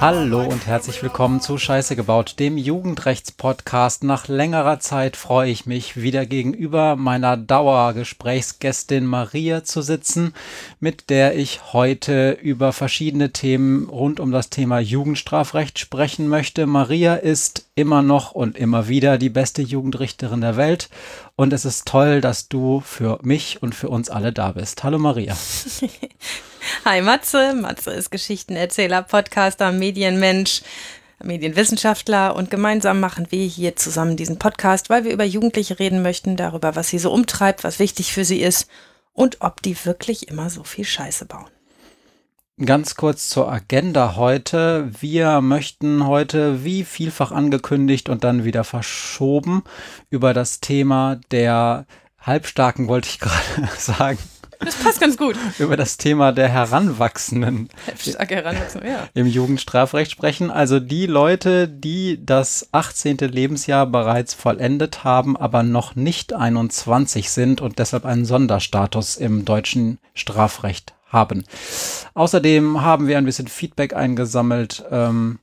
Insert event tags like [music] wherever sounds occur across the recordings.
Hallo und herzlich willkommen zu Scheiße gebaut, dem Jugendrechtspodcast. Nach längerer Zeit freue ich mich, wieder gegenüber meiner Dauergesprächsgästin Maria zu sitzen, mit der ich heute über verschiedene Themen rund um das Thema Jugendstrafrecht sprechen möchte. Maria ist immer noch und immer wieder die beste Jugendrichterin der Welt und es ist toll, dass du für mich und für uns alle da bist. Hallo Maria. [laughs] Hi Matze. Matze ist Geschichtenerzähler, Podcaster, Medienmensch, Medienwissenschaftler und gemeinsam machen wir hier zusammen diesen Podcast, weil wir über Jugendliche reden möchten, darüber, was sie so umtreibt, was wichtig für sie ist und ob die wirklich immer so viel Scheiße bauen. Ganz kurz zur Agenda heute. Wir möchten heute, wie vielfach angekündigt und dann wieder verschoben, über das Thema der Halbstarken, wollte ich [laughs] gerade sagen. Das passt ganz gut. Über das Thema der Heranwachsenden Halbstarke Heranwachsende, ja. im Jugendstrafrecht sprechen. Also die Leute, die das 18. Lebensjahr bereits vollendet haben, aber noch nicht 21 sind und deshalb einen Sonderstatus im deutschen Strafrecht haben. Außerdem haben wir ein bisschen Feedback eingesammelt ähm,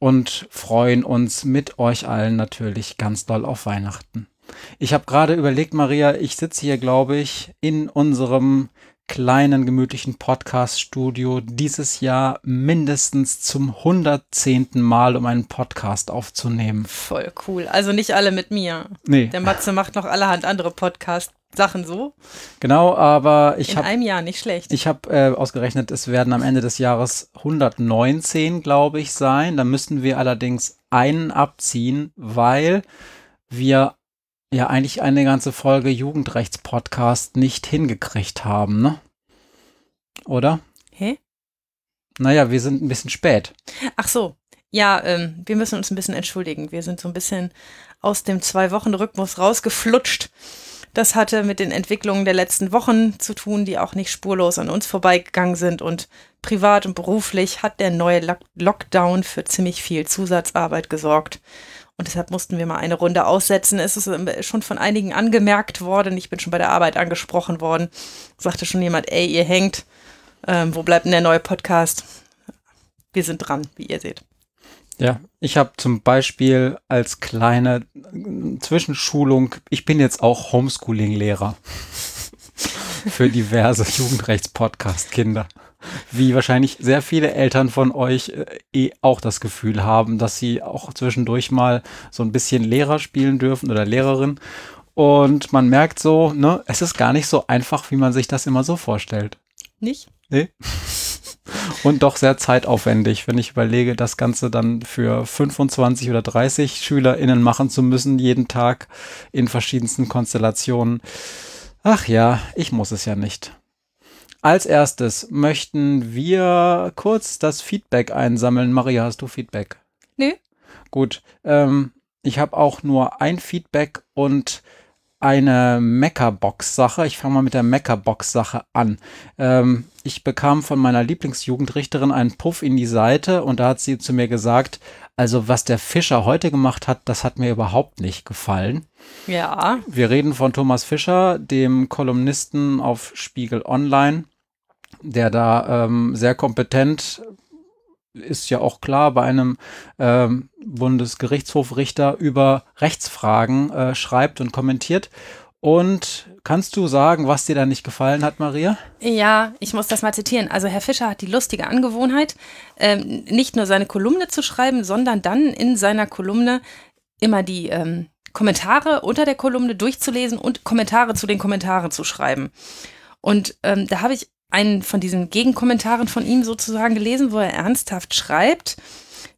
und freuen uns mit euch allen natürlich ganz doll auf Weihnachten. Ich habe gerade überlegt, Maria, ich sitze hier, glaube ich, in unserem kleinen, gemütlichen Podcast-Studio dieses Jahr mindestens zum 110. Mal, um einen Podcast aufzunehmen. Voll cool. Also nicht alle mit mir. Nee. Der Matze macht noch allerhand andere Podcast-Sachen so. Genau, aber ich In habe einem Jahr nicht schlecht. ich hab, äh, ausgerechnet, es werden am Ende des Jahres 119, glaube ich, sein. Da müssten wir allerdings einen abziehen, weil wir ja eigentlich eine ganze Folge Jugendrechtspodcast nicht hingekriegt haben, ne? Oder? Hä? Naja, wir sind ein bisschen spät. Ach so. Ja, ähm, wir müssen uns ein bisschen entschuldigen. Wir sind so ein bisschen aus dem Zwei-Wochen-Rhythmus rausgeflutscht. Das hatte mit den Entwicklungen der letzten Wochen zu tun, die auch nicht spurlos an uns vorbeigegangen sind. Und privat und beruflich hat der neue Lock Lockdown für ziemlich viel Zusatzarbeit gesorgt. Und deshalb mussten wir mal eine Runde aussetzen. Es ist ähm, schon von einigen angemerkt worden. Ich bin schon bei der Arbeit angesprochen worden. Sagte schon jemand, ey, ihr hängt. Ähm, wo bleibt denn der neue Podcast? Wir sind dran, wie ihr seht. Ja, ich habe zum Beispiel als kleine äh, Zwischenschulung, ich bin jetzt auch Homeschooling-Lehrer [laughs] für diverse Jugendrechts-Podcast-Kinder. Wie wahrscheinlich sehr viele Eltern von euch äh, eh auch das Gefühl haben, dass sie auch zwischendurch mal so ein bisschen Lehrer spielen dürfen oder Lehrerin. Und man merkt so, ne, es ist gar nicht so einfach, wie man sich das immer so vorstellt. Nicht? Nee. [laughs] Und doch sehr zeitaufwendig, wenn ich überlege, das Ganze dann für 25 oder 30 SchülerInnen machen zu müssen, jeden Tag in verschiedensten Konstellationen. Ach ja, ich muss es ja nicht. Als erstes möchten wir kurz das Feedback einsammeln. Maria, hast du Feedback? Nö. Gut. Ähm, ich habe auch nur ein Feedback und eine Meckerbox-Sache. Ich fange mal mit der Meckerbox-Sache an. Ähm, ich bekam von meiner Lieblingsjugendrichterin einen Puff in die Seite und da hat sie zu mir gesagt, also was der Fischer heute gemacht hat, das hat mir überhaupt nicht gefallen. Ja. Wir reden von Thomas Fischer, dem Kolumnisten auf Spiegel Online, der da ähm, sehr kompetent ist ja auch klar bei einem ähm, Bundesgerichtshofrichter über Rechtsfragen äh, schreibt und kommentiert. Und kannst du sagen, was dir da nicht gefallen hat, Maria? Ja, ich muss das mal zitieren. Also Herr Fischer hat die lustige Angewohnheit, ähm, nicht nur seine Kolumne zu schreiben, sondern dann in seiner Kolumne immer die ähm, Kommentare unter der Kolumne durchzulesen und Kommentare zu den Kommentaren zu schreiben. Und ähm, da habe ich einen von diesen Gegenkommentaren von ihm sozusagen gelesen, wo er ernsthaft schreibt,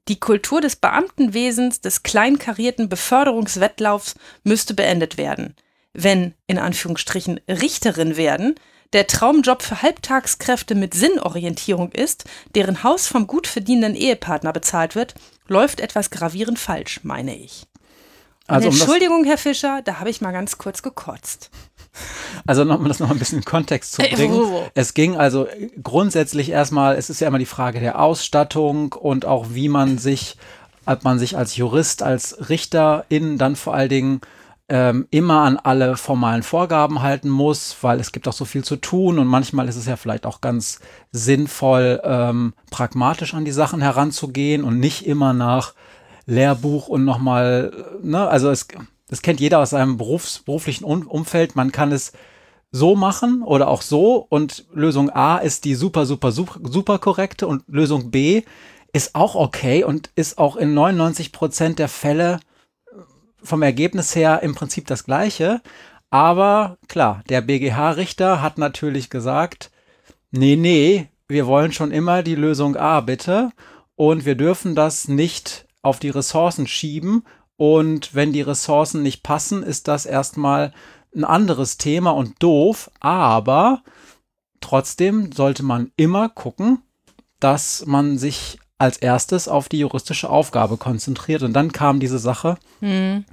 die Kultur des Beamtenwesens, des kleinkarierten Beförderungswettlaufs müsste beendet werden. Wenn, in Anführungsstrichen, Richterin werden, der Traumjob für Halbtagskräfte mit Sinnorientierung ist, deren Haus vom gut verdienenden Ehepartner bezahlt wird, läuft etwas gravierend falsch, meine ich. Also um Entschuldigung, Herr Fischer, da habe ich mal ganz kurz gekotzt. Also um das noch ein bisschen in Kontext zu bringen. Es ging also grundsätzlich erstmal, es ist ja immer die Frage der Ausstattung und auch wie man sich, ob man sich als Jurist, als Richterin dann vor allen Dingen ähm, immer an alle formalen Vorgaben halten muss, weil es gibt auch so viel zu tun und manchmal ist es ja vielleicht auch ganz sinnvoll, ähm, pragmatisch an die Sachen heranzugehen und nicht immer nach Lehrbuch und nochmal, ne, also es, das kennt jeder aus seinem Berufs, beruflichen um Umfeld, man kann es so machen oder auch so und Lösung A ist die super, super, super, super korrekte und Lösung B ist auch okay und ist auch in 99 Prozent der Fälle vom Ergebnis her im Prinzip das gleiche. Aber klar, der BGH-Richter hat natürlich gesagt, nee, nee, wir wollen schon immer die Lösung A bitte und wir dürfen das nicht auf die Ressourcen schieben. Und wenn die Ressourcen nicht passen, ist das erstmal ein anderes Thema und doof. Aber trotzdem sollte man immer gucken, dass man sich als erstes auf die juristische Aufgabe konzentriert. Und dann kam diese Sache. Hm.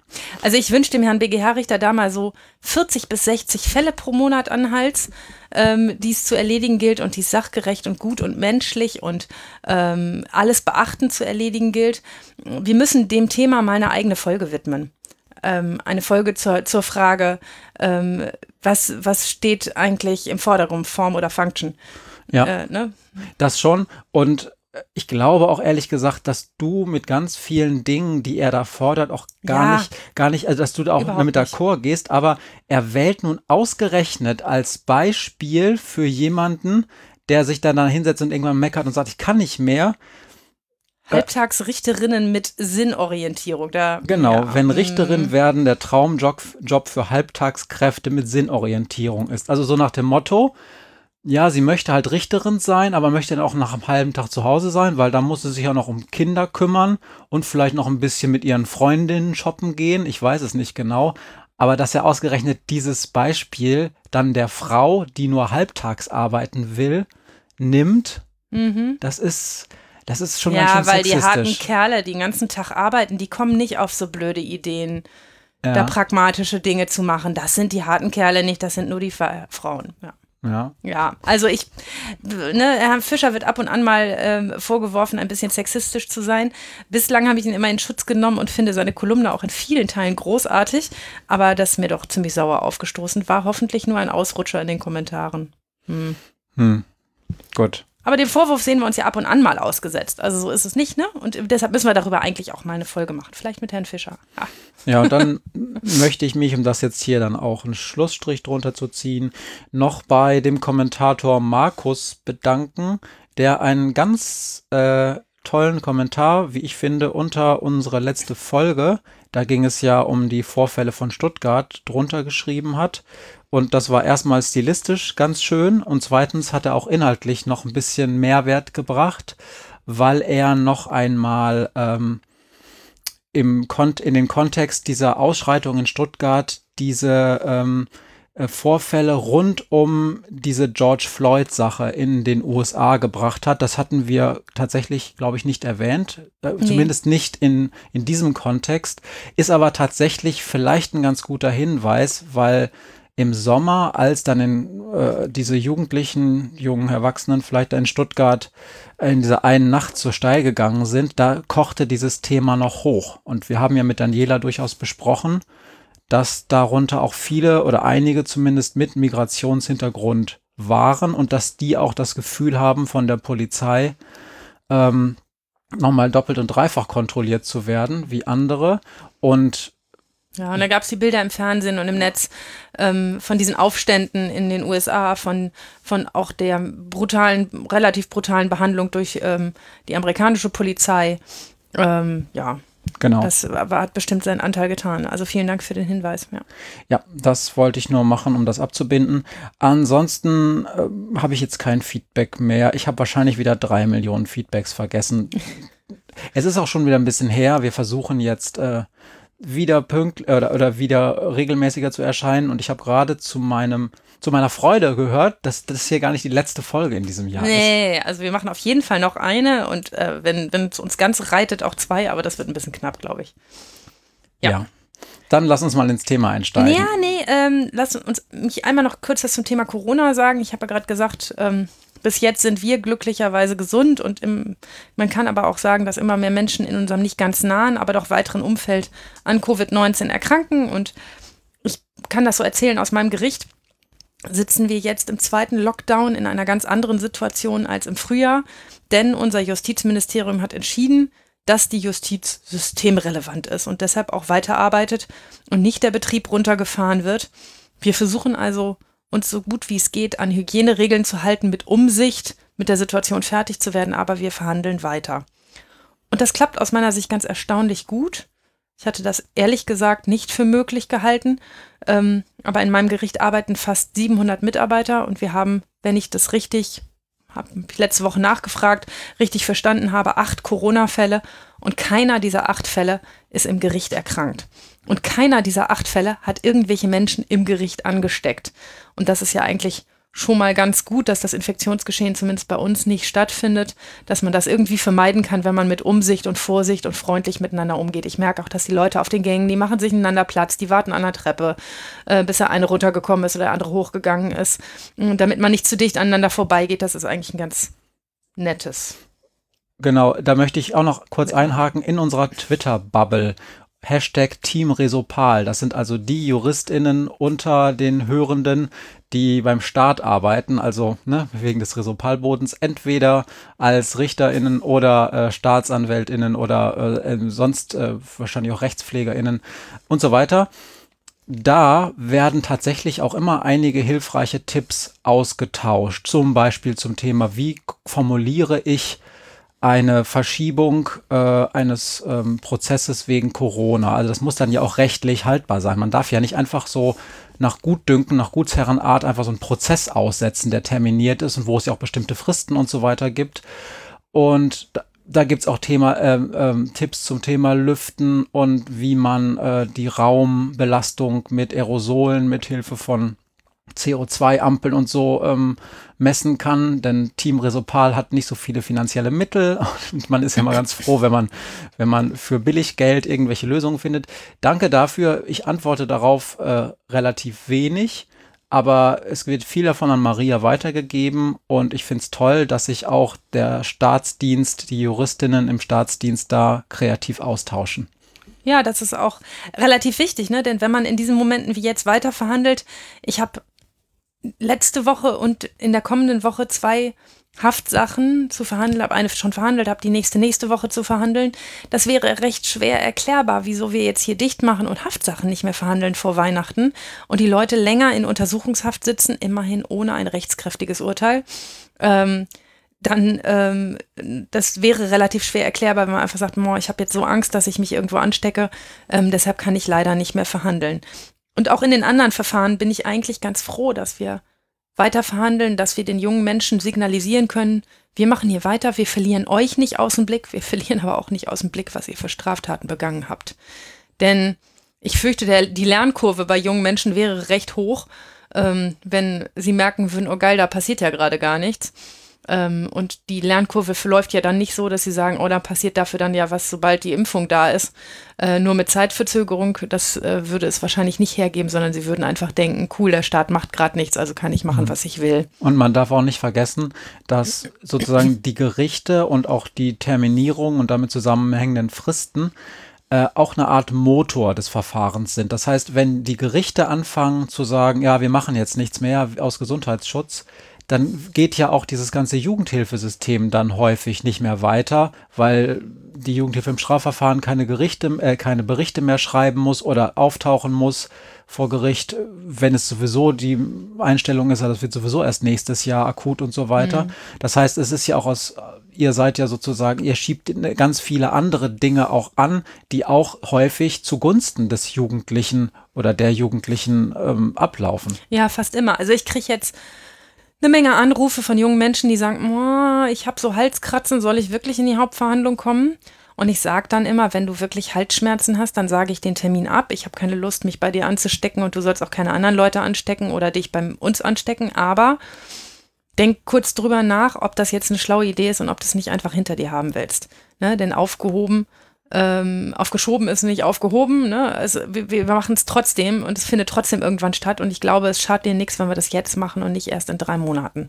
Also ich wünsche dem Herrn BGH-Richter da mal so 40 bis 60 Fälle pro Monat an Hals, ähm, die es zu erledigen gilt und die sachgerecht und gut und menschlich und ähm, alles beachten zu erledigen gilt. Wir müssen dem Thema mal eine eigene Folge widmen. Ähm, eine Folge zur, zur Frage, ähm, was, was steht eigentlich im Vordergrund, Form oder Function. Ja, äh, ne? das schon. Und ich glaube auch ehrlich gesagt, dass du mit ganz vielen Dingen, die er da fordert, auch gar ja, nicht, gar nicht, also dass du da auch mit d'accord gehst, aber er wählt nun ausgerechnet als Beispiel für jemanden, der sich dann, dann hinsetzt und irgendwann meckert und sagt, ich kann nicht mehr. Halbtagsrichterinnen mit Sinnorientierung. Da, genau, ja. wenn Richterin mhm. werden der Traumjob Job für Halbtagskräfte mit Sinnorientierung ist. Also so nach dem Motto, ja, sie möchte halt Richterin sein, aber möchte dann auch nach einem halben Tag zu Hause sein, weil da muss sie sich auch noch um Kinder kümmern und vielleicht noch ein bisschen mit ihren Freundinnen shoppen gehen. Ich weiß es nicht genau. Aber dass er ausgerechnet dieses Beispiel dann der Frau, die nur halbtags arbeiten will, nimmt, mhm. das ist, das ist schon ja, ganz schön sexistisch. Ja, weil die harten Kerle, die den ganzen Tag arbeiten, die kommen nicht auf so blöde Ideen, ja. da pragmatische Dinge zu machen. Das sind die harten Kerle nicht, das sind nur die Frauen. Ja. Ja. Ja, also ich, ne, Herr Fischer wird ab und an mal ähm, vorgeworfen, ein bisschen sexistisch zu sein. Bislang habe ich ihn immer in Schutz genommen und finde seine Kolumne auch in vielen Teilen großartig, aber das mir doch ziemlich sauer aufgestoßen war. Hoffentlich nur ein Ausrutscher in den Kommentaren. Hm. Hm. Gut. Aber dem Vorwurf sehen wir uns ja ab und an mal ausgesetzt. Also so ist es nicht, ne? Und deshalb müssen wir darüber eigentlich auch mal eine Folge machen. Vielleicht mit Herrn Fischer. Ja, ja und dann [laughs] möchte ich mich, um das jetzt hier dann auch einen Schlussstrich drunter zu ziehen, noch bei dem Kommentator Markus bedanken, der einen ganz äh, tollen Kommentar, wie ich finde, unter unsere letzte Folge, da ging es ja um die Vorfälle von Stuttgart, drunter geschrieben hat. Und das war erstmal stilistisch ganz schön und zweitens hat er auch inhaltlich noch ein bisschen Mehrwert gebracht, weil er noch einmal ähm, im Kon in den Kontext dieser Ausschreitung in Stuttgart diese ähm, äh, Vorfälle rund um diese George Floyd-Sache in den USA gebracht hat. Das hatten wir tatsächlich, glaube ich, nicht erwähnt, äh, nee. zumindest nicht in, in diesem Kontext, ist aber tatsächlich vielleicht ein ganz guter Hinweis, weil im Sommer, als dann in, äh, diese jugendlichen, jungen Erwachsenen vielleicht in Stuttgart in dieser einen Nacht zur Steil gegangen sind, da kochte dieses Thema noch hoch. Und wir haben ja mit Daniela durchaus besprochen, dass darunter auch viele oder einige zumindest mit Migrationshintergrund waren und dass die auch das Gefühl haben, von der Polizei ähm, nochmal doppelt und dreifach kontrolliert zu werden wie andere. Und ja, und da gab es die Bilder im Fernsehen und im Netz ähm, von diesen Aufständen in den USA, von, von auch der brutalen, relativ brutalen Behandlung durch ähm, die amerikanische Polizei. Ähm, ja, genau. Das war, hat bestimmt seinen Anteil getan. Also vielen Dank für den Hinweis. Ja, ja das wollte ich nur machen, um das abzubinden. Ansonsten äh, habe ich jetzt kein Feedback mehr. Ich habe wahrscheinlich wieder drei Millionen Feedbacks vergessen. [laughs] es ist auch schon wieder ein bisschen her. Wir versuchen jetzt. Äh, wieder pünktlich oder, oder wieder regelmäßiger zu erscheinen. Und ich habe gerade zu meinem zu meiner Freude gehört, dass das hier gar nicht die letzte Folge in diesem Jahr nee, ist. Nee, also wir machen auf jeden Fall noch eine und äh, wenn es uns ganz reitet, auch zwei, aber das wird ein bisschen knapp, glaube ich. Ja. ja. Dann lass uns mal ins Thema einsteigen. Ja, nee, ähm, lass uns mich einmal noch kurz was zum Thema Corona sagen. Ich habe ja gerade gesagt, ähm, bis jetzt sind wir glücklicherweise gesund und im, man kann aber auch sagen, dass immer mehr Menschen in unserem nicht ganz nahen, aber doch weiteren Umfeld an Covid-19 erkranken und kann das so erzählen aus meinem Gericht, sitzen wir jetzt im zweiten Lockdown in einer ganz anderen Situation als im Frühjahr, denn unser Justizministerium hat entschieden, dass die Justiz systemrelevant ist und deshalb auch weiterarbeitet und nicht der Betrieb runtergefahren wird. Wir versuchen also, uns so gut wie es geht an Hygieneregeln zu halten, mit Umsicht mit der Situation fertig zu werden, aber wir verhandeln weiter. Und das klappt aus meiner Sicht ganz erstaunlich gut. Ich hatte das ehrlich gesagt nicht für möglich gehalten, ähm, aber in meinem Gericht arbeiten fast 700 Mitarbeiter und wir haben, wenn ich das richtig, habe letzte Woche nachgefragt, richtig verstanden habe, acht Corona-Fälle und keiner dieser acht Fälle ist im Gericht erkrankt. Und keiner dieser acht Fälle hat irgendwelche Menschen im Gericht angesteckt. Und das ist ja eigentlich schon mal ganz gut, dass das Infektionsgeschehen zumindest bei uns nicht stattfindet, dass man das irgendwie vermeiden kann, wenn man mit Umsicht und Vorsicht und freundlich miteinander umgeht. Ich merke auch, dass die Leute auf den Gängen, die machen sich einander Platz, die warten an der Treppe, äh, bis der eine runtergekommen ist oder der andere hochgegangen ist, und damit man nicht zu dicht aneinander vorbeigeht. Das ist eigentlich ein ganz nettes. Genau, da möchte ich auch noch kurz einhaken in unserer Twitter-Bubble. Hashtag Team Resopal. Das sind also die JuristInnen unter den Hörenden, die beim Staat arbeiten, also ne, wegen des Resopalbodens, entweder als RichterInnen oder äh, StaatsanwältInnen oder äh, äh, sonst äh, wahrscheinlich auch RechtspflegerInnen und so weiter. Da werden tatsächlich auch immer einige hilfreiche Tipps ausgetauscht, zum Beispiel zum Thema, wie formuliere ich eine Verschiebung äh, eines ähm, Prozesses wegen Corona. Also das muss dann ja auch rechtlich haltbar sein. Man darf ja nicht einfach so nach Gutdünken, nach Gutsherrenart einfach so einen Prozess aussetzen, der terminiert ist und wo es ja auch bestimmte Fristen und so weiter gibt. Und da, da gibt's auch Thema, ähm, ähm, Tipps zum Thema Lüften und wie man äh, die Raumbelastung mit Aerosolen mit Hilfe von CO2-Ampeln und so ähm, messen kann, denn Team Resopal hat nicht so viele finanzielle Mittel [laughs] und man ist ja mal ganz froh, wenn man, wenn man für billig Geld irgendwelche Lösungen findet. Danke dafür. Ich antworte darauf äh, relativ wenig, aber es wird viel davon an Maria weitergegeben und ich finde es toll, dass sich auch der Staatsdienst, die Juristinnen im Staatsdienst da kreativ austauschen. Ja, das ist auch relativ wichtig, ne? Denn wenn man in diesen Momenten wie jetzt weiter verhandelt, ich habe letzte Woche und in der kommenden Woche zwei Haftsachen zu verhandeln, habe eine schon verhandelt, habe die nächste nächste Woche zu verhandeln. Das wäre recht schwer erklärbar, wieso wir jetzt hier dicht machen und Haftsachen nicht mehr verhandeln vor Weihnachten und die Leute länger in Untersuchungshaft sitzen, immerhin ohne ein rechtskräftiges Urteil. Ähm, dann ähm, das wäre relativ schwer erklärbar, wenn man einfach sagt, ich habe jetzt so Angst, dass ich mich irgendwo anstecke, ähm, deshalb kann ich leider nicht mehr verhandeln. Und auch in den anderen Verfahren bin ich eigentlich ganz froh, dass wir weiter verhandeln, dass wir den jungen Menschen signalisieren können, wir machen hier weiter, wir verlieren euch nicht aus dem Blick, wir [laughs] verlieren aber auch nicht aus dem Blick, was ihr für Straftaten begangen habt. Denn ich fürchte, der, die Lernkurve bei jungen Menschen wäre recht hoch, ähm, wenn sie merken würden, oh geil, da passiert ja gerade gar nichts. Ähm, und die Lernkurve verläuft ja dann nicht so, dass sie sagen, oh, da passiert dafür dann ja was, sobald die Impfung da ist. Äh, nur mit Zeitverzögerung, das äh, würde es wahrscheinlich nicht hergeben, sondern sie würden einfach denken, cool, der Staat macht gerade nichts, also kann ich machen, mhm. was ich will. Und man darf auch nicht vergessen, dass sozusagen die Gerichte und auch die Terminierung und damit zusammenhängenden Fristen äh, auch eine Art Motor des Verfahrens sind. Das heißt, wenn die Gerichte anfangen zu sagen, ja, wir machen jetzt nichts mehr aus Gesundheitsschutz, dann geht ja auch dieses ganze Jugendhilfesystem dann häufig nicht mehr weiter, weil die Jugendhilfe im Strafverfahren keine Gerichte, äh, keine Berichte mehr schreiben muss oder auftauchen muss vor Gericht, wenn es sowieso die Einstellung ist, das wird sowieso erst nächstes Jahr akut und so weiter. Mhm. Das heißt, es ist ja auch aus, ihr seid ja sozusagen, ihr schiebt ganz viele andere Dinge auch an, die auch häufig zugunsten des Jugendlichen oder der Jugendlichen ähm, ablaufen. Ja, fast immer. Also ich kriege jetzt eine Menge Anrufe von jungen Menschen, die sagen, ich habe so Halskratzen, soll ich wirklich in die Hauptverhandlung kommen? Und ich sage dann immer, wenn du wirklich Halsschmerzen hast, dann sage ich den Termin ab. Ich habe keine Lust, mich bei dir anzustecken und du sollst auch keine anderen Leute anstecken oder dich bei uns anstecken. Aber denk kurz drüber nach, ob das jetzt eine schlaue Idee ist und ob du es nicht einfach hinter dir haben willst. Ne? Denn aufgehoben ähm, aufgeschoben ist nicht aufgehoben. Ne? Also, wir, wir machen es trotzdem und es findet trotzdem irgendwann statt. Und ich glaube, es schadet dir nichts, wenn wir das jetzt machen und nicht erst in drei Monaten.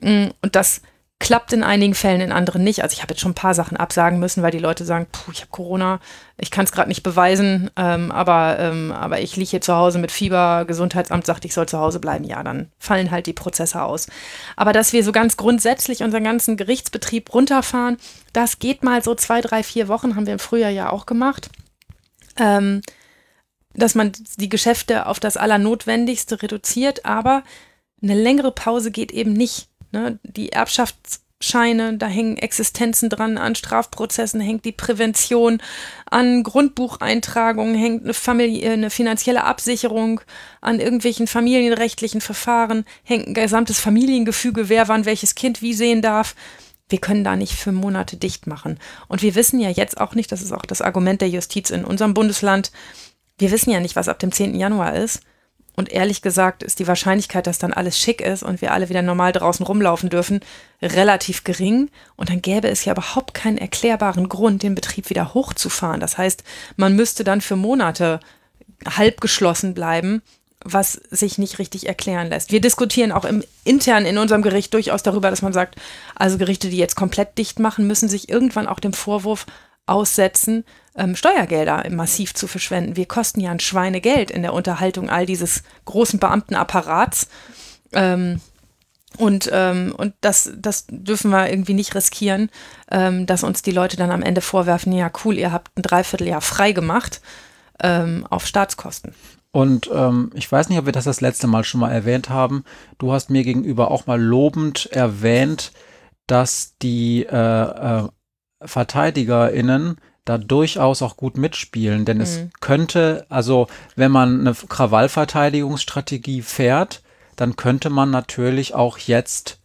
Mm, und das klappt in einigen Fällen, in anderen nicht. Also ich habe jetzt schon ein paar Sachen absagen müssen, weil die Leute sagen, puh, ich habe Corona, ich kann es gerade nicht beweisen, ähm, aber, ähm, aber ich liege hier zu Hause mit Fieber, Gesundheitsamt sagt, ich soll zu Hause bleiben. Ja, dann fallen halt die Prozesse aus. Aber dass wir so ganz grundsätzlich unseren ganzen Gerichtsbetrieb runterfahren, das geht mal so zwei, drei, vier Wochen, haben wir im Frühjahr ja auch gemacht. Ähm, dass man die Geschäfte auf das Allernotwendigste reduziert, aber eine längere Pause geht eben nicht. Ne? Die Erbschaftsscheine, da hängen Existenzen dran, an Strafprozessen hängt die Prävention, an Grundbucheintragungen hängt eine, Familie, eine finanzielle Absicherung, an irgendwelchen familienrechtlichen Verfahren hängt ein gesamtes Familiengefüge, wer wann welches Kind wie sehen darf. Wir können da nicht für Monate dicht machen. Und wir wissen ja jetzt auch nicht, das ist auch das Argument der Justiz in unserem Bundesland, wir wissen ja nicht, was ab dem 10. Januar ist. Und ehrlich gesagt ist die Wahrscheinlichkeit, dass dann alles schick ist und wir alle wieder normal draußen rumlaufen dürfen, relativ gering. Und dann gäbe es ja überhaupt keinen erklärbaren Grund, den Betrieb wieder hochzufahren. Das heißt, man müsste dann für Monate halb geschlossen bleiben, was sich nicht richtig erklären lässt. Wir diskutieren auch im, intern in unserem Gericht durchaus darüber, dass man sagt, also Gerichte, die jetzt komplett dicht machen, müssen sich irgendwann auch dem Vorwurf aussetzen, ähm, Steuergelder massiv zu verschwenden. Wir kosten ja ein Schweinegeld in der Unterhaltung all dieses großen Beamtenapparats. Ähm, und, ähm, und das, das dürfen wir irgendwie nicht riskieren, ähm, dass uns die Leute dann am Ende vorwerfen, ja cool, ihr habt ein Dreivierteljahr frei gemacht ähm, auf Staatskosten. Und ähm, ich weiß nicht, ob wir das das letzte Mal schon mal erwähnt haben. Du hast mir gegenüber auch mal lobend erwähnt, dass die äh, äh, VerteidigerInnen da durchaus auch gut mitspielen, denn mhm. es könnte, also wenn man eine Krawallverteidigungsstrategie fährt, dann könnte man natürlich auch jetzt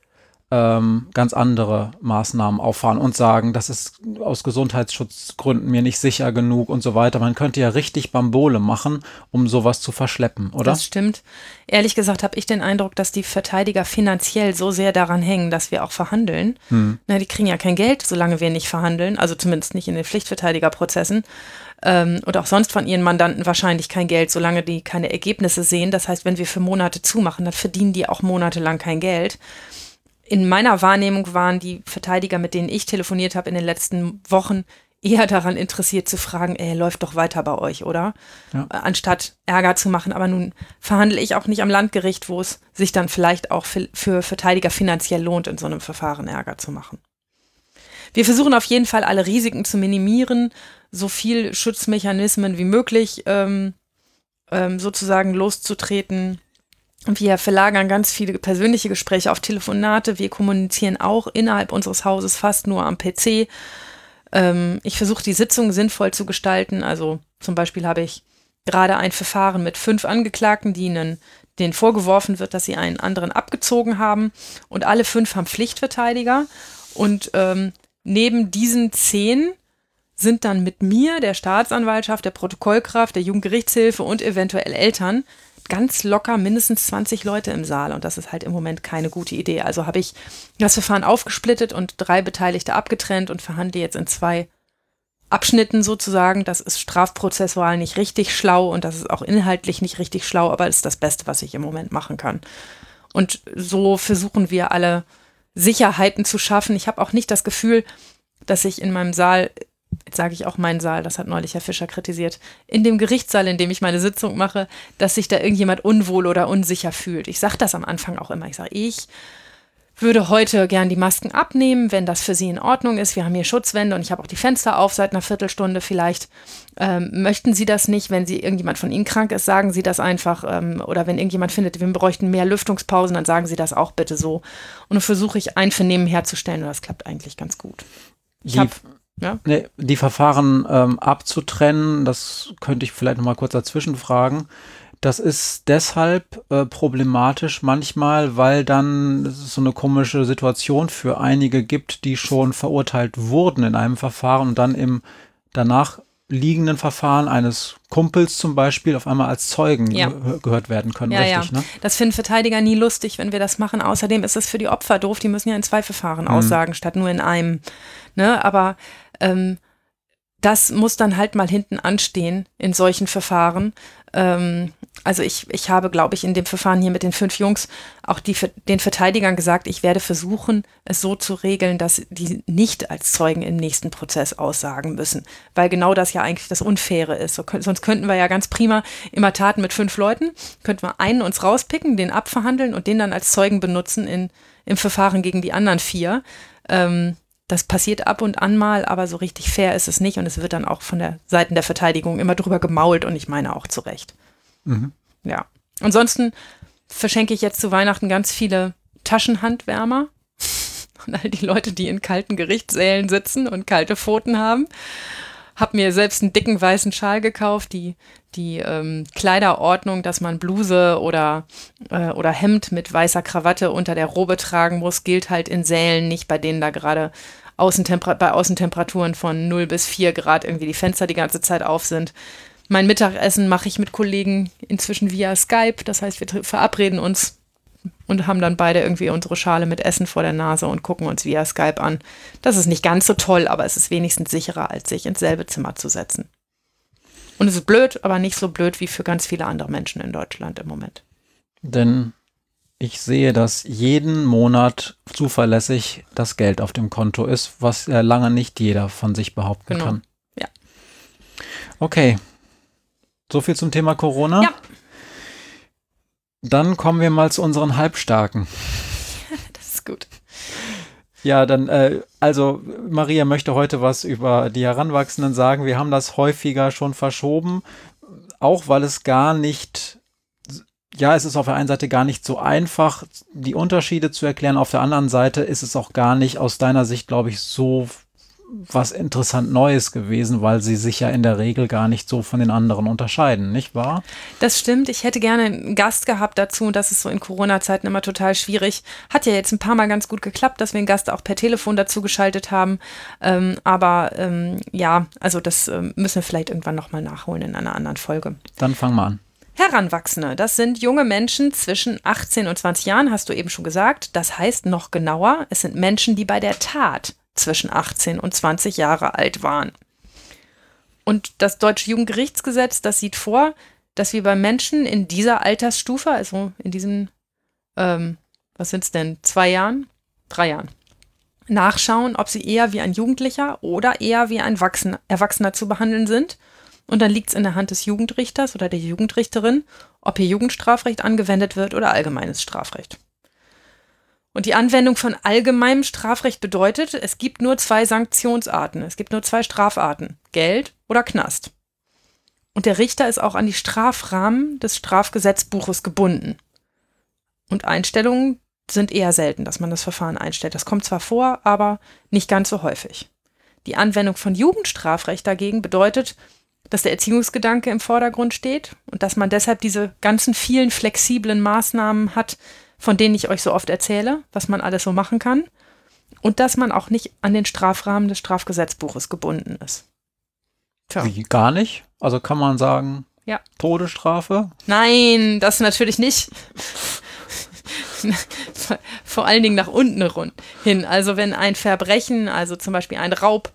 ähm, ganz andere Maßnahmen auffahren und sagen, das ist aus Gesundheitsschutzgründen mir nicht sicher genug und so weiter. Man könnte ja richtig Bambole machen, um sowas zu verschleppen, oder? Das stimmt. Ehrlich gesagt habe ich den Eindruck, dass die Verteidiger finanziell so sehr daran hängen, dass wir auch verhandeln. Hm. Na, die kriegen ja kein Geld, solange wir nicht verhandeln, also zumindest nicht in den Pflichtverteidigerprozessen ähm, und auch sonst von ihren Mandanten wahrscheinlich kein Geld, solange die keine Ergebnisse sehen. Das heißt, wenn wir für Monate zumachen, dann verdienen die auch monatelang kein Geld in meiner Wahrnehmung waren die Verteidiger, mit denen ich telefoniert habe in den letzten Wochen, eher daran interessiert zu fragen, ey, läuft doch weiter bei euch, oder? Ja. Äh, anstatt Ärger zu machen. Aber nun verhandle ich auch nicht am Landgericht, wo es sich dann vielleicht auch für, für Verteidiger finanziell lohnt, in so einem Verfahren Ärger zu machen. Wir versuchen auf jeden Fall alle Risiken zu minimieren, so viel Schutzmechanismen wie möglich ähm, ähm, sozusagen loszutreten. Wir verlagern ganz viele persönliche Gespräche auf Telefonate. Wir kommunizieren auch innerhalb unseres Hauses fast nur am PC. Ähm, ich versuche die Sitzung sinnvoll zu gestalten. Also zum Beispiel habe ich gerade ein Verfahren mit fünf Angeklagten, die denen vorgeworfen wird, dass sie einen anderen abgezogen haben. Und alle fünf haben Pflichtverteidiger. Und ähm, neben diesen zehn sind dann mit mir, der Staatsanwaltschaft, der Protokollkraft, der Jugendgerichtshilfe und eventuell Eltern ganz locker mindestens 20 Leute im Saal und das ist halt im Moment keine gute Idee. Also habe ich das Verfahren aufgesplittet und drei Beteiligte abgetrennt und verhandle jetzt in zwei Abschnitten sozusagen. Das ist strafprozessual nicht richtig schlau und das ist auch inhaltlich nicht richtig schlau, aber ist das Beste, was ich im Moment machen kann. Und so versuchen wir alle Sicherheiten zu schaffen. Ich habe auch nicht das Gefühl, dass ich in meinem Saal jetzt sage ich auch meinen Saal, das hat neulich Herr Fischer kritisiert, in dem Gerichtssaal, in dem ich meine Sitzung mache, dass sich da irgendjemand unwohl oder unsicher fühlt. Ich sage das am Anfang auch immer. Ich sage, ich würde heute gern die Masken abnehmen, wenn das für Sie in Ordnung ist. Wir haben hier Schutzwände und ich habe auch die Fenster auf seit einer Viertelstunde. Vielleicht ähm, möchten Sie das nicht, wenn Sie irgendjemand von Ihnen krank ist, sagen Sie das einfach. Ähm, oder wenn irgendjemand findet, wir bräuchten mehr Lüftungspausen, dann sagen Sie das auch bitte so. Und dann versuche ich Einvernehmen herzustellen und das klappt eigentlich ganz gut. Ich habe ja? Nee, die Verfahren ähm, abzutrennen, das könnte ich vielleicht noch mal kurz dazwischen fragen. Das ist deshalb äh, problematisch manchmal, weil dann es so eine komische Situation für einige gibt, die schon verurteilt wurden in einem Verfahren und dann im danach liegenden Verfahren eines Kumpels zum Beispiel auf einmal als Zeugen ja. ge gehört werden können. Ja, richtig, ja. Ne? Das finden Verteidiger nie lustig, wenn wir das machen. Außerdem ist es für die Opfer doof. Die müssen ja in zwei Verfahren mhm. aussagen, statt nur in einem. Ne? Aber ähm, das muss dann halt mal hinten anstehen in solchen Verfahren. Ähm, also ich, ich habe, glaube ich, in dem Verfahren hier mit den fünf Jungs auch die, den Verteidigern gesagt, ich werde versuchen, es so zu regeln, dass die nicht als Zeugen im nächsten Prozess aussagen müssen. Weil genau das ja eigentlich das Unfaire ist. So, sonst könnten wir ja ganz prima immer Taten mit fünf Leuten, könnten wir einen uns rauspicken, den abverhandeln und den dann als Zeugen benutzen in, im Verfahren gegen die anderen vier. Ähm, das passiert ab und an mal, aber so richtig fair ist es nicht und es wird dann auch von der Seite der Verteidigung immer drüber gemault und ich meine auch zu Recht. Mhm. Ja. Ansonsten verschenke ich jetzt zu Weihnachten ganz viele Taschenhandwärmer [laughs] und all die Leute, die in kalten Gerichtssälen sitzen und kalte Pfoten haben. Hab mir selbst einen dicken weißen Schal gekauft, die, die ähm, Kleiderordnung, dass man Bluse oder, äh, oder Hemd mit weißer Krawatte unter der Robe tragen muss, gilt halt in Sälen nicht, bei denen da gerade Außentempera bei Außentemperaturen von 0 bis 4 Grad irgendwie die Fenster die ganze Zeit auf sind. Mein Mittagessen mache ich mit Kollegen inzwischen via Skype. Das heißt, wir verabreden uns und haben dann beide irgendwie unsere Schale mit Essen vor der Nase und gucken uns via Skype an. Das ist nicht ganz so toll, aber es ist wenigstens sicherer, als sich ins selbe Zimmer zu setzen. Und es ist blöd, aber nicht so blöd wie für ganz viele andere Menschen in Deutschland im Moment. Denn ich sehe, dass jeden Monat zuverlässig das Geld auf dem Konto ist, was ja lange nicht jeder von sich behaupten genau. kann. Ja. Okay. So viel zum Thema Corona. Ja. Dann kommen wir mal zu unseren Halbstarken. Ja, dann, äh, also Maria möchte heute was über die Heranwachsenden sagen. Wir haben das häufiger schon verschoben, auch weil es gar nicht, ja, es ist auf der einen Seite gar nicht so einfach, die Unterschiede zu erklären. Auf der anderen Seite ist es auch gar nicht aus deiner Sicht, glaube ich, so was interessant Neues gewesen, weil sie sich ja in der Regel gar nicht so von den anderen unterscheiden, nicht wahr? Das stimmt. Ich hätte gerne einen Gast gehabt dazu und das ist so in Corona-Zeiten immer total schwierig. Hat ja jetzt ein paar Mal ganz gut geklappt, dass wir einen Gast auch per Telefon dazu geschaltet haben. Ähm, aber ähm, ja, also das ähm, müssen wir vielleicht irgendwann nochmal nachholen in einer anderen Folge. Dann fang mal an. Heranwachsende, das sind junge Menschen zwischen 18 und 20 Jahren, hast du eben schon gesagt. Das heißt noch genauer, es sind Menschen, die bei der Tat zwischen 18 und 20 Jahre alt waren. Und das deutsche Jugendgerichtsgesetz, das sieht vor, dass wir bei Menschen in dieser Altersstufe, also in diesen, ähm, was sind es denn, zwei Jahren, drei Jahren, nachschauen, ob sie eher wie ein Jugendlicher oder eher wie ein Wachsen, Erwachsener zu behandeln sind. Und dann liegt es in der Hand des Jugendrichters oder der Jugendrichterin, ob hier Jugendstrafrecht angewendet wird oder allgemeines Strafrecht. Und die Anwendung von allgemeinem Strafrecht bedeutet, es gibt nur zwei Sanktionsarten, es gibt nur zwei Strafarten, Geld oder Knast. Und der Richter ist auch an die Strafrahmen des Strafgesetzbuches gebunden. Und Einstellungen sind eher selten, dass man das Verfahren einstellt. Das kommt zwar vor, aber nicht ganz so häufig. Die Anwendung von Jugendstrafrecht dagegen bedeutet, dass der Erziehungsgedanke im Vordergrund steht und dass man deshalb diese ganzen vielen flexiblen Maßnahmen hat, von denen ich euch so oft erzähle, was man alles so machen kann. Und dass man auch nicht an den Strafrahmen des Strafgesetzbuches gebunden ist. Tja. Wie, gar nicht? Also kann man sagen, ja. Todesstrafe? Nein, das natürlich nicht. Vor allen Dingen nach unten hin. Also wenn ein Verbrechen, also zum Beispiel ein Raub,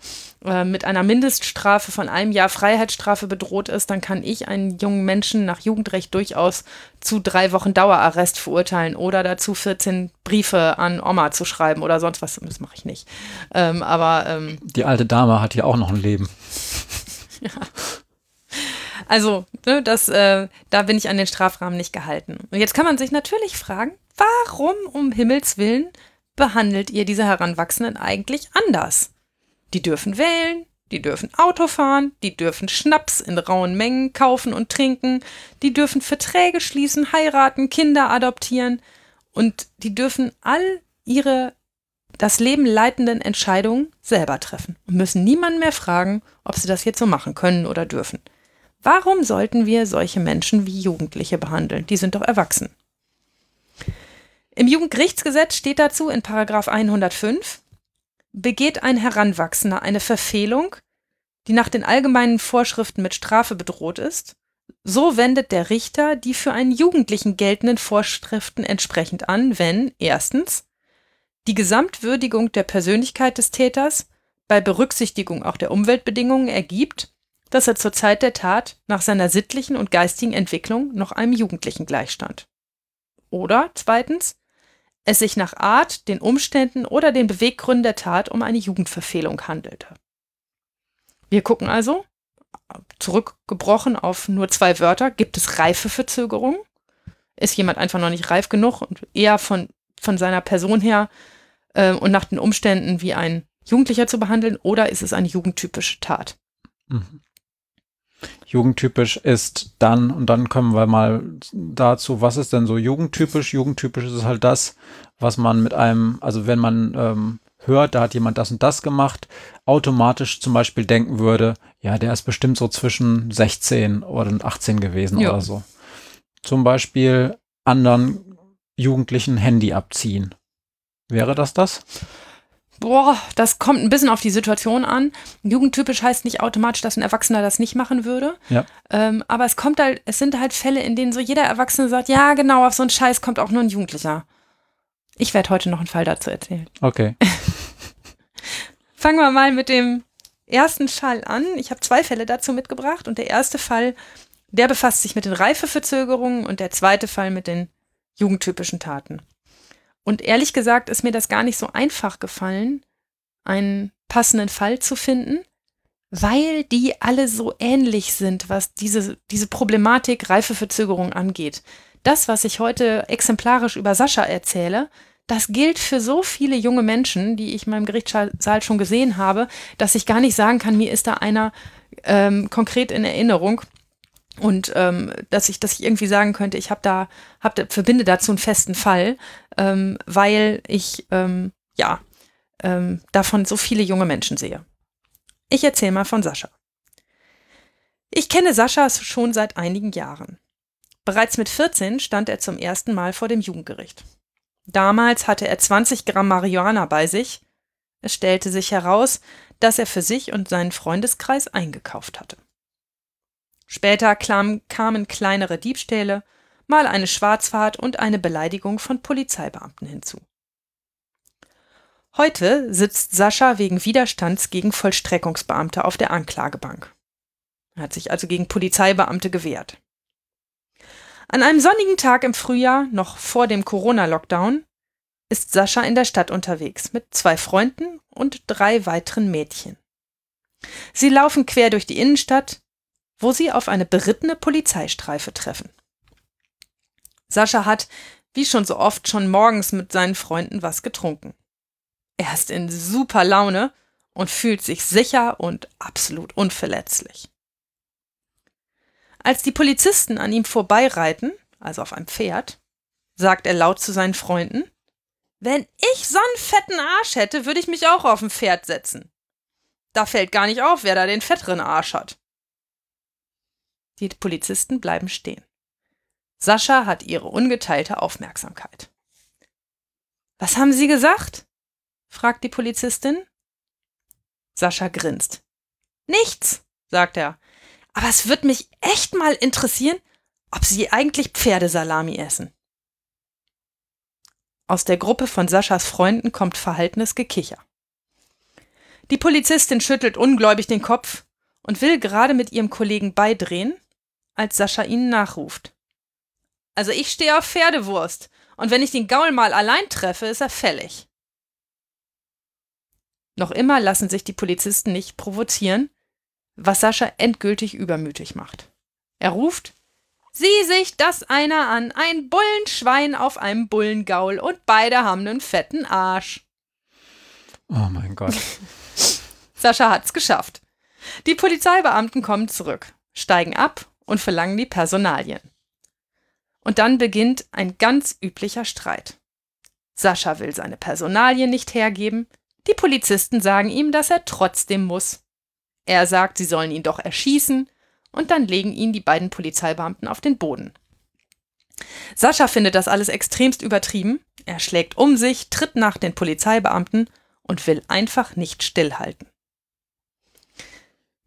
äh, mit einer Mindeststrafe von einem Jahr Freiheitsstrafe bedroht ist, dann kann ich einen jungen Menschen nach Jugendrecht durchaus zu drei Wochen Dauerarrest verurteilen oder dazu 14 Briefe an Oma zu schreiben oder sonst was. Das mache ich nicht. Ähm, aber ähm, die alte Dame hat ja auch noch ein Leben. [laughs] ja. Also, ne, das, äh, da bin ich an den Strafrahmen nicht gehalten. Und jetzt kann man sich natürlich fragen, warum um Himmels Willen behandelt ihr diese Heranwachsenden eigentlich anders? Die dürfen wählen, die dürfen Auto fahren, die dürfen Schnaps in rauen Mengen kaufen und trinken, die dürfen Verträge schließen, heiraten, Kinder adoptieren und die dürfen all ihre das Leben leitenden Entscheidungen selber treffen und müssen niemanden mehr fragen, ob sie das jetzt so machen können oder dürfen. Warum sollten wir solche Menschen wie Jugendliche behandeln? Die sind doch erwachsen. Im Jugendgerichtsgesetz steht dazu in Paragraph 105, Begeht ein Heranwachsender eine Verfehlung, die nach den allgemeinen Vorschriften mit Strafe bedroht ist, so wendet der Richter die für einen Jugendlichen geltenden Vorschriften entsprechend an, wenn erstens die Gesamtwürdigung der Persönlichkeit des Täters bei Berücksichtigung auch der Umweltbedingungen ergibt, dass er zur Zeit der Tat nach seiner sittlichen und geistigen Entwicklung noch einem Jugendlichen gleichstand. Oder zweitens, es sich nach Art, den Umständen oder den Beweggründen der Tat um eine Jugendverfehlung handelte. Wir gucken also, zurückgebrochen auf nur zwei Wörter, gibt es Reifeverzögerung? Ist jemand einfach noch nicht reif genug und eher von, von seiner Person her äh, und nach den Umständen wie ein Jugendlicher zu behandeln oder ist es eine jugendtypische Tat? Mhm. Jugendtypisch ist dann, und dann kommen wir mal dazu, was ist denn so jugendtypisch? Jugendtypisch ist halt das, was man mit einem, also wenn man ähm, hört, da hat jemand das und das gemacht, automatisch zum Beispiel denken würde, ja, der ist bestimmt so zwischen 16 oder 18 gewesen ja. oder so. Zum Beispiel anderen Jugendlichen Handy abziehen. Wäre das das? Boah, das kommt ein bisschen auf die Situation an. Jugendtypisch heißt nicht automatisch, dass ein Erwachsener das nicht machen würde. Ja. Ähm, aber es kommt halt, es sind halt Fälle, in denen so jeder Erwachsene sagt, ja, genau, auf so einen Scheiß kommt auch nur ein Jugendlicher. Ich werde heute noch einen Fall dazu erzählen. Okay. [laughs] Fangen wir mal mit dem ersten Fall an. Ich habe zwei Fälle dazu mitgebracht und der erste Fall, der befasst sich mit den Reifeverzögerungen und der zweite Fall mit den jugendtypischen Taten. Und ehrlich gesagt ist mir das gar nicht so einfach gefallen, einen passenden Fall zu finden, weil die alle so ähnlich sind, was diese, diese Problematik Reifeverzögerung angeht. Das, was ich heute exemplarisch über Sascha erzähle, das gilt für so viele junge Menschen, die ich in meinem Gerichtssaal schon gesehen habe, dass ich gar nicht sagen kann, mir ist da einer ähm, konkret in Erinnerung und ähm, dass ich, dass ich irgendwie sagen könnte, ich habe da, hab da, verbinde dazu einen festen Fall, ähm, weil ich ähm, ja ähm, davon so viele junge Menschen sehe. Ich erzähle mal von Sascha. Ich kenne Sascha schon seit einigen Jahren. Bereits mit 14 stand er zum ersten Mal vor dem Jugendgericht. Damals hatte er 20 Gramm Marihuana bei sich. Es stellte sich heraus, dass er für sich und seinen Freundeskreis eingekauft hatte. Später kamen kleinere Diebstähle, mal eine Schwarzfahrt und eine Beleidigung von Polizeibeamten hinzu. Heute sitzt Sascha wegen Widerstands gegen Vollstreckungsbeamte auf der Anklagebank. Er hat sich also gegen Polizeibeamte gewehrt. An einem sonnigen Tag im Frühjahr, noch vor dem Corona-Lockdown, ist Sascha in der Stadt unterwegs mit zwei Freunden und drei weiteren Mädchen. Sie laufen quer durch die Innenstadt, wo sie auf eine berittene Polizeistreife treffen. Sascha hat, wie schon so oft, schon morgens mit seinen Freunden was getrunken. Er ist in super Laune und fühlt sich sicher und absolut unverletzlich. Als die Polizisten an ihm vorbeireiten, also auf einem Pferd, sagt er laut zu seinen Freunden, wenn ich so einen fetten Arsch hätte, würde ich mich auch auf ein Pferd setzen. Da fällt gar nicht auf, wer da den fetteren Arsch hat. Die Polizisten bleiben stehen. Sascha hat ihre ungeteilte Aufmerksamkeit. Was haben Sie gesagt? fragt die Polizistin. Sascha grinst. Nichts, sagt er. Aber es wird mich echt mal interessieren, ob Sie eigentlich Pferdesalami essen. Aus der Gruppe von Saschas Freunden kommt verhaltenes Gekicher. Die Polizistin schüttelt ungläubig den Kopf und will gerade mit ihrem Kollegen beidrehen, als Sascha ihnen nachruft. Also ich stehe auf Pferdewurst, und wenn ich den Gaul mal allein treffe, ist er fällig. Noch immer lassen sich die Polizisten nicht provozieren, was Sascha endgültig übermütig macht. Er ruft, Sieh sich das einer an, ein Bullenschwein auf einem Bullengaul und beide haben einen fetten Arsch. Oh mein Gott. [laughs] Sascha hat's geschafft. Die Polizeibeamten kommen zurück, steigen ab und verlangen die Personalien. Und dann beginnt ein ganz üblicher Streit. Sascha will seine Personalien nicht hergeben, die Polizisten sagen ihm, dass er trotzdem muss. Er sagt, sie sollen ihn doch erschießen, und dann legen ihn die beiden Polizeibeamten auf den Boden. Sascha findet das alles extremst übertrieben, er schlägt um sich, tritt nach den Polizeibeamten und will einfach nicht stillhalten.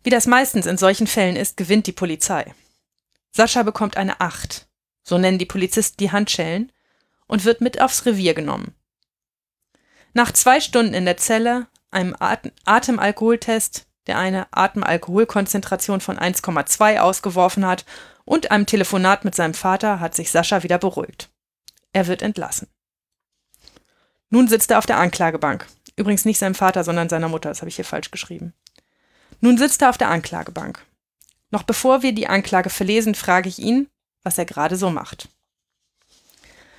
Wie das meistens in solchen Fällen ist, gewinnt die Polizei. Sascha bekommt eine Acht, so nennen die Polizisten die Handschellen, und wird mit aufs Revier genommen. Nach zwei Stunden in der Zelle, einem Atemalkoholtest, der eine Atemalkoholkonzentration von 1,2 ausgeworfen hat und einem Telefonat mit seinem Vater hat sich Sascha wieder beruhigt. Er wird entlassen. Nun sitzt er auf der Anklagebank. Übrigens nicht seinem Vater, sondern seiner Mutter, das habe ich hier falsch geschrieben. Nun sitzt er auf der Anklagebank. Noch bevor wir die Anklage verlesen, frage ich ihn, was er gerade so macht.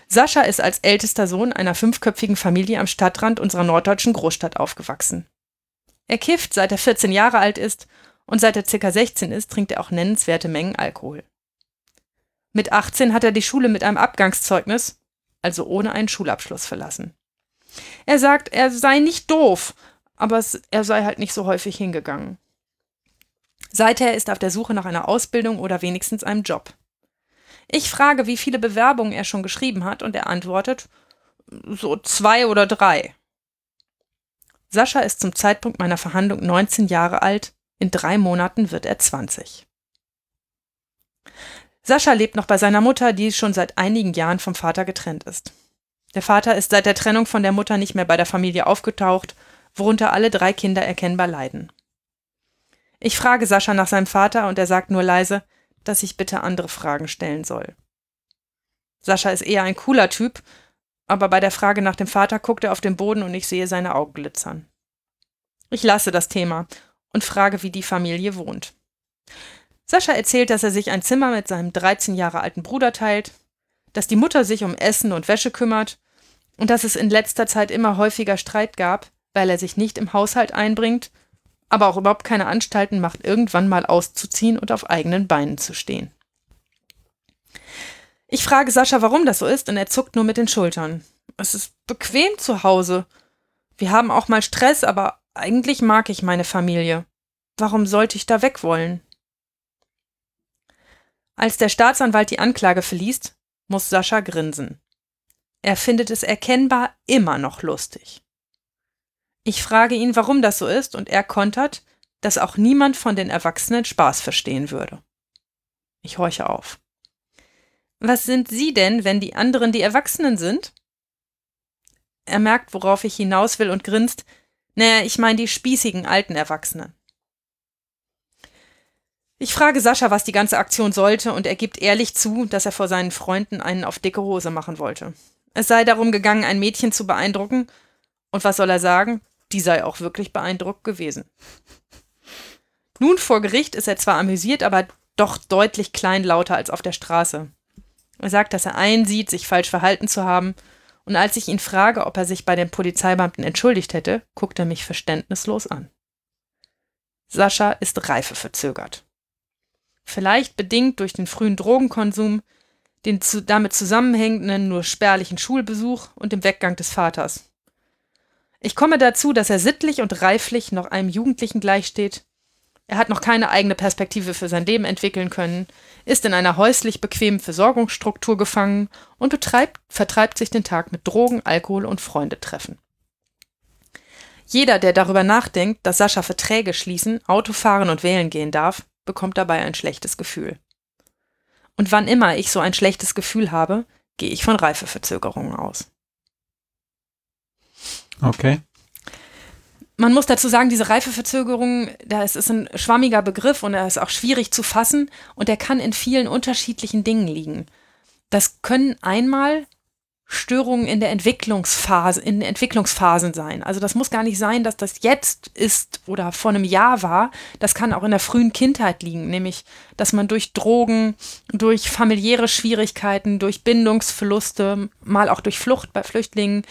Sascha ist als ältester Sohn einer fünfköpfigen Familie am Stadtrand unserer norddeutschen Großstadt aufgewachsen. Er kifft, seit er 14 Jahre alt ist und seit er circa 16 ist, trinkt er auch nennenswerte Mengen Alkohol. Mit 18 hat er die Schule mit einem Abgangszeugnis, also ohne einen Schulabschluss verlassen. Er sagt, er sei nicht doof, aber er sei halt nicht so häufig hingegangen. Seither ist er auf der Suche nach einer Ausbildung oder wenigstens einem Job. Ich frage, wie viele Bewerbungen er schon geschrieben hat, und er antwortet, so zwei oder drei. Sascha ist zum Zeitpunkt meiner Verhandlung 19 Jahre alt, in drei Monaten wird er 20. Sascha lebt noch bei seiner Mutter, die schon seit einigen Jahren vom Vater getrennt ist. Der Vater ist seit der Trennung von der Mutter nicht mehr bei der Familie aufgetaucht, worunter alle drei Kinder erkennbar leiden. Ich frage Sascha nach seinem Vater und er sagt nur leise, dass ich bitte andere Fragen stellen soll. Sascha ist eher ein cooler Typ, aber bei der Frage nach dem Vater guckt er auf den Boden und ich sehe seine Augen glitzern. Ich lasse das Thema und frage, wie die Familie wohnt. Sascha erzählt, dass er sich ein Zimmer mit seinem 13 Jahre alten Bruder teilt, dass die Mutter sich um Essen und Wäsche kümmert und dass es in letzter Zeit immer häufiger Streit gab, weil er sich nicht im Haushalt einbringt aber auch überhaupt keine Anstalten macht, irgendwann mal auszuziehen und auf eigenen Beinen zu stehen. Ich frage Sascha, warum das so ist, und er zuckt nur mit den Schultern. Es ist bequem zu Hause. Wir haben auch mal Stress, aber eigentlich mag ich meine Familie. Warum sollte ich da weg wollen? Als der Staatsanwalt die Anklage verliest, muss Sascha grinsen. Er findet es erkennbar immer noch lustig. Ich frage ihn, warum das so ist, und er kontert, dass auch niemand von den Erwachsenen Spaß verstehen würde. Ich horche auf. Was sind Sie denn, wenn die anderen die Erwachsenen sind? Er merkt, worauf ich hinaus will und grinst. Naja, ich meine die spießigen alten Erwachsenen. Ich frage Sascha, was die ganze Aktion sollte, und er gibt ehrlich zu, dass er vor seinen Freunden einen auf dicke Hose machen wollte. Es sei darum gegangen, ein Mädchen zu beeindrucken. Und was soll er sagen? Die sei auch wirklich beeindruckt gewesen. Nun vor Gericht ist er zwar amüsiert, aber doch deutlich kleinlauter als auf der Straße. Er sagt, dass er einsieht, sich falsch verhalten zu haben, und als ich ihn frage, ob er sich bei den Polizeibeamten entschuldigt hätte, guckt er mich verständnislos an. Sascha ist reifeverzögert. Vielleicht bedingt durch den frühen Drogenkonsum, den zu, damit zusammenhängenden nur spärlichen Schulbesuch und dem Weggang des Vaters. Ich komme dazu, dass er sittlich und reiflich noch einem Jugendlichen gleichsteht. Er hat noch keine eigene Perspektive für sein Leben entwickeln können, ist in einer häuslich bequemen Versorgungsstruktur gefangen und betreibt, vertreibt sich den Tag mit Drogen, Alkohol und Freundetreffen. Jeder, der darüber nachdenkt, dass Sascha Verträge schließen, Auto fahren und wählen gehen darf, bekommt dabei ein schlechtes Gefühl. Und wann immer ich so ein schlechtes Gefühl habe, gehe ich von Reifeverzögerungen aus. Okay. Man muss dazu sagen, diese Reifeverzögerung, da ist, ist ein schwammiger Begriff und er ist auch schwierig zu fassen und er kann in vielen unterschiedlichen Dingen liegen. Das können einmal Störungen in der Entwicklungsphase, in Entwicklungsphasen sein. Also das muss gar nicht sein, dass das jetzt ist oder vor einem Jahr war. Das kann auch in der frühen Kindheit liegen, nämlich, dass man durch Drogen, durch familiäre Schwierigkeiten, durch Bindungsverluste, mal auch durch Flucht bei Flüchtlingen,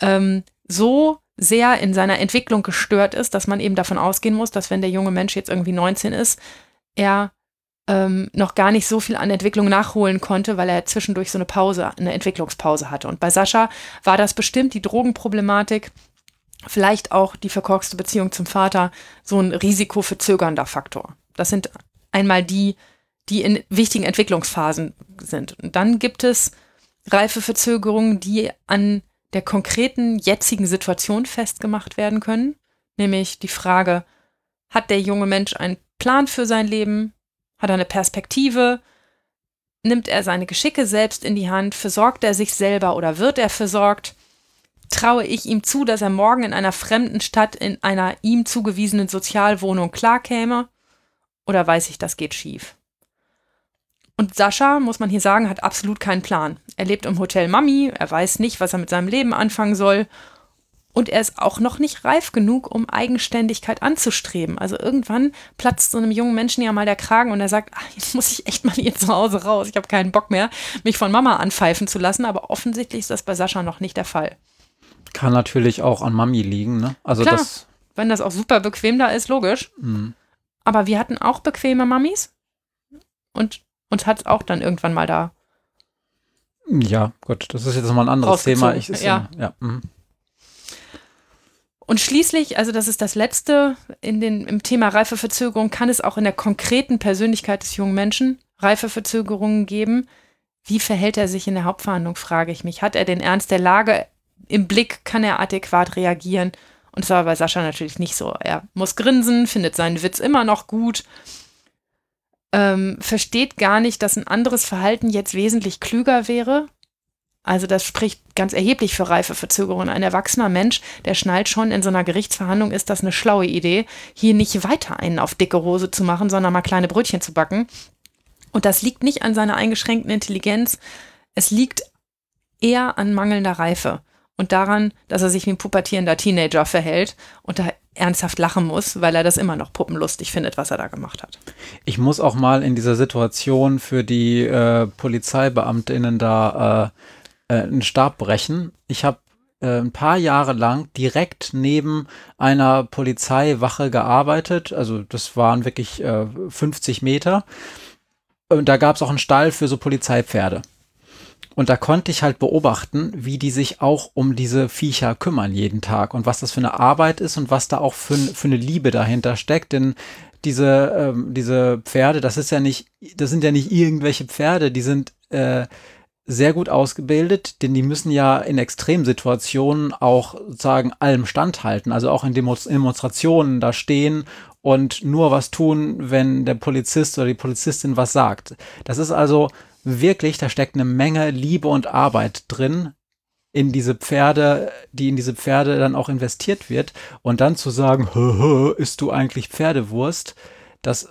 ähm, so sehr in seiner Entwicklung gestört ist, dass man eben davon ausgehen muss, dass wenn der junge Mensch jetzt irgendwie 19 ist, er ähm, noch gar nicht so viel an Entwicklung nachholen konnte, weil er zwischendurch so eine Pause, eine Entwicklungspause hatte. Und bei Sascha war das bestimmt die Drogenproblematik, vielleicht auch die verkorkste Beziehung zum Vater, so ein risikoverzögernder Faktor. Das sind einmal die, die in wichtigen Entwicklungsphasen sind. Und dann gibt es Reifeverzögerungen, die an der konkreten jetzigen Situation festgemacht werden können, nämlich die Frage, hat der junge Mensch einen Plan für sein Leben? Hat er eine Perspektive? Nimmt er seine Geschicke selbst in die Hand? Versorgt er sich selber oder wird er versorgt? traue ich ihm zu, dass er morgen in einer fremden Stadt in einer ihm zugewiesenen Sozialwohnung klarkäme? Oder weiß ich, das geht schief? Und Sascha, muss man hier sagen, hat absolut keinen Plan. Er lebt im Hotel Mami, er weiß nicht, was er mit seinem Leben anfangen soll. Und er ist auch noch nicht reif genug, um Eigenständigkeit anzustreben. Also irgendwann platzt so einem jungen Menschen ja mal der Kragen und er sagt, ach, jetzt muss ich echt mal hier zu Hause raus. Ich habe keinen Bock mehr, mich von Mama anpfeifen zu lassen. Aber offensichtlich ist das bei Sascha noch nicht der Fall. Kann natürlich auch an Mami liegen, ne? Also Klar, das. wenn das auch super bequem da ist, logisch. Mh. Aber wir hatten auch bequeme Mamis. Und uns hat es auch dann irgendwann mal da. Ja, gut, das ist jetzt mal ein anderes Thema. Ich, ja. ja. mhm. Und schließlich, also das ist das Letzte in den, im Thema Reifeverzögerung, kann es auch in der konkreten Persönlichkeit des jungen Menschen Reifeverzögerungen geben. Wie verhält er sich in der Hauptverhandlung, frage ich mich. Hat er den Ernst der Lage im Blick? Kann er adäquat reagieren? Und das war bei Sascha natürlich nicht so. Er muss grinsen, findet seinen Witz immer noch gut, ähm, versteht gar nicht, dass ein anderes Verhalten jetzt wesentlich klüger wäre. Also das spricht ganz erheblich für Reifeverzögerung. Ein erwachsener Mensch, der schnallt schon, in so einer Gerichtsverhandlung ist das eine schlaue Idee, hier nicht weiter einen auf dicke Hose zu machen, sondern mal kleine Brötchen zu backen. Und das liegt nicht an seiner eingeschränkten Intelligenz, es liegt eher an mangelnder Reife und daran, dass er sich wie ein pubertierender Teenager verhält und da ernsthaft lachen muss, weil er das immer noch puppenlustig findet, was er da gemacht hat. Ich muss auch mal in dieser Situation für die äh, PolizeibeamtInnen da äh, äh, einen Stab brechen. Ich habe äh, ein paar Jahre lang direkt neben einer Polizeiwache gearbeitet. Also das waren wirklich äh, 50 Meter. Und da gab es auch einen Stall für so Polizeipferde. Und da konnte ich halt beobachten, wie die sich auch um diese Viecher kümmern jeden Tag und was das für eine Arbeit ist und was da auch für, für eine Liebe dahinter steckt. Denn diese, ähm, diese Pferde, das ist ja nicht, das sind ja nicht irgendwelche Pferde, die sind äh, sehr gut ausgebildet, denn die müssen ja in Extremsituationen auch sozusagen allem standhalten, also auch in Demo Demonstrationen da stehen und nur was tun, wenn der Polizist oder die Polizistin was sagt. Das ist also wirklich, da steckt eine Menge Liebe und Arbeit drin in diese Pferde, die in diese Pferde dann auch investiert wird und dann zu sagen, [laughs] hö, hö, isst du eigentlich Pferdewurst, das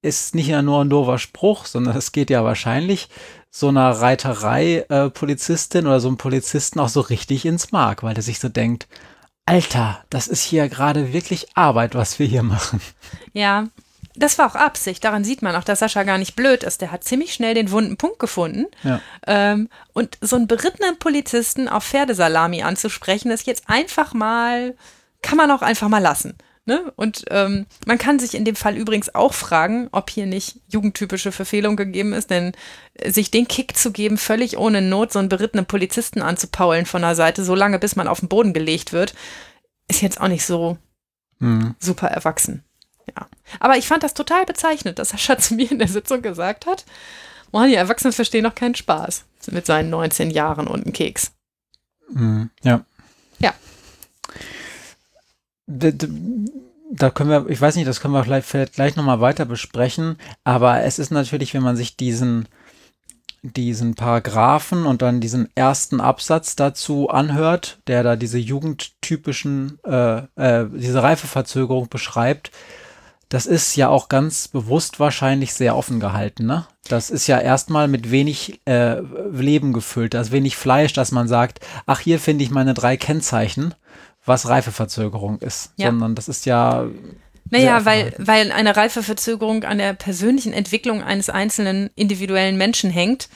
ist nicht nur ein doofer Spruch, sondern es geht ja wahrscheinlich so einer Reiterei-Polizistin oder so einem Polizisten auch so richtig ins Mark, weil der sich so denkt, Alter, das ist hier gerade wirklich Arbeit, was wir hier machen. Ja, das war auch Absicht. Daran sieht man auch, dass Sascha gar nicht blöd ist. Der hat ziemlich schnell den wunden Punkt gefunden. Ja. Ähm, und so einen berittenen Polizisten auf Pferdesalami anzusprechen, ist jetzt einfach mal, kann man auch einfach mal lassen. Ne? Und ähm, man kann sich in dem Fall übrigens auch fragen, ob hier nicht jugendtypische Verfehlung gegeben ist, denn äh, sich den Kick zu geben, völlig ohne Not so einen berittenen Polizisten anzupaulen von der Seite, so lange bis man auf den Boden gelegt wird, ist jetzt auch nicht so Hm. super erwachsen. Ja. Aber ich fand das total bezeichnend, dass Sascha zu [laughs] mir in der Sitzung gesagt hat, Boah, die Erwachsenen verstehen noch keinen Spaß mit seinen 19 Jahren und einem Keks. Hm, Ja. Ja. D- d- Da können wir, ich weiß nicht, das können wir vielleicht, vielleicht gleich nochmal weiter besprechen, aber es ist natürlich, wenn man sich diesen, diesen Paragraphen und dann diesen ersten Absatz dazu anhört, der da diese jugendtypischen, äh, äh, diese Reifeverzögerung beschreibt, das ist ja auch ganz bewusst wahrscheinlich sehr offen gehalten, ne? Das ist ja erstmal mit wenig äh, Leben gefüllt, da ist wenig Fleisch, dass man sagt, ach, hier finde ich meine drei Kennzeichen, was Reifeverzögerung ist. Ja. Sondern das ist ja. Naja, weil, weil eine Reifeverzögerung an der persönlichen Entwicklung eines einzelnen individuellen Menschen hängt.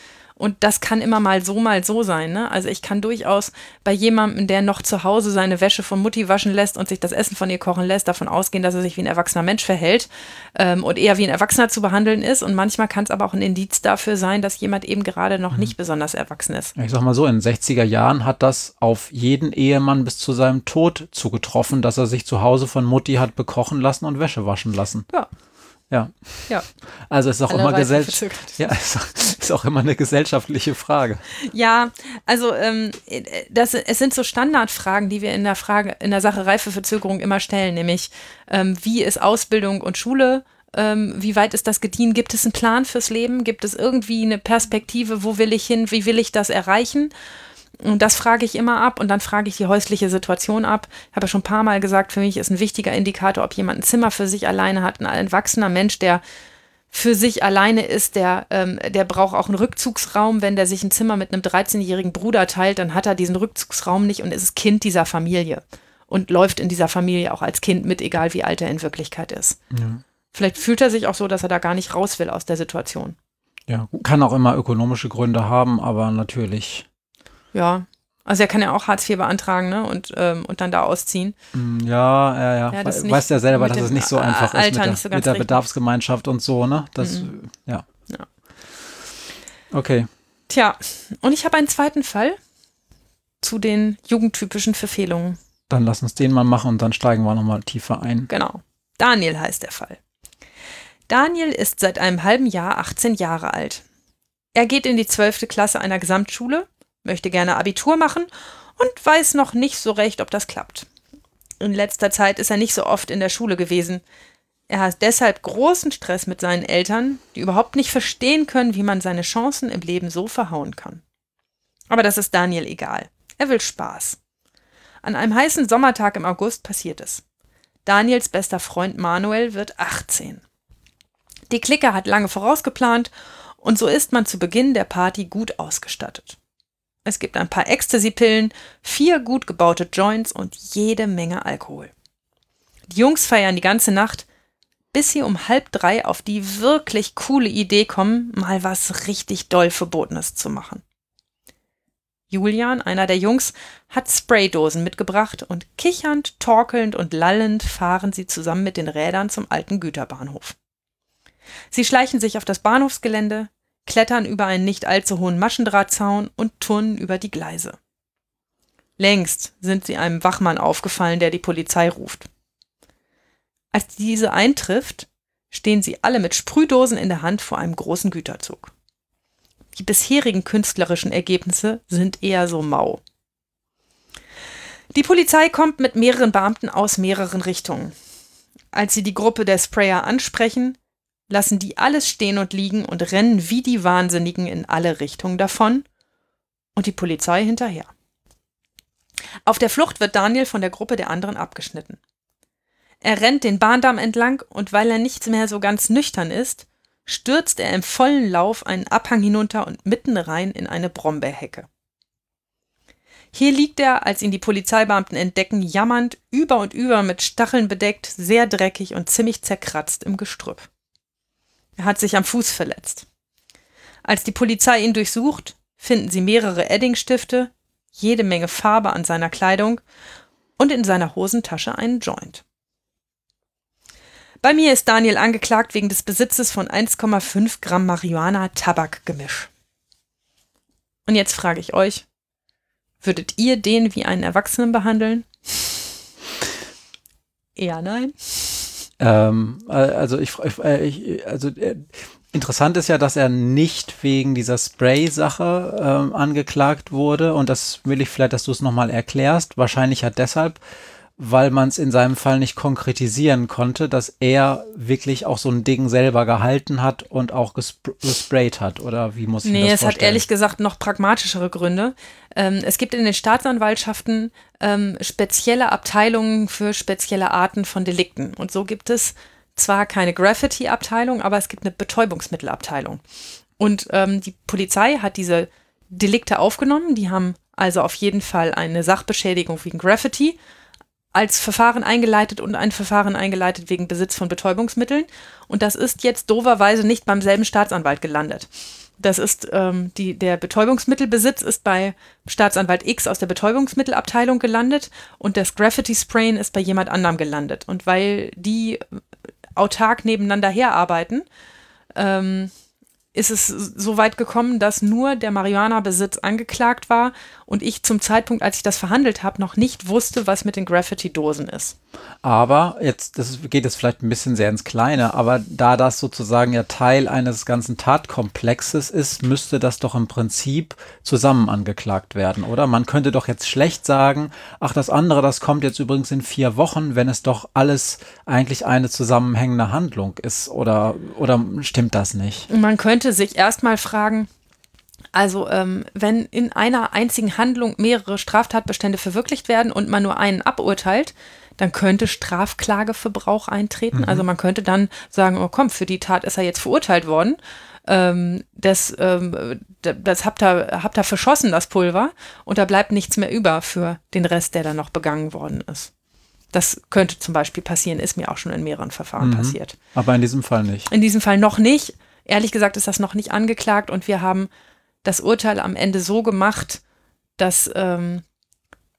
Und das kann immer mal so, mal so sein. Ne? Also ich kann durchaus bei jemandem, der noch zu Hause seine Wäsche von Mutti waschen lässt und sich das Essen von ihr kochen lässt, davon ausgehen, dass er sich wie ein erwachsener Mensch verhält ähm, und eher wie ein Erwachsener zu behandeln ist. Und manchmal kann es aber auch ein Indiz dafür sein, dass jemand eben gerade noch nicht besonders erwachsen ist. Ich sag mal so, in den 60er Jahren hat das auf jeden Ehemann bis zu seinem Tod zugetroffen, dass er sich zu Hause von Mutti hat bekochen lassen und Wäsche waschen lassen. Ja. Ja. Ja. Also es ist auch Alle immer gesell ja, ist, auch- ist auch immer eine gesellschaftliche Frage. Ja, also ähm, das, es sind so Standardfragen, die wir in der Frage, in der Sache Reifeverzögerung immer stellen, nämlich ähm, wie ist Ausbildung und Schule? Ähm, wie weit ist das gediehen? Gibt es einen Plan fürs Leben? Gibt es irgendwie eine Perspektive? Wo will ich hin? Wie will ich das erreichen? Und das frage ich immer ab und dann frage ich die häusliche Situation ab. Ich habe ja schon ein paar Mal gesagt, für mich ist ein wichtiger Indikator, ob jemand ein Zimmer für sich alleine hat. Ein erwachsener Mensch, der für sich alleine ist, der, ähm, der braucht auch einen Rückzugsraum. Wenn der sich ein Zimmer mit einem 13-jährigen Bruder teilt, dann hat er diesen Rückzugsraum nicht und ist Kind dieser Familie und läuft in dieser Familie auch als Kind mit, egal wie alt er in Wirklichkeit ist. Ja. Vielleicht fühlt er sich auch so, dass er da gar nicht raus will aus der Situation. Ja, kann auch immer ökonomische Gründe haben, aber natürlich. Ja, also er kann ja auch Hartz IV beantragen ne? und, ähm, und dann da ausziehen. Mm, ja, ja, ja. ja We weiß ja selber, dass es nicht so einfach Alter ist mit der, so mit der Bedarfsgemeinschaft und so, ne? Das, mhm. ja. ja. Okay. Tja, und ich habe einen zweiten Fall zu den jugendtypischen Verfehlungen. Dann lass uns den mal machen und dann steigen wir nochmal tiefer ein. Genau. Daniel heißt der Fall. Daniel ist seit einem halben Jahr 18 Jahre alt. Er geht in die 12. Klasse einer Gesamtschule, möchte gerne Abitur machen und weiß noch nicht so recht, ob das klappt. In letzter Zeit ist er nicht so oft in der Schule gewesen. Er hat deshalb großen Stress mit seinen Eltern, die überhaupt nicht verstehen können, wie man seine Chancen im Leben so verhauen kann. Aber das ist Daniel egal. Er will Spaß. An einem heißen Sommertag im August passiert es. Daniels bester Freund Manuel wird 18. Die Clique hat lange vorausgeplant und so ist man zu Beginn der Party gut ausgestattet. Es gibt ein paar Ecstasy-Pillen, vier gut gebaute Joints und jede Menge Alkohol. Die Jungs feiern die ganze Nacht, bis sie um halb drei auf die wirklich coole Idee kommen, mal was richtig doll Verbotenes zu machen. Julian, einer der Jungs, hat Spraydosen mitgebracht und kichernd, torkelnd und lallend fahren sie zusammen mit den Rädern zum alten Güterbahnhof. Sie schleichen sich auf das Bahnhofsgelände, klettern über einen nicht allzu hohen Maschendrahtzaun und turnen über die Gleise. Längst sind sie einem Wachmann aufgefallen, der die Polizei ruft. Als diese eintrifft, stehen sie alle mit Sprühdosen in der Hand vor einem großen Güterzug. Die bisherigen künstlerischen Ergebnisse sind eher so mau. Die Polizei kommt mit mehreren Beamten aus mehreren Richtungen. Als sie die Gruppe der Sprayer ansprechen, lassen die alles stehen und liegen und rennen wie die Wahnsinnigen in alle Richtungen davon und die Polizei hinterher. Auf der Flucht wird Daniel von der Gruppe der anderen abgeschnitten. Er rennt den Bahndamm entlang und weil er nicht mehr so ganz nüchtern ist, stürzt er im vollen Lauf einen Abhang hinunter und mitten rein in eine Brombeerhecke. Hier liegt er, als ihn die Polizeibeamten entdecken, jammernd, über und über mit Stacheln bedeckt, sehr dreckig und ziemlich zerkratzt im Gestrüpp. Er hat sich am Fuß verletzt. Als die Polizei ihn durchsucht, finden sie mehrere Eddingstifte, jede Menge Farbe an seiner Kleidung und in seiner Hosentasche einen Joint. Bei mir ist Daniel angeklagt wegen des Besitzes von 1,5 Gramm Marihuana-Tabakgemisch. Und jetzt frage ich euch, würdet ihr den wie einen Erwachsenen behandeln? [laughs] Eher nein. Ähm, also ich, äh, ich also äh, interessant ist ja, dass er nicht wegen dieser Spray-Sache ähm, angeklagt wurde und das will ich vielleicht, dass du es nochmal erklärst. Wahrscheinlich hat deshalb weil man es in seinem Fall nicht konkretisieren konnte, dass er wirklich auch so ein Ding selber gehalten hat und auch gespr gesprayt hat. Oder wie muss ich nee, das vorstellen? Nee, es hat ehrlich gesagt noch pragmatischere Gründe. Ähm, es gibt in den Staatsanwaltschaften ähm, spezielle Abteilungen für spezielle Arten von Delikten. Und so gibt es zwar keine Graffiti-Abteilung, aber es gibt eine Betäubungsmittelabteilung. Und ähm, die Polizei hat diese Delikte aufgenommen. Die haben also auf jeden Fall eine Sachbeschädigung wegen Graffiti als Verfahren eingeleitet und ein Verfahren eingeleitet wegen Besitz von Betäubungsmitteln. Und das ist jetzt doverweise nicht beim selben Staatsanwalt gelandet. Das ist ähm, die, der Betäubungsmittelbesitz ist bei Staatsanwalt X aus der Betäubungsmittelabteilung gelandet und das Graffiti Sprayen ist bei jemand anderem gelandet. Und weil die autark nebeneinander herarbeiten, ähm, ist es so weit gekommen, dass nur der Marihuana-Besitz angeklagt war und ich zum Zeitpunkt, als ich das verhandelt habe, noch nicht wusste, was mit den Graffiti-Dosen ist. Aber jetzt, das geht jetzt vielleicht ein bisschen sehr ins Kleine, aber da das sozusagen ja Teil eines ganzen Tatkomplexes ist, müsste das doch im Prinzip zusammen angeklagt werden, oder? Man könnte doch jetzt schlecht sagen, ach, das andere, das kommt jetzt übrigens in vier Wochen, wenn es doch alles eigentlich eine zusammenhängende Handlung ist, oder, oder stimmt das nicht? Man könnte sich erstmal fragen, Also ähm, wenn in einer einzigen Handlung mehrere Straftatbestände verwirklicht werden und man nur einen aburteilt, dann könnte Strafklage für Brauch eintreten. Mhm. Also man könnte dann sagen, oh komm, für die Tat ist er jetzt verurteilt worden. Ähm, das, ähm, das habt ihr, habt ihr verschossen, das Pulver, und da bleibt nichts mehr über für den Rest, der dann noch begangen worden ist. Das könnte zum Beispiel passieren, ist mir auch schon in mehreren Verfahren mhm. passiert. Aber in diesem Fall nicht. In diesem Fall noch nicht. Ehrlich gesagt ist das noch nicht angeklagt und wir haben das Urteil am Ende so gemacht, dass, ähm,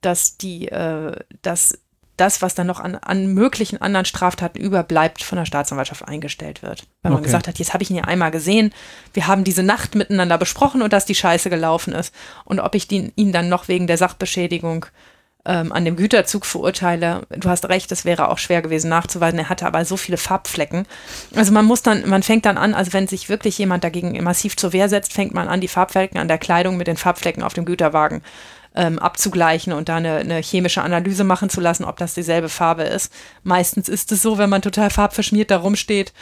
dass die, äh, dass das, was dann noch an, an möglichen anderen Straftaten überbleibt, von der Staatsanwaltschaft eingestellt wird. Weil man gesagt hat, jetzt habe ich ihn ja einmal gesehen, wir haben diese Nacht miteinander besprochen und dass die Scheiße gelaufen ist. Und ob ich den, ihn dann noch wegen der Sachbeschädigung ähm, an dem Güterzug verurteile, du hast recht, das wäre auch schwer gewesen nachzuweisen. Er hatte aber so viele Farbflecken. Also man muss dann, man fängt dann an, also wenn sich wirklich jemand dagegen massiv zur Wehr setzt, fängt man an, die Farbflecken an der Kleidung mit den Farbflecken auf dem Güterwagen ähm, abzugleichen und da eine, eine, chemische Analyse machen zu lassen, ob das dieselbe Farbe ist. Meistens ist es so, wenn man total farbverschmiert da rumsteht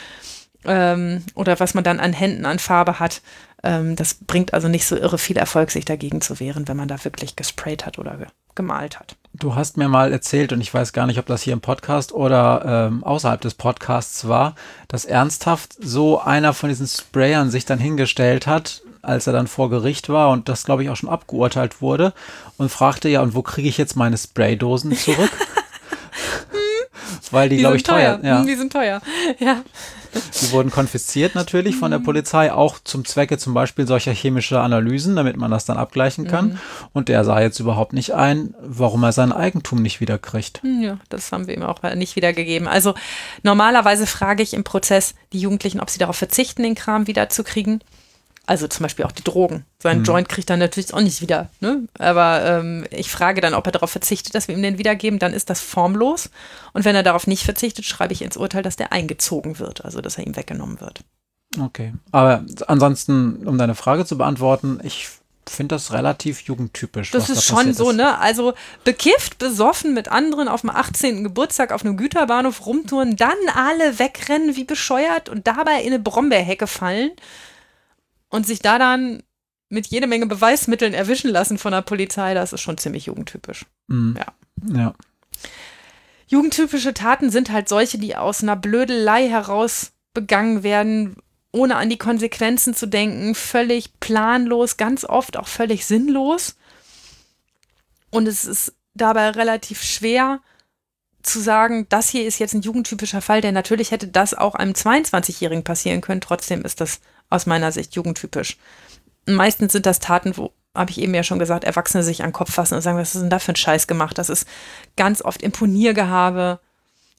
ähm, oder was man dann an Händen an Farbe hat. Ähm, das bringt also nicht so irre viel Erfolg, sich dagegen zu wehren, wenn man da wirklich gesprayt hat oder ge gemalt hat. Du hast mir mal erzählt, und ich weiß gar nicht, ob das hier im Podcast oder ähm, außerhalb des Podcasts war, dass ernsthaft so einer von diesen Sprayern sich dann hingestellt hat, als er dann vor Gericht war und das, glaube ich, auch schon abgeurteilt wurde und fragte, ja, und wo kriege ich jetzt meine Spraydosen zurück? [laughs] Weil die, die glaube ich, teuer. teuer. Ja. Die sind teuer, ja. Die wurden konfisziert natürlich von der mhm. Polizei, auch zum Zwecke zum Beispiel solcher chemischer Analysen, damit man das dann abgleichen kann. Mhm. Und der sah jetzt überhaupt nicht ein, warum er sein Eigentum nicht wiederkriegt. Ja, das haben wir ihm auch nicht wiedergegeben. Also normalerweise frage ich im Prozess die Jugendlichen, ob sie darauf verzichten, den Kram wiederzukriegen. Also zum Beispiel auch die Drogen. So ein mhm. Joint kriegt er natürlich auch nicht wieder. Ne? Aber ähm, ich frage dann, ob er darauf verzichtet, dass wir ihm den wiedergeben. Dann ist das formlos. Und wenn er darauf nicht verzichtet, schreibe ich ins Urteil, dass der eingezogen wird. Also dass er ihm weggenommen wird. Okay. Aber ansonsten, um deine Frage zu beantworten, ich finde das relativ jugendtypisch. Das ist da schon so, ist. ne? Also bekifft, besoffen mit anderen auf dem 18. Geburtstag auf einem Güterbahnhof rumtouren, dann alle wegrennen wie bescheuert und dabei in eine Brombeerhecke fallen und sich da dann mit jede Menge Beweismitteln erwischen lassen von der Polizei, das ist schon ziemlich jugendtypisch. Mhm. Ja. ja. Jugendtypische Taten sind halt solche, die aus einer Blödelei heraus begangen werden, ohne an die Konsequenzen zu denken, völlig planlos, ganz oft auch völlig sinnlos. Und es ist dabei relativ schwer zu sagen, das hier ist jetzt ein jugendtypischer Fall, denn natürlich hätte das auch einem 22-Jährigen passieren können. Trotzdem ist das aus meiner Sicht jugendtypisch. Meistens sind das Taten, wo, habe ich eben ja schon gesagt, Erwachsene sich an den Kopf fassen und sagen, was ist denn da für ein Scheiß gemacht? Das ist ganz oft Imponiergehabe.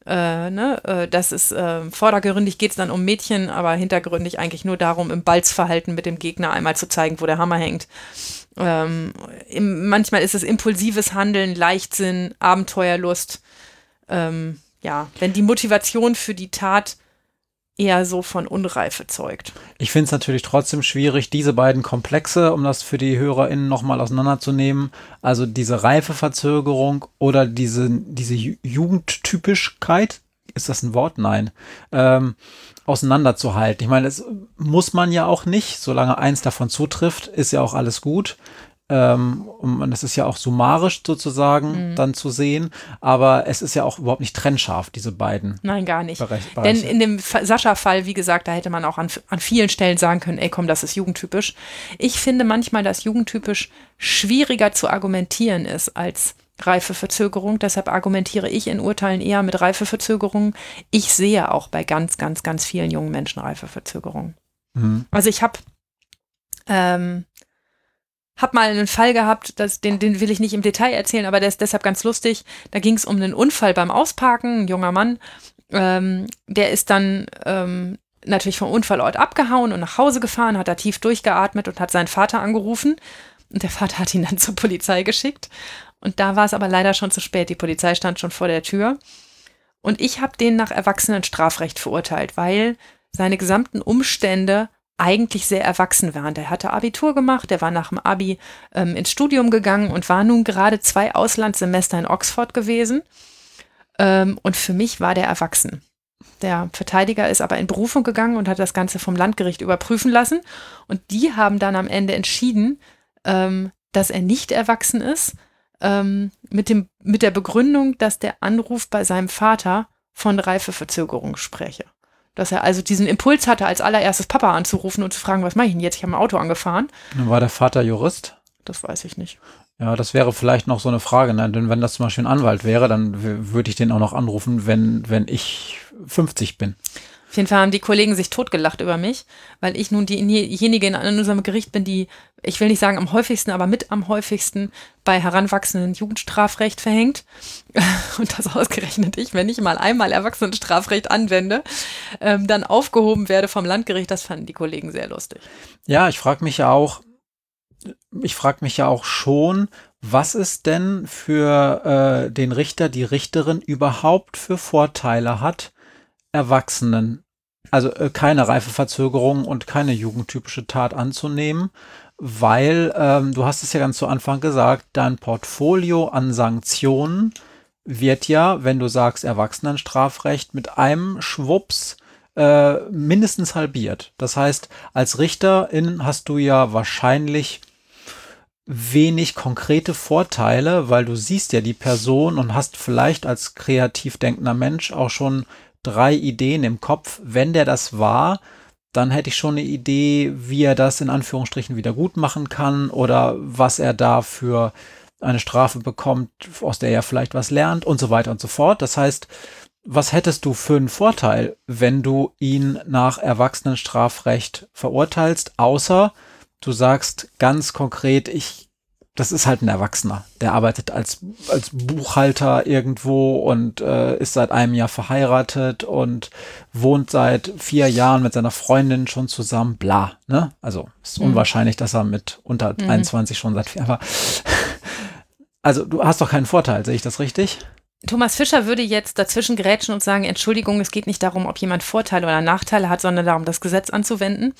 Äh, ne? Äh, das ist äh, vordergründig geht es dann um Mädchen, aber hintergründig eigentlich nur darum, im Balzverhalten mit dem Gegner einmal zu zeigen, wo der Hammer hängt. Ähm, im, manchmal ist es impulsives Handeln, Leichtsinn, Abenteuerlust. Ähm, ja, wenn die Motivation für die Tat eher so von Unreife zeugt. Ich finde es natürlich trotzdem schwierig, diese beiden Komplexe, um das für die HörerInnen nochmal auseinanderzunehmen, also diese Reifeverzögerung oder diese, diese Jugendtypischkeit, ist das ein Wort? Nein. Ähm, auseinanderzuhalten. Ich meine, das muss man ja auch nicht, solange eins davon zutrifft, ist ja auch alles gut. Ähm, und das ist ja auch summarisch sozusagen mhm. dann zu sehen, aber es ist ja auch überhaupt nicht trennscharf, diese beiden. Nein, gar nicht. Bereich, Denn in dem Sascha-Fall, wie gesagt, da hätte man auch an, an vielen Stellen sagen können, ey komm, das ist jugendtypisch. Ich finde manchmal, dass jugendtypisch schwieriger zu argumentieren ist als Reifeverzögerung. Deshalb argumentiere ich in Urteilen eher mit Reifeverzögerung. Ich sehe auch bei ganz, ganz, ganz vielen jungen Menschen Reifeverzögerung. Mhm. Also ich habe ähm, hab mal einen Fall gehabt, das, den, den will ich nicht im Detail erzählen, aber der ist deshalb ganz lustig. Da ging es um einen Unfall beim Ausparken, ein junger Mann. Ähm, der ist dann ähm, natürlich vom Unfallort abgehauen und nach Hause gefahren, hat da tief durchgeatmet und hat seinen Vater angerufen. Und der Vater hat ihn dann [laughs] zur Polizei geschickt. Und da war es aber leider schon zu spät. Die Polizei stand schon vor der Tür. Und ich habe den nach Erwachsenenstrafrecht verurteilt, weil seine gesamten Umstände eigentlich sehr erwachsen waren. Der hatte Abitur gemacht, der war nach dem Abi ähm, ins Studium gegangen und war nun gerade zwei Auslandssemester in Oxford gewesen. Ähm, und für mich war der erwachsen. Der Verteidiger ist aber in Berufung gegangen und hat das Ganze vom Landgericht überprüfen lassen. Und die haben dann am Ende entschieden, ähm, dass er nicht erwachsen ist, ähm, mit, dem, mit der Begründung, dass der Anruf bei seinem Vater von Reifeverzögerung spreche. Dass er also diesen Impuls hatte, als allererstes Papa anzurufen und zu fragen, was mache ich denn jetzt? Ich habe mein Auto angefahren. War der Vater Jurist? Das weiß ich nicht. Ja, das wäre vielleicht noch so eine Frage, ne? denn wenn das zum Beispiel ein Anwalt wäre, dann würde ich den auch noch anrufen, wenn, wenn ich 50 bin. Auf jeden Fall haben die Kollegen sich totgelacht über mich, weil ich nun diejenige in unserem Gericht bin, die, ich will nicht sagen am häufigsten, aber mit am häufigsten bei Heranwachsenden Jugendstrafrecht verhängt. [laughs] Und das ausgerechnet ich, wenn ich mal einmal Erwachsenenstrafrecht anwende, ähm, dann aufgehoben werde vom Landgericht. Das fanden die Kollegen sehr lustig. Ja, ich frage mich ja auch, ich frage mich ja auch schon, was es denn für äh, den Richter, die Richterin überhaupt für Vorteile hat, Erwachsenen, also äh, keine Reifeverzögerung und keine jugendtypische Tat anzunehmen, weil ähm, du hast es ja ganz zu Anfang gesagt, dein Portfolio an Sanktionen wird ja, wenn du sagst Erwachsenenstrafrecht, mit einem Schwupps äh, mindestens halbiert. Das heißt, als Richterin hast du ja wahrscheinlich wenig konkrete Vorteile, weil du siehst ja die Person und hast vielleicht als kreativ denkender Mensch auch schon drei Ideen im Kopf. Wenn der das war, dann hätte ich schon eine Idee, wie er das in Anführungsstrichen wieder gut machen kann oder was er da für eine Strafe bekommt, aus der er vielleicht was lernt und so weiter und so fort. Das heißt, was hättest du für einen Vorteil, wenn du ihn nach Erwachsenenstrafrecht verurteilst, außer du sagst ganz konkret, ich, das ist halt ein Erwachsener, der arbeitet als, als Buchhalter irgendwo und äh, ist seit einem Jahr verheiratet und wohnt seit vier Jahren mit seiner Freundin schon zusammen, bla, ne? Also ist mhm. unwahrscheinlich, dass er mit unter mhm. 21 schon seit vier, aber [laughs] also du hast doch keinen Vorteil, sehe ich das richtig? Thomas Fischer würde jetzt dazwischen gerätschen und sagen, Entschuldigung, es geht nicht darum, ob jemand Vorteile oder Nachteile hat, sondern darum, das Gesetz anzuwenden.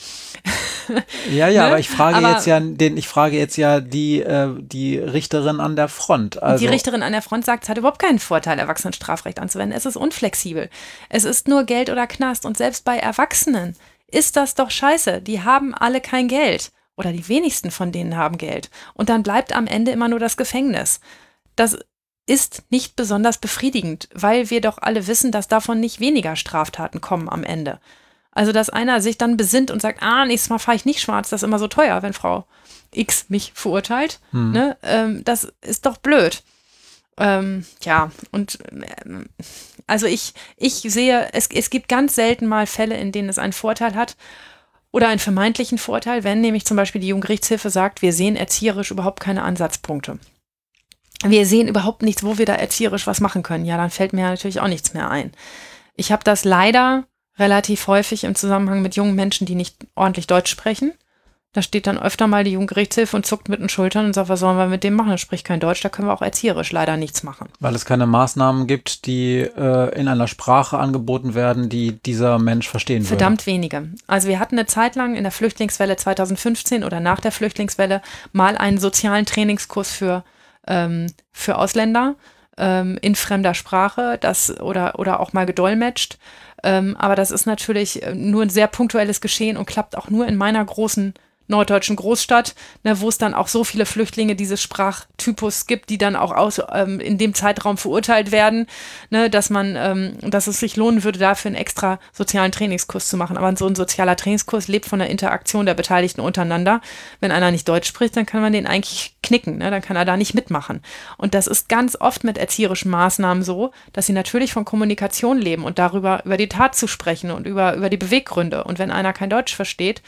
[laughs] Ja, ja, ne? aber ich frage aber jetzt ja den, ich frage jetzt ja die, äh, die Richterin an der Front. Also die Richterin an der Front sagt, es hat überhaupt keinen Vorteil, Erwachsenenstrafrecht anzuwenden. Es ist unflexibel. Es ist nur Geld oder Knast. Und selbst bei Erwachsenen ist das doch scheiße. Die haben alle kein Geld. Oder die wenigsten von denen haben Geld. Und dann bleibt am Ende immer nur das Gefängnis. Das ist nicht besonders befriedigend, weil wir doch alle wissen, dass davon nicht weniger Straftaten kommen am Ende. Also, dass einer sich dann besinnt und sagt, ah, nächstes Mal fahre ich nicht schwarz, das ist immer so teuer, wenn Frau X mich verurteilt. Hm. Ne? Ähm, das ist doch blöd. Ähm, ja, und ähm, also ich, ich sehe, es, es gibt ganz selten mal Fälle, in denen es einen Vorteil hat oder einen vermeintlichen Vorteil, wenn nämlich zum Beispiel die Jugendgerichtshilfe sagt, wir sehen erzieherisch überhaupt keine Ansatzpunkte wir sehen überhaupt nichts, wo wir da erzieherisch was machen können. Ja, dann fällt mir natürlich auch nichts mehr ein. Ich habe das leider relativ häufig im Zusammenhang mit jungen Menschen, die nicht ordentlich Deutsch sprechen. Da steht dann öfter mal die Jugendgerichtshilfe und zuckt mit den Schultern und sagt, was sollen wir mit dem machen? Er spricht kein Deutsch, da können wir auch erzieherisch leider nichts machen. Weil es keine Maßnahmen gibt, die äh, in einer Sprache angeboten werden, die dieser Mensch verstehen würde. Verdammt wenige. Also wir hatten eine Zeit lang in der Flüchtlingswelle 2015 oder nach der Flüchtlingswelle mal einen sozialen Trainingskurs für ähm, für Ausländer ähm, in fremder Sprache das, oder, oder auch mal gedolmetscht. Ähm, aber das ist natürlich äh, nur ein sehr punktuelles Geschehen und klappt auch nur in meiner großen norddeutschen Großstadt, ne, wo es dann auch so viele Flüchtlinge dieses Sprachtypus gibt, die dann auch aus, ähm, in dem Zeitraum verurteilt werden, ne, dass man, ähm, dass es sich lohnen würde, dafür einen extra sozialen Trainingskurs zu machen. Aber so ein sozialer Trainingskurs lebt von der Interaktion der Beteiligten untereinander. Wenn einer nicht Deutsch spricht, dann kann man den eigentlich knicken, ne, dann kann er da nicht mitmachen. Und das ist ganz oft mit erzieherischen Maßnahmen so, dass sie natürlich von Kommunikation leben und darüber, über die Tat zu sprechen und über, über die Beweggründe. Und wenn einer kein Deutsch versteht,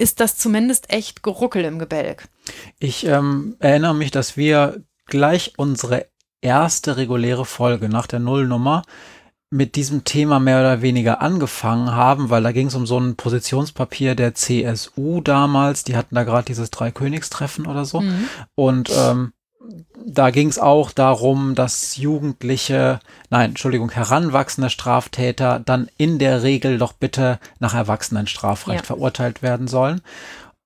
ist das zumindest echt Geruckel im Gebälk. Ich ähm, erinnere mich, dass wir gleich unsere erste reguläre Folge nach der Nullnummer mit diesem Thema mehr oder weniger angefangen haben, weil da ging es um so ein Positionspapier der CSU damals. Die hatten da gerade dieses Dreikönigstreffen oder so. Mhm. Und ähm, da ging es auch darum, dass Jugendliche, nein, Entschuldigung, heranwachsende Straftäter dann in der Regel doch bitte nach Erwachsenenstrafrecht ja. verurteilt werden sollen.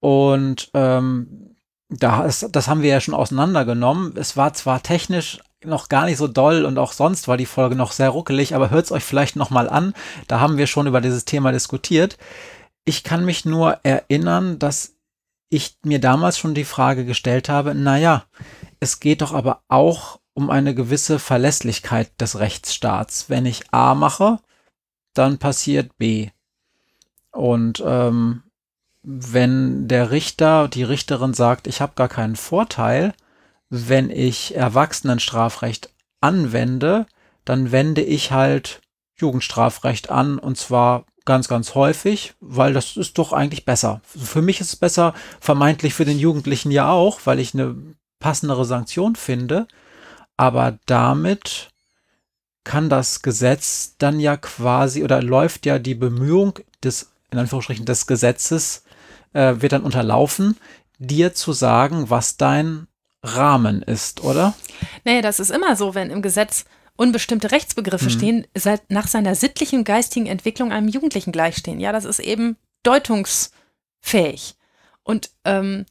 Und ähm, da ist, das haben wir ja schon auseinandergenommen. Es war zwar technisch noch gar nicht so doll und auch sonst war die Folge noch sehr ruckelig, aber hört es euch vielleicht nochmal an. Da haben wir schon über dieses Thema diskutiert. Ich kann mich nur erinnern, dass ich mir damals schon die Frage gestellt habe, naja, es geht doch aber auch um eine gewisse Verlässlichkeit des Rechtsstaats. Wenn ich A mache, dann passiert B. Und ähm, wenn der Richter, die Richterin sagt, ich habe gar keinen Vorteil, wenn ich Erwachsenenstrafrecht anwende, dann wende ich halt Jugendstrafrecht an und zwar ganz, ganz häufig, weil das ist doch eigentlich besser. Für mich ist es besser, vermeintlich für den Jugendlichen ja auch, weil ich eine passendere Sanktion finde. Aber damit kann das Gesetz dann ja quasi oder läuft ja die Bemühung des, in Anführungsstrichen, des Gesetzes, äh, wird dann unterlaufen, dir zu sagen, was dein Rahmen ist, oder? Naja, das ist immer so, wenn im Gesetz unbestimmte Rechtsbegriffe mhm. stehen, nach seiner sittlichen geistigen Entwicklung einem Jugendlichen gleichstehen. Ja, das ist eben deutungsfähig. Und ähm,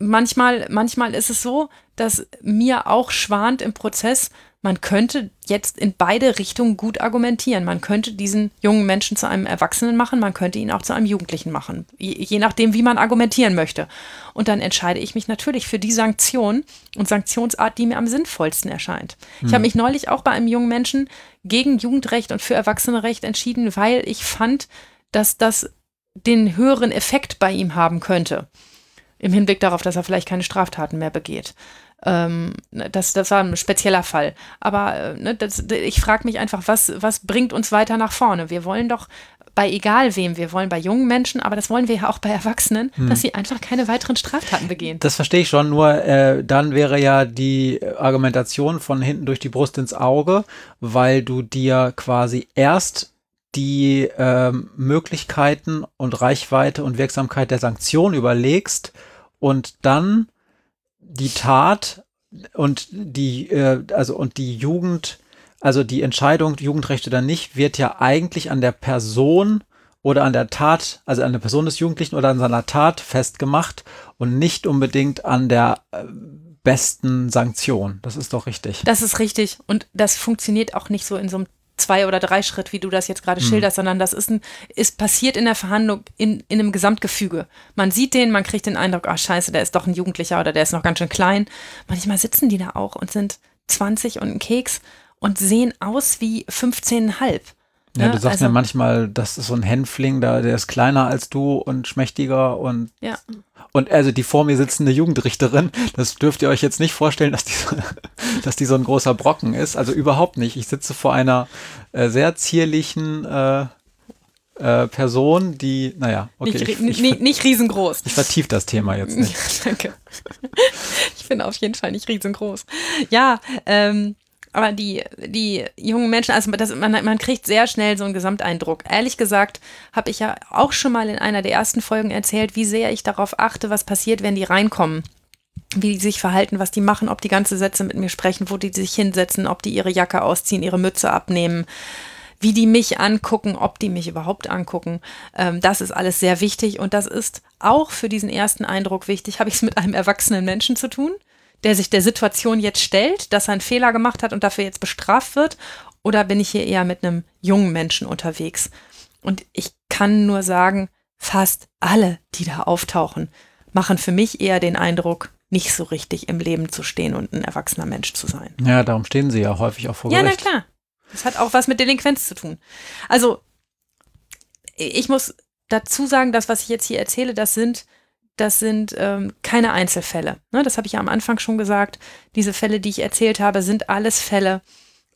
manchmal, manchmal ist es so, dass mir auch schwant im Prozess, man könnte jetzt in beide Richtungen gut argumentieren. Man könnte diesen jungen Menschen zu einem Erwachsenen machen, man könnte ihn auch zu einem Jugendlichen machen, je, je nachdem, wie man argumentieren möchte. Und dann entscheide ich mich natürlich für die Sanktion und Sanktionsart, die mir am sinnvollsten erscheint. Hm. Ich habe mich neulich auch bei einem jungen Menschen gegen Jugendrecht und für Erwachsenerecht entschieden, weil ich fand, dass das den höheren Effekt bei ihm haben könnte. Im Hinblick darauf, dass er vielleicht keine Straftaten mehr begeht. Ähm, das, das war ein spezieller Fall. Aber äh, ne, das, ich frage mich einfach, was, was bringt uns weiter nach vorne? Wir wollen doch bei egal wem, wir wollen bei jungen Menschen, aber das wollen wir ja auch bei Erwachsenen, hm. dass sie einfach keine weiteren Straftaten begehen. Das verstehe ich schon, nur äh, dann wäre ja die Argumentation von hinten durch die Brust ins Auge, weil du dir quasi erst die äh, Möglichkeiten und Reichweite und Wirksamkeit der Sanktion überlegst und dann die Tat und die, äh, also und die Jugend, also die Entscheidung, Jugendrechte oder nicht, wird ja eigentlich an der Person oder an der Tat, also an der Person des Jugendlichen oder an seiner Tat festgemacht und nicht unbedingt an der äh, besten Sanktion. Das ist doch richtig. Das ist richtig. Und das funktioniert auch nicht so in so einem zwei oder drei Schritt, wie du das jetzt gerade mhm. schilderst, sondern das ist, ein, ist passiert in der Verhandlung in, in einem Gesamtgefüge. Man sieht den, man kriegt den Eindruck, ah scheiße, der ist doch ein Jugendlicher oder der ist noch ganz schön klein. Manchmal sitzen die da auch und sind 20 und ein Keks und sehen aus wie 15,5. Ja, du sagst also, ja manchmal, das ist so ein Hänfling, da, der ist kleiner als du und schmächtiger und ja. Und also die vor mir sitzende Jugendrichterin, das dürft ihr euch jetzt nicht vorstellen, dass die, [laughs] dass die so ein großer Brocken ist. Also überhaupt nicht. Ich sitze vor einer äh, sehr zierlichen äh, äh, Person, die, naja, okay. Nicht, ich, ich, nicht, nicht riesengroß. Ich vertief das Thema jetzt [laughs] nicht. Danke. Ich bin auf jeden Fall nicht riesengroß. Ja, ähm, aber die, die jungen Menschen, also das, man, man kriegt sehr schnell so einen Gesamteindruck. Ehrlich gesagt habe ich ja auch schon mal in einer der ersten Folgen erzählt, wie sehr ich darauf achte, was passiert, wenn die reinkommen. Wie die sich verhalten, was die machen, ob die ganze Sätze mit mir sprechen, wo die sich hinsetzen, ob die ihre Jacke ausziehen, ihre Mütze abnehmen, wie die mich angucken, ob die mich überhaupt angucken. Ähm, das ist alles sehr wichtig und das ist auch für diesen ersten Eindruck wichtig. Habe ich es mit einem erwachsenen Menschen zu tun? Der sich der Situation jetzt stellt, dass er einen Fehler gemacht hat und dafür jetzt bestraft wird? Oder bin ich hier eher mit einem jungen Menschen unterwegs? Und ich kann nur sagen, fast alle, die da auftauchen, machen für mich eher den Eindruck, nicht so richtig im Leben zu stehen und ein erwachsener Mensch zu sein. Ja, darum stehen sie ja häufig auch vor Gericht. Ja, na klar. Das hat auch was mit Delinquenz zu tun. Also, ich muss dazu sagen, das, was ich jetzt hier erzähle, das sind das sind ähm, keine Einzelfälle. Ne, das habe ich ja am Anfang schon gesagt. Diese Fälle, die ich erzählt habe, sind alles Fälle,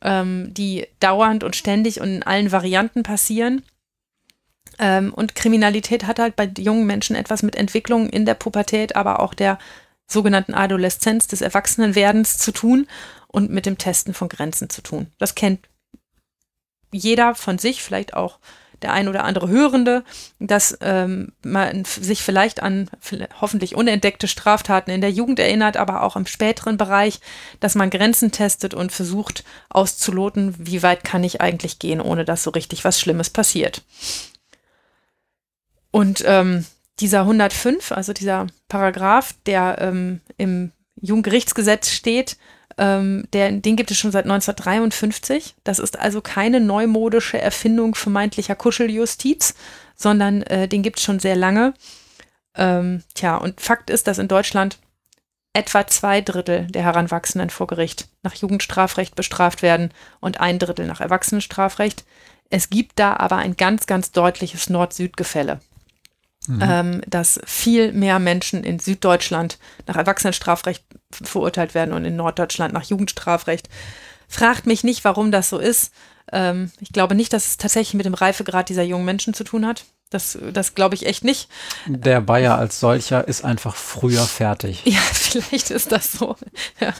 ähm, die dauernd und ständig und in allen Varianten passieren. Ähm, und Kriminalität hat halt bei jungen Menschen etwas mit Entwicklungen in der Pubertät, aber auch der sogenannten Adoleszenz, des Erwachsenenwerdens zu tun und mit dem Testen von Grenzen zu tun. Das kennt jeder von sich, vielleicht auch der ein oder andere Hörende, dass ähm, man sich vielleicht an hoffentlich unentdeckte Straftaten in der Jugend erinnert, aber auch im späteren Bereich, dass man Grenzen testet und versucht auszuloten, wie weit kann ich eigentlich gehen, ohne dass so richtig was Schlimmes passiert. Und ähm, dieser 105, also dieser Paragraph, der ähm, im Jugendgerichtsgesetz steht, Ähm, der, den gibt es schon seit 1953. Das ist also keine neumodische Erfindung vermeintlicher Kuscheljustiz, sondern äh, den gibt es schon sehr lange. Ähm, tja, und Fakt ist, dass in Deutschland etwa zwei Drittel der Heranwachsenden vor Gericht nach Jugendstrafrecht bestraft werden und ein Drittel nach Erwachsenenstrafrecht. Es gibt da aber ein ganz, ganz deutliches Nord-Süd-Gefälle. Mhm. Ähm, dass viel mehr Menschen in Süddeutschland nach Erwachsenenstrafrecht verurteilt werden und in Norddeutschland nach Jugendstrafrecht. Fragt mich nicht, warum das so ist. Ähm, ich glaube nicht, dass es tatsächlich mit dem Reifegrad dieser jungen Menschen zu tun hat. Das, das glaube ich echt nicht. Der Bayer als solcher ist einfach früher fertig. Ja, [laughs] vielleicht ist das so. Ja.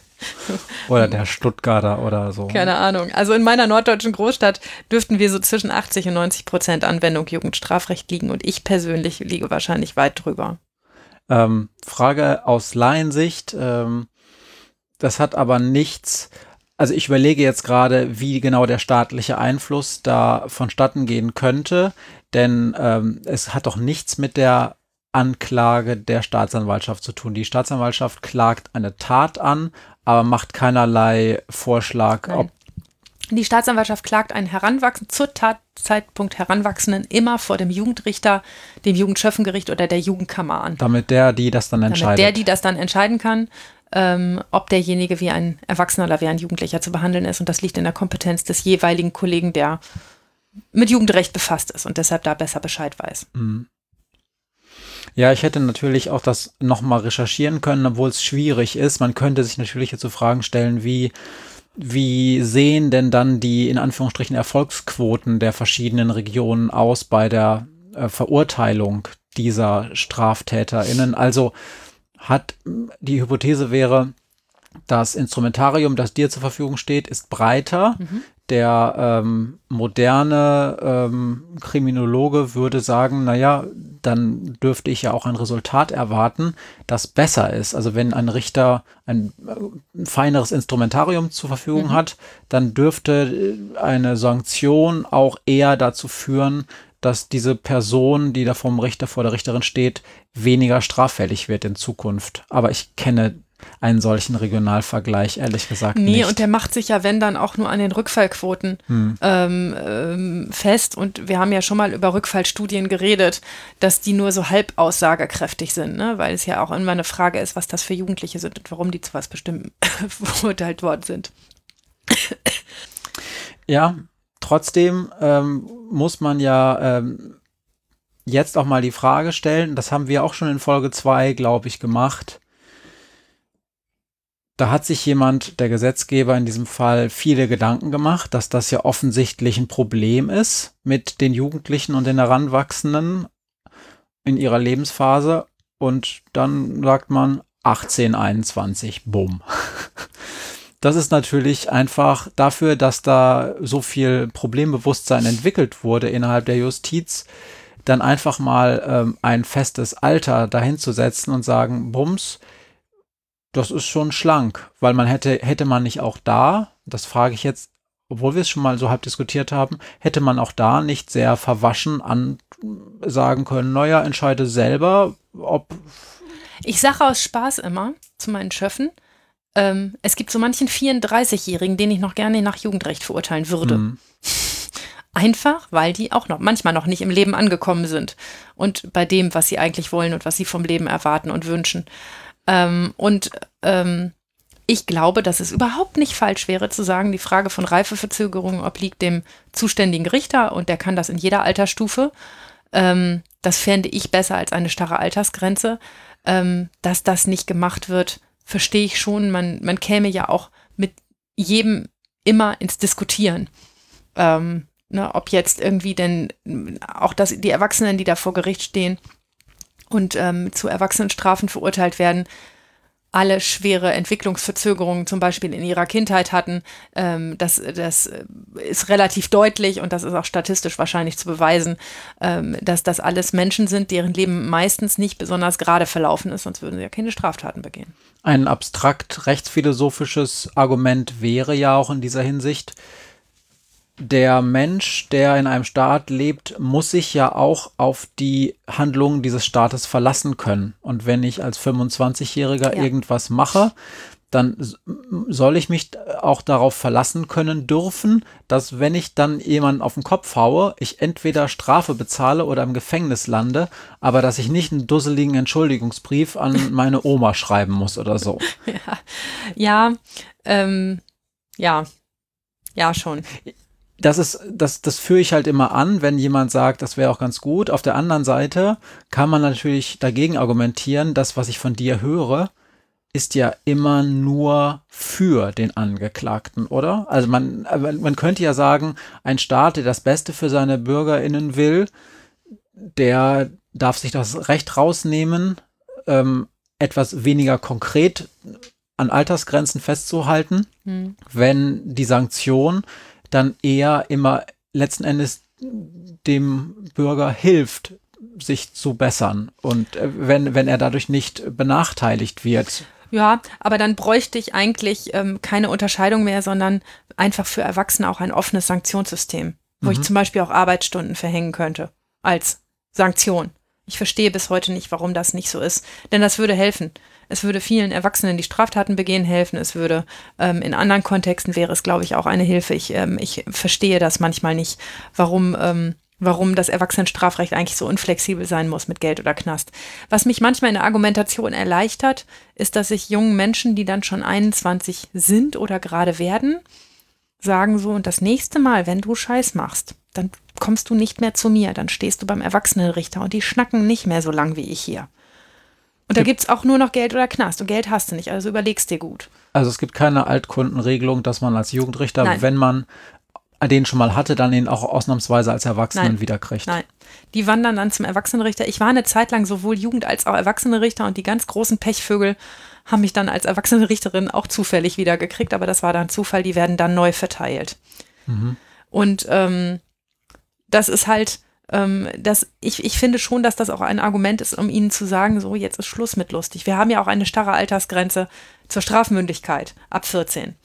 Oder der Stuttgarter oder so. Keine Ahnung. Also in meiner norddeutschen Großstadt dürften wir so zwischen 80 und 90 Prozent Anwendung Jugendstrafrecht liegen und ich persönlich liege wahrscheinlich weit drüber. Ähm, Frage aus Laiensicht. Ähm, das hat aber nichts also ich überlege jetzt gerade, wie genau der staatliche Einfluss da vonstatten gehen könnte, denn ähm, es hat doch nichts mit der Anklage der Staatsanwaltschaft zu tun. Die Staatsanwaltschaft klagt eine Tat an, aber macht keinerlei Vorschlag, Nein. ob die Staatsanwaltschaft klagt einen Heranwachsenden, zur Tatzeitpunkt Heranwachsenden immer vor dem Jugendrichter, dem Jugendschöffengericht oder der Jugendkammer an. Damit der, die das dann entscheidet. Damit der, die das dann entscheiden kann ähm, ob derjenige wie ein Erwachsener oder wie ein Jugendlicher zu behandeln ist. Und das liegt in der Kompetenz des jeweiligen Kollegen, der mit Jugendrecht befasst ist und deshalb da besser Bescheid weiß. Mhm. Ja, ich hätte natürlich auch das nochmal recherchieren können, obwohl es schwierig ist. Man könnte sich natürlich jetzt so Fragen stellen wie, wie sehen denn dann die in Anführungsstrichen Erfolgsquoten der verschiedenen Regionen aus bei der äh, Verurteilung dieser StraftäterInnen? Also hat die Hypothese wäre, das Instrumentarium, das dir zur Verfügung steht, ist breiter. Mhm. Der ähm, moderne ähm, Kriminologe würde sagen, naja, dann dürfte ich ja auch ein Resultat erwarten, das besser ist. Also wenn ein Richter ein, äh, feineres Instrumentarium zur Verfügung mhm. hat, dann dürfte äh, eine Sanktion auch eher dazu führen, dass diese Person, die da vom Richter vor der Richterin steht, weniger straffällig wird in Zukunft. Aber ich kenne einen solchen Regionalvergleich, ehrlich gesagt. Nee, nicht. und der macht sich ja, wenn dann auch nur an den Rückfallquoten hm. ähm, ähm, fest. Und wir haben ja schon mal über Rückfallstudien geredet, dass die nur so halb aussagekräftig sind, ne? weil es ja auch immer eine Frage ist, was das für Jugendliche sind und warum die zu was Bestimmten [laughs] verurteilt worden sind. Ja, trotzdem ähm, muss man ja ähm, jetzt auch mal die Frage stellen, das haben wir auch schon in Folge 2, glaube ich, gemacht. Da hat sich jemand, der Gesetzgeber in diesem Fall, viele Gedanken gemacht, dass das ja offensichtlich ein Problem ist mit den Jugendlichen und den Heranwachsenden in ihrer Lebensphase. Und dann sagt man 18, 21, bumm. [laughs] Das ist natürlich einfach dafür, dass da so viel Problembewusstsein entwickelt wurde innerhalb der Justiz, dann einfach mal ähm, ein festes Alter dahinzusetzen und sagen, Bums, das ist schon schlank, weil man hätte, hätte man nicht auch da, das frage ich jetzt, obwohl wir es schon mal so halb diskutiert haben, hätte man auch da nicht sehr verwaschen an sagen können, naja, entscheide selber, ob. Ich sage aus Spaß immer zu meinen Schöffen, ähm, es gibt so manchen 34-Jährigen, den ich noch gerne nach Jugendrecht verurteilen würde. Mhm. [laughs] Einfach, weil die auch noch manchmal noch nicht im Leben angekommen sind und bei dem, was sie eigentlich wollen und was sie vom Leben erwarten und wünschen. Ähm, und ähm, ich glaube, dass es überhaupt nicht falsch wäre zu sagen, die Frage von Reifeverzögerung obliegt dem zuständigen Richter und der kann das in jeder Altersstufe. Ähm, das fände ich besser als eine starre Altersgrenze. Ähm, dass das nicht gemacht wird, verstehe ich schon, man, man käme ja auch mit jedem immer ins Diskutieren. Ähm, ne, ob jetzt irgendwie denn auch das, die Erwachsenen, die da vor Gericht stehen und ähm, zu Erwachsenenstrafen verurteilt werden, alle schwere Entwicklungsverzögerungen zum Beispiel in ihrer Kindheit hatten. Ähm, das, das ist relativ deutlich und das ist auch statistisch wahrscheinlich zu beweisen, ähm, dass das alles Menschen sind, deren Leben meistens nicht besonders gerade verlaufen ist, sonst würden sie ja keine Straftaten begehen. Ein abstrakt rechtsphilosophisches Argument wäre ja auch in dieser Hinsicht, der Mensch, der in einem Staat lebt, muss sich ja auch auf die Handlungen dieses Staates verlassen können. Und wenn ich als 25-Jähriger ja. irgendwas mache, dann soll ich mich auch darauf verlassen können dürfen, dass wenn ich dann jemanden auf den Kopf haue, ich entweder Strafe bezahle oder im Gefängnis lande, aber dass ich nicht einen dusseligen Entschuldigungsbrief an meine Oma schreiben muss oder so. [laughs] Ja, ja, ähm, ja, ja schon. Das ist, das, das führe ich halt immer an, wenn jemand sagt, das wäre auch ganz gut. Auf der anderen Seite kann man natürlich dagegen argumentieren, das, was ich von dir höre, ist ja immer nur für den Angeklagten, oder? Also man, man könnte ja sagen, ein Staat, der das Beste für seine BürgerInnen will, der darf sich das Recht rausnehmen, ähm, etwas weniger konkret an Altersgrenzen festzuhalten, hm. wenn die Sanktion dann eher immer letzten Endes dem Bürger hilft, sich zu bessern und äh, wenn, wenn er dadurch nicht benachteiligt wird. Ja, aber dann bräuchte ich eigentlich ähm, keine Unterscheidung mehr, sondern einfach für Erwachsene auch ein offenes Sanktionssystem, wo mhm. ich zum Beispiel auch Arbeitsstunden verhängen könnte als Sanktion. Ich verstehe bis heute nicht, warum das nicht so ist, denn das würde helfen. Es würde vielen Erwachsenen, die Straftaten begehen, helfen. Es würde ähm, in anderen Kontexten wäre es, glaube ich, auch eine Hilfe. Ich, ähm, ich verstehe das manchmal nicht, warum ähm, warum das Erwachsenenstrafrecht eigentlich so unflexibel sein muss mit Geld oder Knast. Was mich manchmal in der Argumentation erleichtert, ist, dass ich jungen Menschen, die dann schon 21 sind oder gerade werden, sagen so, und das nächste Mal, wenn du Scheiß machst, dann kommst du nicht mehr zu mir, dann stehst du beim Erwachsenenrichter und die schnacken nicht mehr so lang wie ich hier. Und da gibt es auch nur noch Geld oder Knast. Und Geld hast du nicht, also überlegst dir gut. Also es gibt keine Altkundenregelung, dass man als Jugendrichter, Nein. wenn man den schon mal hatte, dann ihn auch ausnahmsweise als Erwachsenen Nein. wieder kriegt. Nein. Die wandern dann zum Erwachsenenrichter. Ich war eine Zeit lang sowohl Jugend- als auch Erwachsenenrichter und die ganz großen Pechvögel haben mich dann als Erwachsenenrichterin auch zufällig wieder gekriegt, aber das war dann Zufall, die werden dann neu verteilt. Mhm. Und ähm, das ist halt, ähm, das, ich, ich finde schon, dass das auch ein Argument ist, um ihnen zu sagen, so, jetzt ist Schluss mit lustig. Wir haben ja auch eine starre Altersgrenze zur Strafmündigkeit ab 14.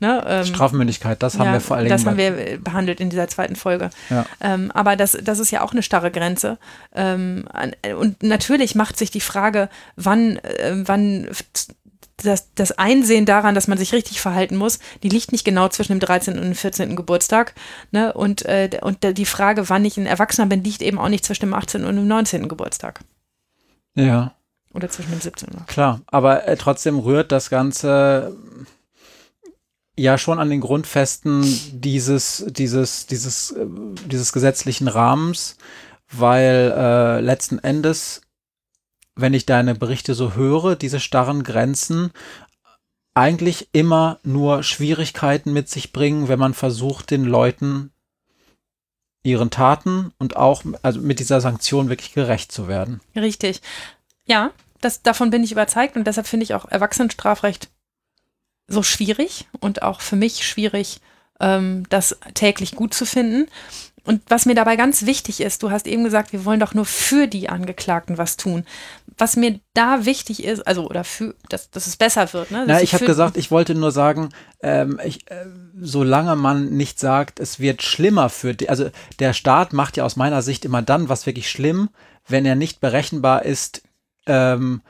Ne, ähm, Strafmündigkeit, das haben ja, wir vor allem. Das haben wir behandelt in dieser zweiten Folge. Ja. Ähm, aber das, das ist ja auch eine starre Grenze. Ähm, und natürlich macht sich die Frage, wann, äh, wann das, das Einsehen daran, dass man sich richtig verhalten muss, die liegt nicht genau zwischen dem 13. und dem 14. Geburtstag. Ne? Und, äh, und die Frage, wann ich ein Erwachsener bin, liegt eben auch nicht zwischen dem 18. und dem 19. Geburtstag. Ja. Oder zwischen dem 17. Klar, aber äh, trotzdem rührt das Ganze ja schon an den Grundfesten dieses, dieses, dieses, äh, dieses gesetzlichen Rahmens, weil äh, letzten Endes, wenn ich deine Berichte so höre, diese starren Grenzen eigentlich immer nur Schwierigkeiten mit sich bringen, wenn man versucht, den Leuten ihren Taten und auch also mit dieser Sanktion wirklich gerecht zu werden. Richtig. Ja, das, davon bin ich überzeugt und deshalb finde ich auch Erwachsenenstrafrecht so schwierig und auch für mich schwierig, ähm, das täglich gut zu finden. Und was mir dabei ganz wichtig ist, du hast eben gesagt, wir wollen doch nur für die Angeklagten was tun. Was mir da wichtig ist, also oder für, dass, dass es besser wird. Ne? Na, ich habe gesagt, ich wollte nur sagen, ähm, ich, äh, solange man nicht sagt, es wird schlimmer für die, also der Staat macht ja aus meiner Sicht immer dann was wirklich schlimm, wenn er nicht berechenbar ist, ähm,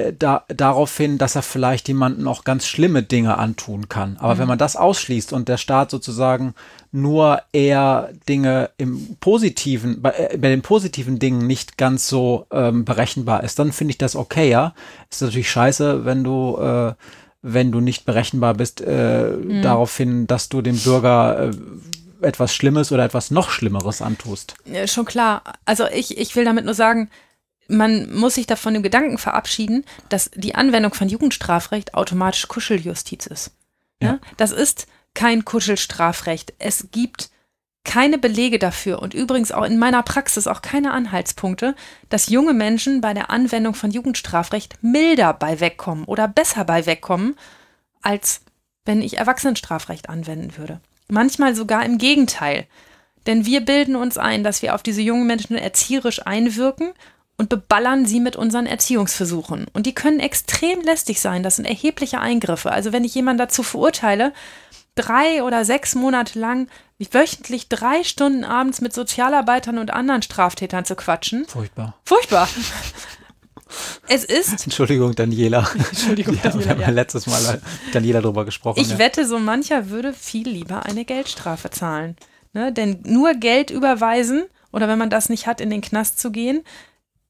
äh, da, darauf hin, dass er vielleicht jemanden auch ganz schlimme Dinge antun kann. Aber mhm. wenn man das ausschließt und der Staat sozusagen nur eher Dinge im positiven, bei, äh, bei den positiven Dingen nicht ganz so ähm, berechenbar ist, dann finde ich das okay, ja. Ist natürlich scheiße, wenn du äh, wenn du nicht berechenbar bist, äh, mhm. darauf hin, dass du dem Bürger äh, etwas Schlimmes oder etwas noch Schlimmeres antust. Ja, schon klar. Also ich, ich will damit nur sagen, man muss sich davon dem Gedanken verabschieden, dass die Anwendung von Jugendstrafrecht automatisch Kuscheljustiz ist. Ja. ja. Das ist kein Kuschelstrafrecht. Es gibt keine Belege dafür und übrigens auch in meiner Praxis auch keine Anhaltspunkte, dass junge Menschen bei der Anwendung von Jugendstrafrecht milder bei wegkommen oder besser bei wegkommen, als wenn ich Erwachsenenstrafrecht anwenden würde. Manchmal sogar im Gegenteil. Denn wir bilden uns ein, dass wir auf diese jungen Menschen erzieherisch einwirken und beballern sie mit unseren Erziehungsversuchen. Und die können extrem lästig sein. Das sind erhebliche Eingriffe. Also wenn ich jemanden dazu verurteile, drei oder sechs Monate lang wöchentlich drei Stunden abends mit Sozialarbeitern und anderen Straftätern zu quatschen. Furchtbar. Furchtbar. Es ist. [laughs] Entschuldigung, Daniela. [laughs] Entschuldigung, ja, Daniela. Wir haben ja letztes Mal mit Daniela drüber gesprochen. Ich ja. wette, so mancher würde viel lieber eine Geldstrafe zahlen. Ne? Denn nur Geld überweisen oder wenn man das nicht hat, in den Knast zu gehen,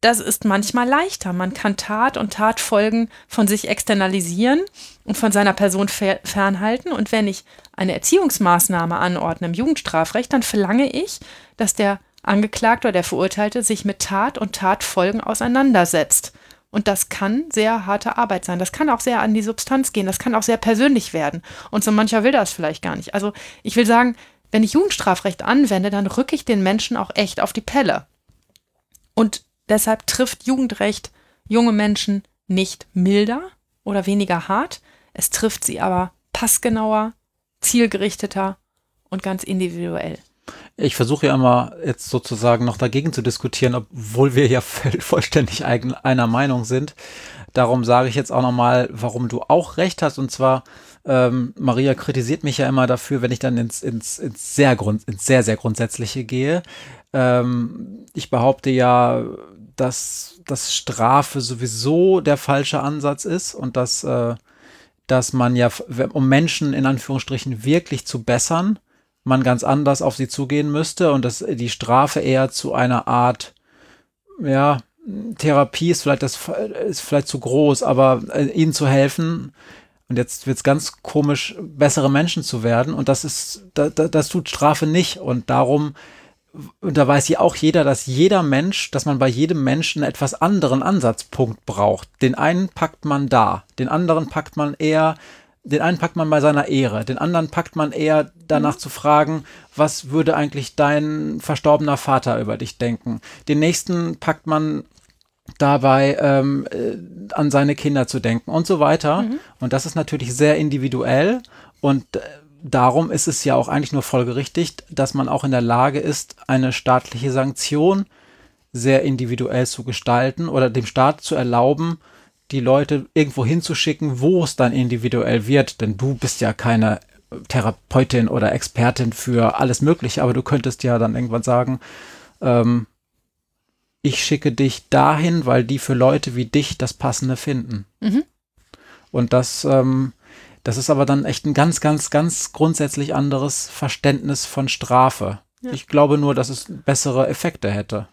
das ist manchmal leichter. Man kann Tat und Tatfolgen von sich externalisieren und von seiner Person fernhalten. Und wenn ich eine Erziehungsmaßnahme anordne im Jugendstrafrecht, dann verlange ich, dass der Angeklagte oder der Verurteilte sich mit Tat und Tatfolgen auseinandersetzt. Und das kann sehr harte Arbeit sein. Das kann auch sehr an die Substanz gehen. Das kann auch sehr persönlich werden. Und so mancher will das vielleicht gar nicht. Also ich will sagen, wenn ich Jugendstrafrecht anwende, dann rücke ich den Menschen auch echt auf die Pelle. Und deshalb trifft Jugendrecht junge Menschen nicht milder oder weniger hart. Es trifft sie aber passgenauer, zielgerichteter und ganz individuell. Ich versuche ja immer jetzt sozusagen noch dagegen zu diskutieren, obwohl wir ja [laughs] vollständig einer Meinung sind. Darum sage ich jetzt auch nochmal, warum du auch recht hast. Und zwar, ähm, Maria kritisiert mich ja immer dafür, wenn ich dann ins, ins, ins, sehr, Grund, ins sehr, sehr Grundsätzliche gehe. Ähm, ich behaupte ja, dass, dass Strafe sowieso der falsche Ansatz ist und dass, äh, dass man ja, um Menschen in Anführungsstrichen wirklich zu bessern, man ganz anders auf sie zugehen müsste und dass die Strafe eher zu einer Art, ja, Therapie ist vielleicht das ist vielleicht zu groß, aber äh, ihnen zu helfen. Und jetzt wird es ganz komisch, bessere Menschen zu werden. Und das ist, da, da, das tut Strafe nicht. Und darum und da weiß ja auch jeder, dass jeder Mensch, dass man bei jedem Menschen etwas anderen Ansatzpunkt braucht. Den einen packt man da, den anderen packt man eher den einen packt man bei seiner Ehre, den anderen packt man eher danach mhm. zu fragen, was würde eigentlich dein verstorbener Vater über dich denken. Den nächsten packt man dabei ähm, äh, an seine Kinder zu denken und so weiter. Mhm. Und das ist natürlich sehr individuell und äh, darum ist es ja auch eigentlich nur folgerichtig, dass man auch in der Lage ist, eine staatliche Sanktion sehr individuell zu gestalten oder dem Staat zu erlauben, die Leute irgendwo hinzuschicken, wo es dann individuell wird, denn du bist ja keine Therapeutin oder Expertin für alles Mögliche, aber du könntest ja dann irgendwann sagen, ähm, ich schicke dich dahin, weil die für Leute wie dich das Passende finden. Mhm. Und das, ähm, das ist aber dann echt ein ganz, ganz, ganz grundsätzlich anderes Verständnis von Strafe. Ja. Ich glaube nur, dass es bessere Effekte hätte.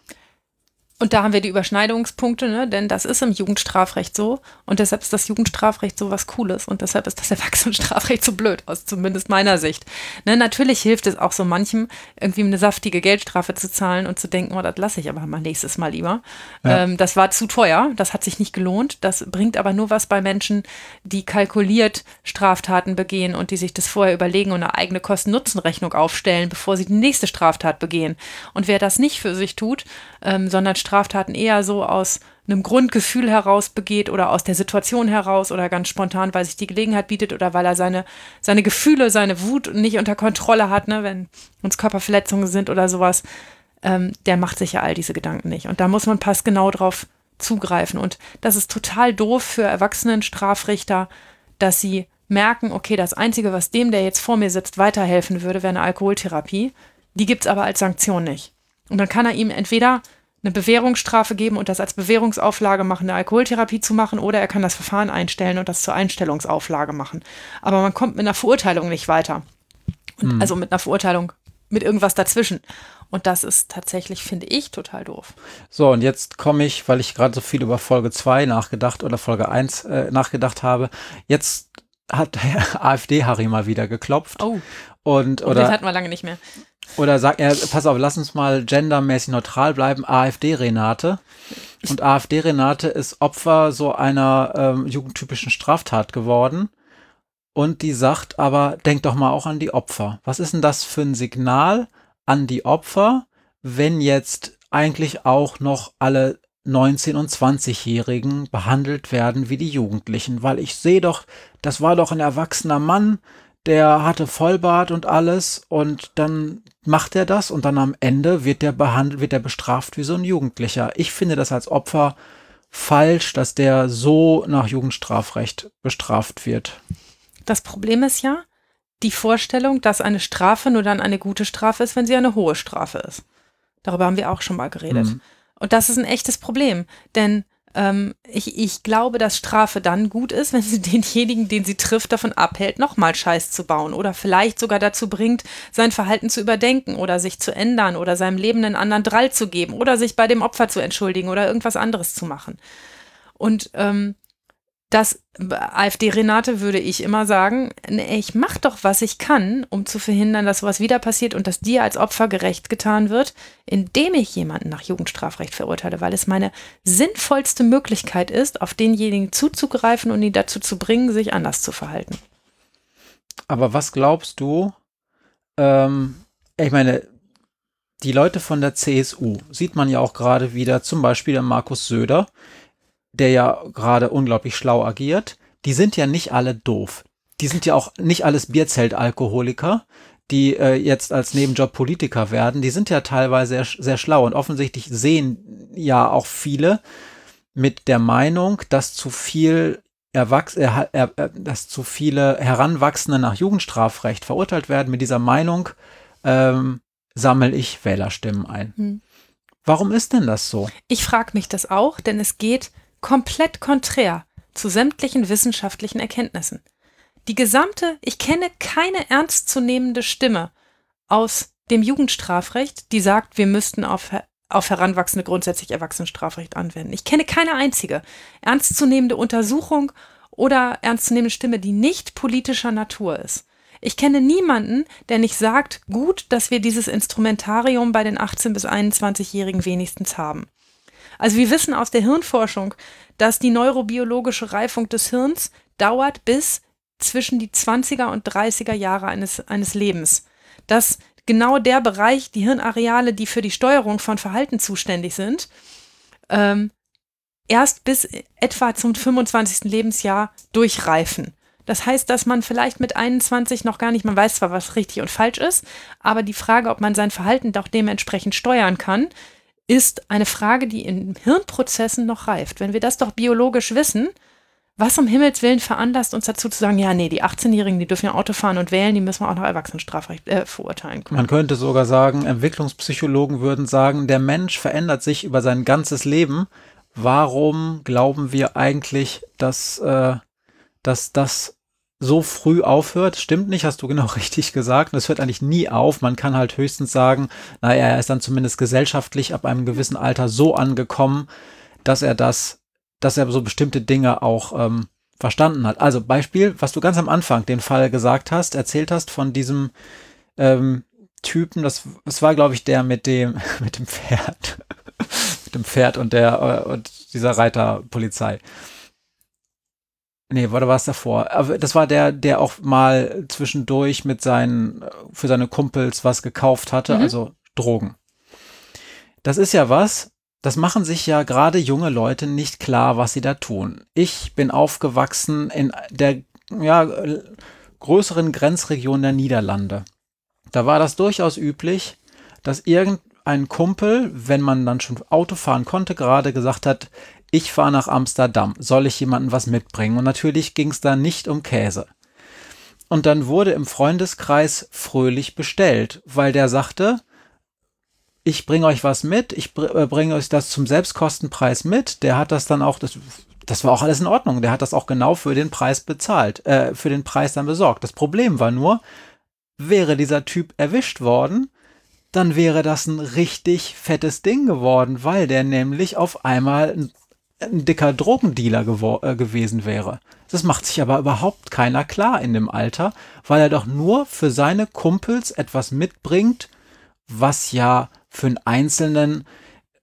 Und da haben wir die Überschneidungspunkte, ne? denn das ist im Jugendstrafrecht so und deshalb ist das Jugendstrafrecht so was Cooles und deshalb ist das [laughs] Erwachsenenstrafrecht so blöd, aus zumindest meiner Sicht. Ne? Natürlich hilft es auch so manchem, irgendwie eine saftige Geldstrafe zu zahlen und zu denken, oh, das lasse ich aber mal nächstes Mal lieber. Ja. Ähm, das war zu teuer, das hat sich nicht gelohnt, das bringt aber nur was bei Menschen, die kalkuliert Straftaten begehen und die sich das vorher überlegen und eine eigene Kosten-Nutzen-Rechnung aufstellen, bevor sie die nächste Straftat begehen. Und wer das nicht für sich tut, ähm, sondern Straftaten eher so aus einem Grundgefühl heraus begeht oder aus der Situation heraus oder ganz spontan, weil sich die Gelegenheit bietet oder weil er seine, seine Gefühle, seine Wut nicht unter Kontrolle hat, ne, wenn uns Körperverletzungen sind oder sowas, ähm, der macht sich ja all diese Gedanken nicht. Und da muss man passgenau drauf zugreifen. Und das ist total doof für Erwachsenen-Strafrichter, dass sie merken, okay, das Einzige, was dem, der jetzt vor mir sitzt, weiterhelfen würde, wäre eine Alkoholtherapie. Die gibt es aber als Sanktion nicht. Und dann kann er ihm entweder eine Bewährungsstrafe geben und das als Bewährungsauflage machen, eine Alkoholtherapie zu machen, oder er kann das Verfahren einstellen und das zur Einstellungsauflage machen. Aber man kommt mit einer Verurteilung nicht weiter. Und hm. Also mit einer Verurteilung, mit irgendwas dazwischen. Und das ist tatsächlich, finde ich, total doof. So, und jetzt komme ich, weil ich gerade so viel über Folge 2 nachgedacht oder Folge 1 äh, nachgedacht habe. Jetzt hat der [laughs] AfD-Harry mal wieder geklopft. Oh. Und, oder, das hatten wir lange nicht mehr. Oder sag er, pass auf, lass uns mal gendermäßig neutral bleiben, AfD-Renate. Und AfD-Renate ist Opfer so einer ähm, jugendtypischen Straftat geworden. Und die sagt aber, denk doch mal auch an die Opfer. Was ist denn das für ein Signal an die Opfer, wenn jetzt eigentlich auch noch alle 19- und 20-Jährigen behandelt werden wie die Jugendlichen? Weil ich sehe doch, das war doch ein erwachsener Mann, der hatte Vollbart und alles und dann macht er das und dann am Ende wird der behandelt, wird er bestraft wie so ein Jugendlicher. Ich finde das als Opfer falsch, dass der so nach Jugendstrafrecht bestraft wird. Das Problem ist ja die Vorstellung, dass eine Strafe nur dann eine gute Strafe ist, wenn sie eine hohe Strafe ist. Darüber haben wir auch schon mal geredet. Mhm. Und das ist ein echtes Problem, denn Ähm, ich, ich glaube, dass Strafe dann gut ist, [laughs] wenn sie denjenigen, den sie trifft, davon abhält, nochmal Scheiß zu bauen oder vielleicht sogar dazu bringt, sein Verhalten zu überdenken oder sich zu ändern oder seinem Leben einen anderen Drall zu geben oder sich bei dem Opfer zu entschuldigen oder irgendwas anderes zu machen. Und ähm, das AfD-Renate würde ich immer sagen, ich mache doch, was ich kann, um zu verhindern, dass sowas wieder passiert und dass dir als Opfer gerecht getan wird, indem ich jemanden nach Jugendstrafrecht verurteile, weil es meine sinnvollste Möglichkeit ist, auf denjenigen zuzugreifen und ihn dazu zu bringen, sich anders zu verhalten. Aber was glaubst du, ähm, ich meine, die Leute von der CSU sieht man ja auch gerade wieder, zum Beispiel Markus Söder, der ja gerade unglaublich schlau agiert, die sind ja nicht alle doof. Die sind ja auch nicht alles Bierzeltalkoholiker, die äh, jetzt als Nebenjob Politiker werden. Die sind ja teilweise sehr, sehr schlau und offensichtlich sehen ja auch viele mit der Meinung, dass zu viel Erwachs äh, äh, dass zu viele Heranwachsende nach Jugendstrafrecht verurteilt werden. Mit dieser Meinung ähm, sammle ich Wählerstimmen ein. Hm. Warum ist denn das so? Ich frage mich das auch, denn es geht komplett konträr zu sämtlichen wissenschaftlichen Erkenntnissen. Die gesamte, ich kenne keine ernstzunehmende Stimme aus dem Jugendstrafrecht, die sagt, wir müssten auf, auf Heranwachsende grundsätzlich Erwachsenenstrafrecht anwenden. Ich kenne keine einzige ernstzunehmende Untersuchung oder ernstzunehmende Stimme, die nicht politischer Natur ist. Ich kenne niemanden, der nicht sagt, gut, dass wir dieses Instrumentarium bei den 18- bis 21-Jährigen wenigstens haben. Also wir wissen aus der Hirnforschung, dass die neurobiologische Reifung des Hirns dauert bis zwischen die 20er und 30er Jahre eines, eines Lebens. Dass genau der Bereich, die Hirnareale, die für die Steuerung von Verhalten zuständig sind, ähm, erst bis etwa zum 25. Lebensjahr durchreifen. Das heißt, dass man vielleicht mit 21 noch gar nicht, man weiß zwar, was richtig und falsch ist, aber die Frage, ob man sein Verhalten doch dementsprechend steuern kann, ist eine Frage, die in Hirnprozessen noch reift. Wenn wir das doch biologisch wissen, was um Himmels Willen veranlasst uns dazu zu sagen, ja, nee, die 18-Jährigen, die dürfen ja Auto fahren und wählen, die müssen wir auch noch Erwachsenenstrafrecht äh, verurteilen können. Man könnte sogar sagen, Entwicklungspsychologen würden sagen, der Mensch verändert sich über sein ganzes Leben. Warum glauben wir eigentlich, dass, äh, dass das so früh aufhört. Stimmt nicht, hast du genau [laughs] richtig gesagt. Und es hört eigentlich nie auf. Man kann halt höchstens sagen, naja, er ist dann zumindest gesellschaftlich ab einem gewissen Alter so angekommen, dass er das, dass er so bestimmte Dinge auch ähm, verstanden hat. Also Beispiel, was du ganz am Anfang den Fall gesagt hast, erzählt hast von diesem ähm, Typen, das, das war, glaube ich, der mit dem, [laughs] mit dem Pferd. [laughs] mit dem Pferd und der äh, und dieser Reiterpolizei. Nee, oder war es davor? Aber das war der, der auch mal zwischendurch mit seinen, für seine Kumpels was gekauft hatte, mhm. also Drogen. Das ist ja was, das machen sich ja gerade junge Leute nicht klar, was sie da tun. Ich bin aufgewachsen in der, ja, größeren Grenzregion der Niederlande. Da war das durchaus üblich, dass irgendein Kumpel, wenn man dann schon Auto fahren konnte, gerade gesagt hat, ich fahre nach Amsterdam, soll ich jemandem was mitbringen? Und natürlich ging es da nicht um Käse. Und dann wurde im Freundeskreis fröhlich bestellt, weil der sagte, ich bringe euch was mit, ich äh, bringe euch das zum Selbstkostenpreis mit. Der hat das dann auch, das, das war auch alles in Ordnung. Der hat das auch genau für den Preis bezahlt, äh, für den Preis dann besorgt. Das Problem war nur, wäre dieser Typ erwischt worden, dann wäre das ein richtig fettes Ding geworden, weil der nämlich auf einmal ein dicker Drogendealer äh, gewesen wäre. Das macht sich aber überhaupt keiner klar in dem Alter, weil er doch nur für seine Kumpels etwas mitbringt, was ja für einen Einzelnen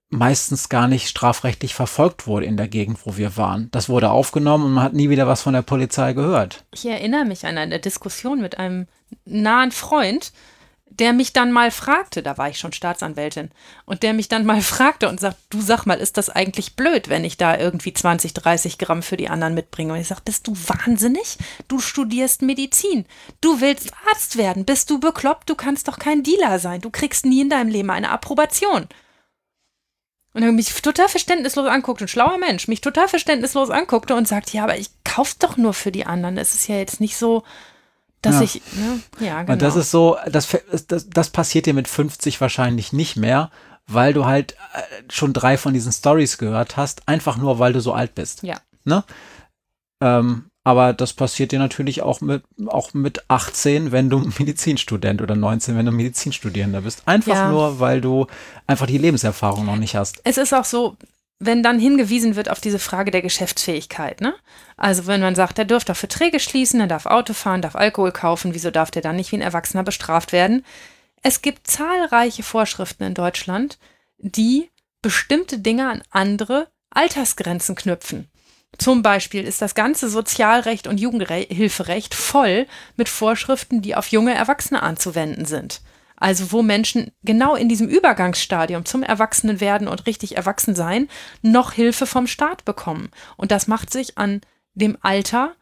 meistens gar nicht strafrechtlich verfolgt wurde in der Gegend, wo wir waren. Das wurde aufgenommen und man hat nie wieder was von der Polizei gehört. Ich erinnere mich an eine Diskussion mit einem nahen Freund, der mich dann mal fragte, da war ich schon Staatsanwältin, und der mich dann mal [laughs] fragte und sagt, du sag mal, ist das eigentlich blöd, wenn ich da irgendwie 20, 30 Gramm für die anderen mitbringe? Und ich sage, bist du wahnsinnig? Du studierst Medizin. Du willst Arzt werden. Bist du bekloppt? Du kannst doch kein Dealer sein. Du kriegst nie in deinem Leben eine Approbation. Und er mich total verständnislos anguckte, ein schlauer Mensch, mich total verständnislos anguckte und sagt, ja, aber ich kauf doch nur für die anderen. Es ist ja jetzt nicht so, dass ja. ich, ne? ja, genau. Und das ist so, das, das, das passiert dir mit 50 wahrscheinlich nicht mehr, weil du halt äh, schon drei von diesen Stories gehört hast, einfach nur, weil du so alt bist. Ja. Ne? Ähm, aber das passiert dir natürlich auch mit, auch mit 18, wenn du [laughs] Medizinstudent oder 19, wenn du Medizinstudierender bist. Einfach Ja. nur, weil du einfach die Lebenserfahrung noch nicht hast. Es ist auch so, wenn dann hingewiesen wird auf diese Frage der Geschäftsfähigkeit, ne? Also wenn man sagt, der dürfte doch Verträge schließen, der darf Auto fahren, darf Alkohol kaufen, wieso darf der dann nicht wie ein Erwachsener bestraft werden? Es gibt zahlreiche Vorschriften in Deutschland, die bestimmte Dinge an andere Altersgrenzen knüpfen. Zum Beispiel ist das ganze Sozialrecht und Jugendhilferecht voll mit Vorschriften, die auf junge Erwachsene anzuwenden sind. Also wo Menschen genau in diesem Übergangsstadium zum Erwachsenenwerden und richtig erwachsen sein noch Hilfe vom Staat bekommen. Und das macht sich an dem Alter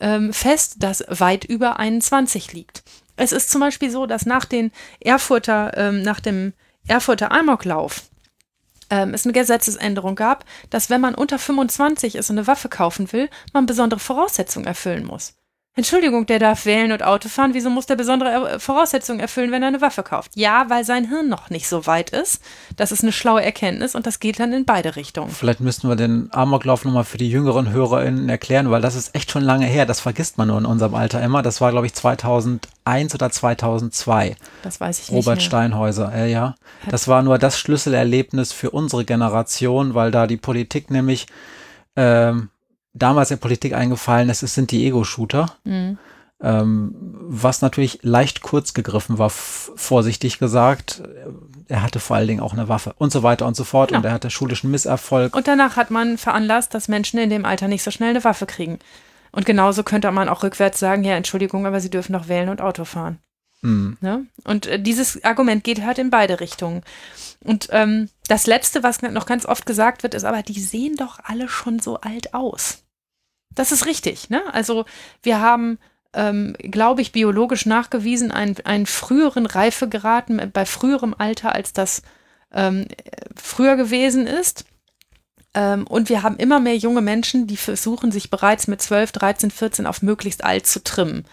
ähm, fest, das weit über 21 liegt. Es ist zum Beispiel so, dass nach den Erfurter, ähm, nach dem Erfurter Amoklauf ähm, es eine Gesetzesänderung gab, dass wenn man unter 25 ist und eine Waffe kaufen will, man besondere Voraussetzungen erfüllen muss. Entschuldigung, der darf wählen und Auto fahren. Wieso muss der besondere äh, Voraussetzungen erfüllen, wenn er eine Waffe kauft? Ja, weil sein Hirn noch nicht so weit ist. Das ist eine schlaue Erkenntnis und das geht dann in beide Richtungen. Vielleicht müssten wir den Amoklauf nochmal für die jüngeren HörerInnen erklären, weil das ist echt schon lange her. Das vergisst man nur in unserem Alter immer. Das war, glaube ich, 2001 oder 2002. Das weiß ich nicht. Robert. Steinhäuser, äh, ja. Das war nur das Schlüsselerlebnis für unsere Generation, weil da die Politik nämlich ähm, damals der Politik eingefallen ist, es sind die Ego-Shooter. Mhm. Ähm, was natürlich leicht kurz gegriffen war, vorsichtig gesagt. Er hatte vor allen Dingen auch eine Waffe und so weiter und so fort. Genau. Und er hatte schulischen Misserfolg. Und danach hat man veranlasst, dass Menschen in dem Alter nicht so schnell eine Waffe kriegen. Und genauso könnte man auch rückwärts sagen, ja, Entschuldigung, aber sie dürfen doch wählen und Auto fahren. Hm. Ne? Und äh, dieses Argument geht halt in beide Richtungen. Und ähm, das Letzte, was noch ganz oft gesagt wird, ist aber, die sehen doch alle schon so alt aus. Das ist richtig. Ne? Also wir haben, ähm, glaube ich, biologisch nachgewiesen, einen, einen früheren Reifegrad bei früherem Alter, als das ähm, früher gewesen ist. Ähm, und wir haben immer mehr junge Menschen, die versuchen, sich bereits mit 12, 13, 14 auf möglichst alt zu trimmen.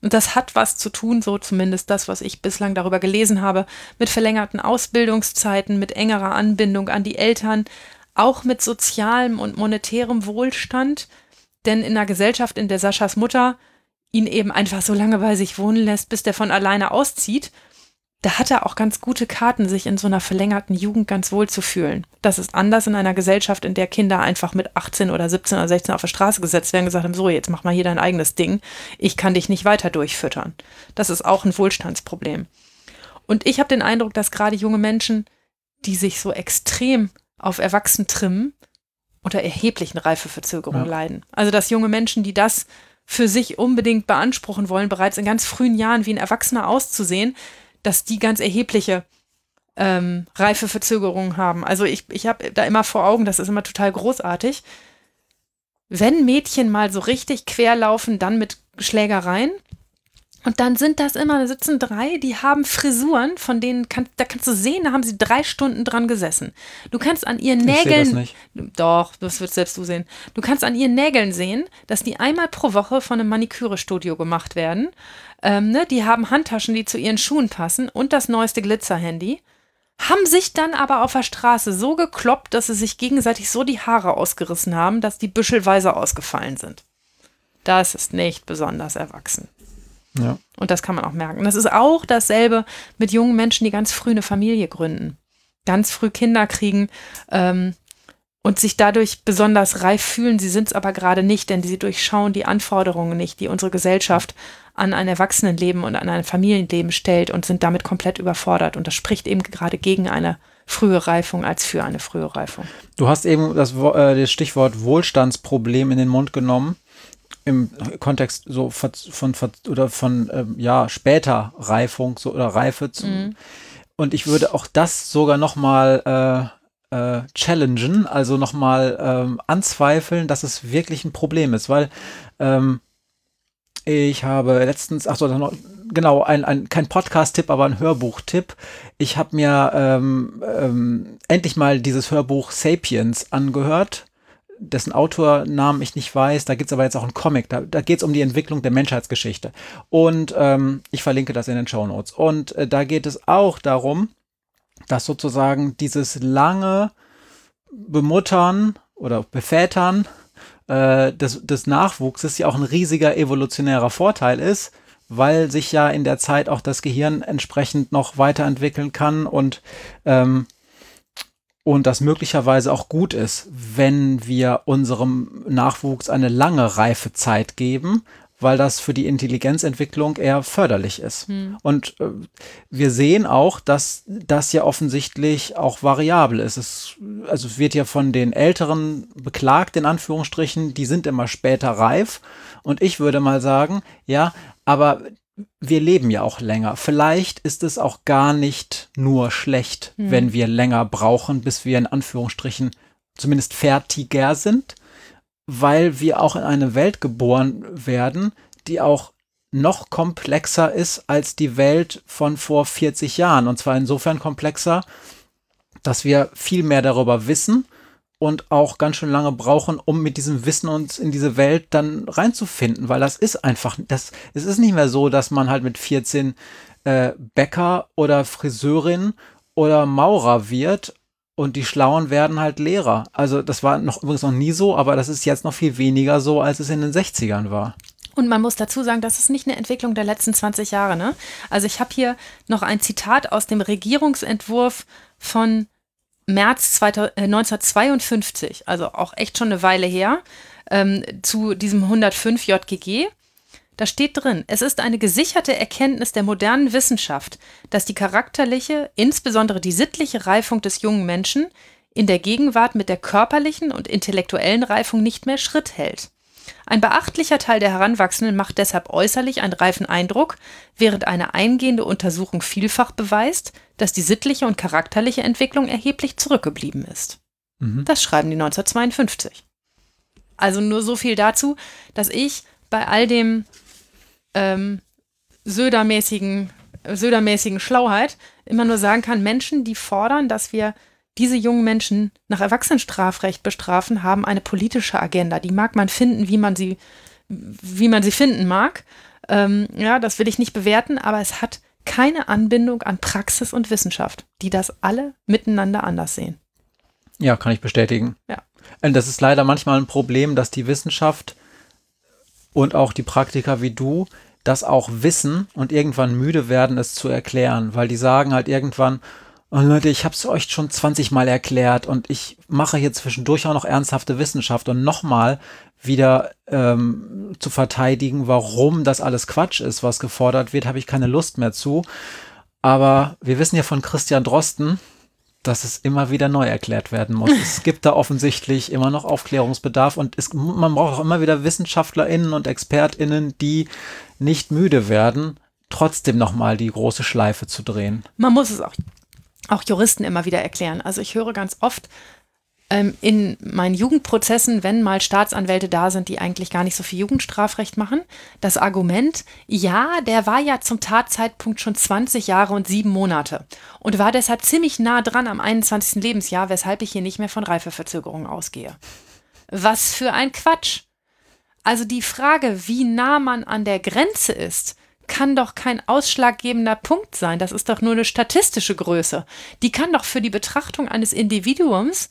Und das hat was zu tun, so zumindest das, was ich bislang darüber gelesen habe, mit verlängerten Ausbildungszeiten, mit engerer Anbindung an die Eltern, auch mit sozialem und monetärem Wohlstand. Denn in einer Gesellschaft, in der Saschas Mutter ihn eben einfach so lange bei sich wohnen lässt, bis der von alleine auszieht, da hat er auch ganz gute Karten, sich in so einer verlängerten Jugend ganz wohl zu fühlen. Das ist anders in einer Gesellschaft, in der Kinder einfach mit 18 oder 17 oder 16 auf die Straße gesetzt werden und gesagt haben, so, jetzt mach mal hier dein eigenes Ding. Ich kann dich nicht weiter durchfüttern. Das ist auch ein Wohlstandsproblem. Und ich habe den Eindruck, dass gerade junge Menschen, die sich so extrem auf Erwachsen trimmen, unter erheblichen Reifeverzögerungen Ja. leiden. Also dass junge Menschen, die das für sich unbedingt beanspruchen wollen, bereits in ganz frühen Jahren wie ein Erwachsener auszusehen, dass die ganz erhebliche ähm, Reifeverzögerungen haben. Also ich, ich habe da immer vor Augen, das ist immer total großartig. Wenn Mädchen mal so richtig quer laufen, dann mit Schlägereien. Und dann sind das immer, da sitzen drei, die haben Frisuren, von denen kann, da kannst du sehen, da haben sie drei Stunden dran gesessen. Du kannst an ihren Ich Nägeln. das nicht. Doch, das wird selbst du sehen. Du kannst an ihren Nägeln sehen, dass die einmal pro Woche von einem Maniküre-Studio gemacht werden. Ähm, ne, die haben Handtaschen, die zu ihren Schuhen passen und das neueste Glitzer-Handy. Haben sich dann aber auf der Straße so gekloppt, dass sie sich gegenseitig so die Haare ausgerissen haben, dass die büschelweise ausgefallen sind. Das ist nicht besonders erwachsen. Ja. Und das kann man auch merken. Das ist auch dasselbe mit jungen Menschen, die ganz früh eine Familie gründen, ganz früh Kinder kriegen ähm, und sich dadurch besonders reif fühlen. Sie sind es aber gerade nicht, denn sie durchschauen die Anforderungen nicht, die unsere Gesellschaft an ein Erwachsenenleben und an ein Familienleben stellt und sind damit komplett überfordert. Und das spricht eben gerade gegen eine frühe Reifung als für eine frühe Reifung. Du hast eben das, äh, das Stichwort Wohlstandsproblem in den Mund genommen. Im Kontext so von, von, oder von ähm, ja später Reifung so, oder Reife zum, und ich würde auch das sogar noch mal äh, äh, challengen, also noch mal ähm, anzweifeln, dass es wirklich ein Problem ist, weil ähm, ich habe letztens, ach so, noch, genau, ein, ein, kein Podcast-Tipp, aber ein Hörbuch-Tipp. Ich habe mir ähm, ähm, endlich mal dieses Hörbuch Sapiens angehört, dessen Autornamen ich nicht weiß. Da gibt's aber jetzt auch einen Comic. Da, da geht's um die Entwicklung der Menschheitsgeschichte. Und ähm, ich verlinke das in den Show Notes. Und äh, da geht es auch darum, dass sozusagen dieses lange Bemuttern oder Bevätern äh, des, des Nachwuchses ja auch ein riesiger evolutionärer Vorteil ist, weil sich ja in der Zeit auch das Gehirn entsprechend noch weiterentwickeln kann und ähm, und das möglicherweise auch gut ist, wenn wir unserem Nachwuchs eine lange Reifezeit geben, weil das für die Intelligenzentwicklung eher förderlich ist. Hm. Und äh, wir sehen auch, dass das ja offensichtlich auch variabel ist. Es, also es wird ja von den Älteren beklagt, in Anführungsstrichen, die sind immer später reif. Und ich würde mal sagen, ja, aber wir leben ja auch länger. Vielleicht ist es auch gar nicht nur schlecht, mhm. wenn wir länger brauchen, bis wir in Anführungsstrichen zumindest fertiger sind, weil wir auch in eine Welt geboren werden, die auch noch komplexer ist als die Welt von vor 40 Jahren. Und zwar insofern komplexer, dass wir viel mehr darüber wissen und auch ganz schön lange brauchen, um mit diesem Wissen uns in diese Welt dann reinzufinden, weil das ist einfach, das, es ist nicht mehr so, dass man halt mit 14 äh, Bäcker oder Friseurin oder Maurer wird und die Schlauen werden halt Lehrer. Also das war noch übrigens noch nie so, aber das ist jetzt noch viel weniger so, als es in den 60ern war. Und man muss dazu sagen, das ist nicht eine Entwicklung der letzten 20 Jahre. Ne? Also ich habe hier noch ein Zitat aus dem Regierungsentwurf von März 1952, äh, also auch echt schon eine Weile her, ähm, zu diesem 105 JGG. Da steht drin, es ist eine gesicherte Erkenntnis der modernen Wissenschaft, dass die charakterliche, insbesondere die sittliche Reifung des jungen Menschen in der Gegenwart mit der körperlichen und intellektuellen Reifung nicht mehr Schritt hält. Ein beachtlicher Teil der Heranwachsenden macht deshalb äußerlich einen reifen Eindruck, während eine eingehende Untersuchung vielfach beweist, dass die sittliche und charakterliche Entwicklung erheblich zurückgeblieben ist. Mhm. Das schreiben die 1952. Also nur so viel dazu, dass ich bei all dem ähm, Södermäßigen, Södermäßigen Schlauheit immer nur sagen kann, Menschen, die fordern, dass wir diese jungen Menschen nach Erwachsenenstrafrecht bestrafen, haben eine politische Agenda. Die mag man finden, wie man sie, wie man sie finden mag. Ähm, ja, das will ich nicht bewerten, aber es hat keine Anbindung an Praxis und Wissenschaft, die das alle miteinander anders sehen. Ja, kann ich bestätigen. Ja. Und das ist leider manchmal ein Problem, dass die Wissenschaft und auch die Praktiker wie du das auch wissen und irgendwann müde werden, es zu erklären, weil die sagen halt irgendwann, und Leute, ich habe es euch schon 20 Mal erklärt und ich mache hier zwischendurch auch noch ernsthafte Wissenschaft und nochmal wieder ähm, zu verteidigen, warum das alles Quatsch ist, was gefordert wird, habe ich keine Lust mehr zu. Aber wir wissen ja von Christian Drosten, dass es immer wieder neu erklärt werden muss. es [laughs] gibt da offensichtlich immer noch Aufklärungsbedarf und es, man braucht auch immer wieder WissenschaftlerInnen und ExpertInnen, die nicht müde werden, trotzdem nochmal die große Schleife zu drehen. Man muss es auch auch Juristen immer wieder erklären. Also ich höre ganz oft in meinen Jugendprozessen, wenn mal Staatsanwälte da sind, die eigentlich gar nicht so viel Jugendstrafrecht machen, das Argument, ja, der war ja zum Tatzeitpunkt schon 20 Jahre und sieben Monate und war deshalb ziemlich nah dran am 21. Lebensjahr, weshalb ich hier nicht mehr von Reifeverzögerungen ausgehe. Was für ein Quatsch. Also die Frage, wie nah man an der Grenze ist, kann doch kein ausschlaggebender Punkt sein. Das ist doch nur eine statistische Größe. Die kann doch für die Betrachtung eines Individuums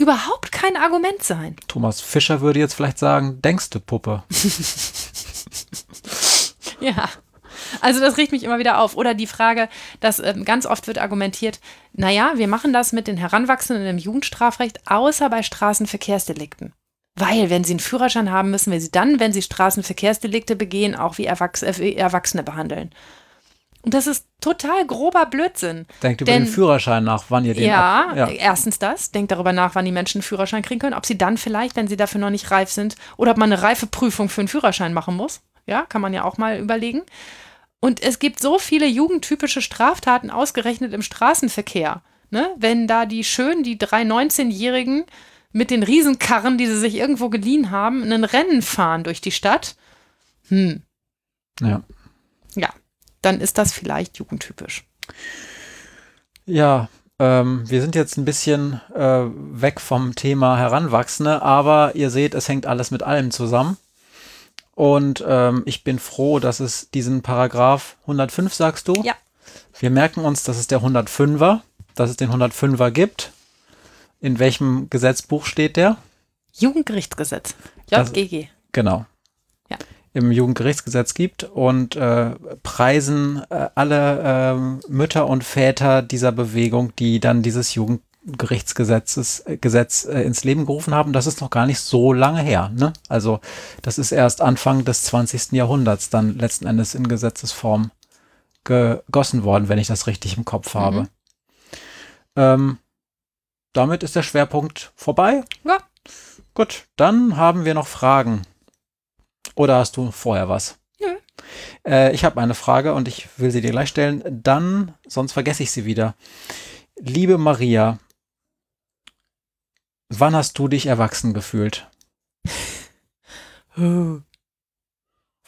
überhaupt kein Argument sein. Thomas Fischer würde jetzt vielleicht sagen, denkst du Puppe. [laughs] ja. Also das riecht mich immer wieder auf. Oder die Frage, dass ähm, ganz oft wird argumentiert, naja, wir machen das mit den Heranwachsenden im Jugendstrafrecht, außer bei Straßenverkehrsdelikten. Weil, wenn sie einen Führerschein haben, müssen wir sie dann, wenn sie Straßenverkehrsdelikte begehen, auch wie, Erwachs äh, wie Erwachsene behandeln. Und das ist total grober Blödsinn. Denkt über den Führerschein nach, wann ihr den ja, ja, erstens das. Denkt darüber nach, wann die Menschen einen Führerschein kriegen können. Ob sie dann vielleicht, wenn sie dafür noch nicht reif sind, oder ob man eine Reifeprüfung für einen Führerschein machen muss. Ja, kann man ja auch mal überlegen. Und es gibt so viele jugendtypische Straftaten ausgerechnet im Straßenverkehr. Ne? Wenn da die schön, die drei 19-Jährigen mit den Riesenkarren, die sie sich irgendwo geliehen haben, ein Rennen fahren durch die Stadt. Hm. Ja. Ja, dann ist das vielleicht jugendtypisch. Ja, ähm, wir sind jetzt ein bisschen äh, weg vom Thema Heranwachsende, aber ihr seht, es hängt alles mit allem zusammen. Und ähm, ich bin froh, dass es diesen Paragraph 105, sagst du? Ja. Wir merken uns, das ist der 105er. dass es den 105er gibt. In welchem Gesetzbuch steht der? Jugendgerichtsgesetz. Das- JGG. Genau. Im Jugendgerichtsgesetz gibt und äh, preisen äh, alle ähm, Mütter und Väter dieser Bewegung, die dann dieses Jugendgerichtsgesetzes äh, Gesetz äh, ins Leben gerufen haben. Das ist noch gar nicht so lange her. Ne? Also das ist erst Anfang des 20. Jahrhunderts dann letzten Endes in Gesetzesform gegossen worden, wenn ich das richtig im Kopf habe. Mhm. Ähm, damit ist der Schwerpunkt vorbei. Ja. Gut, dann haben wir noch Fragen. Oder hast du vorher was? Nö. Äh, ich habe eine Frage und ich will sie dir gleich stellen. Dann, sonst vergesse ich sie wieder. Liebe Maria, wann hast du dich erwachsen gefühlt? Wann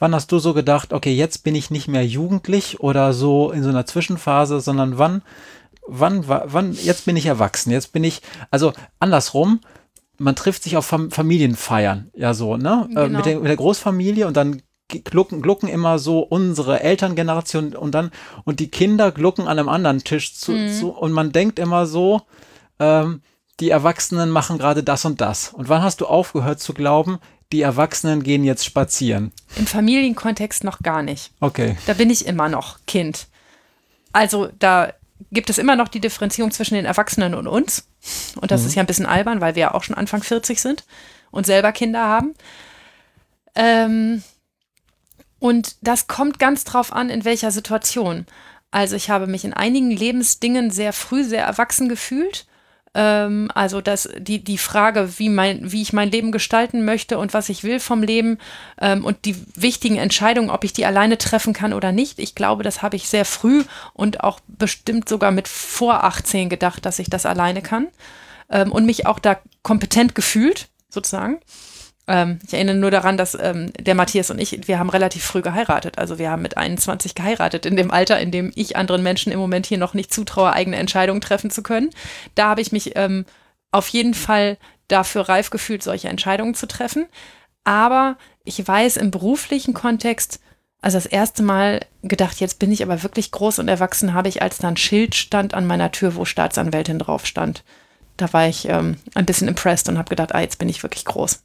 hast du so gedacht, okay, jetzt bin ich nicht mehr jugendlich oder so in so einer Zwischenphase, sondern wann, wann, wa- wann, jetzt bin ich erwachsen, jetzt bin ich, also andersrum, man trifft sich auf Fam Familienfeiern, ja so, ne? Äh, Genau. mit, der, mit der Großfamilie und dann glucken, glucken immer so unsere Elterngeneration und dann, und die Kinder glucken an einem anderen Tisch zu, Mhm. zu und man denkt immer so, ähm, die Erwachsenen machen gerade das und das. Und wann hast du aufgehört zu glauben, die Erwachsenen gehen jetzt spazieren? Im Familienkontext noch gar nicht. Okay. Da bin ich immer noch Kind. Also da gibt es immer noch die Differenzierung zwischen den Erwachsenen und uns. Und das ist ja ein bisschen albern, weil wir ja auch schon Anfang 40 sind und selber Kinder haben. Ähm, und das kommt ganz drauf an, in welcher Situation. Also ich habe mich in einigen Lebensdingen sehr früh sehr erwachsen gefühlt. Ähm, also das, die, die Frage, wie, mein, wie ich mein Leben gestalten möchte und was ich will vom Leben ähm, und die wichtigen Entscheidungen, ob ich die alleine treffen kann oder nicht. Ich glaube, das habe ich sehr früh und auch bestimmt sogar mit vor 18 gedacht, dass ich das alleine kann ähm, und mich auch da kompetent gefühlt, sozusagen. Ähm, ich erinnere nur daran, dass ähm, der Matthias und ich, wir haben relativ früh geheiratet. Also wir haben mit 21 geheiratet, in dem Alter, in dem ich anderen Menschen im Moment hier noch nicht zutraue, eigene Entscheidungen treffen zu können. Da habe ich mich ähm, auf jeden Fall dafür reif gefühlt, solche Entscheidungen zu treffen. Aber ich weiß im beruflichen Kontext, also das erste Mal gedacht, jetzt bin ich aber wirklich groß und erwachsen, habe ich, als da ein Schild stand an meiner Tür, wo Staatsanwältin drauf stand. Da war ich ähm, ein bisschen impressed und habe gedacht, ah, jetzt bin ich wirklich groß.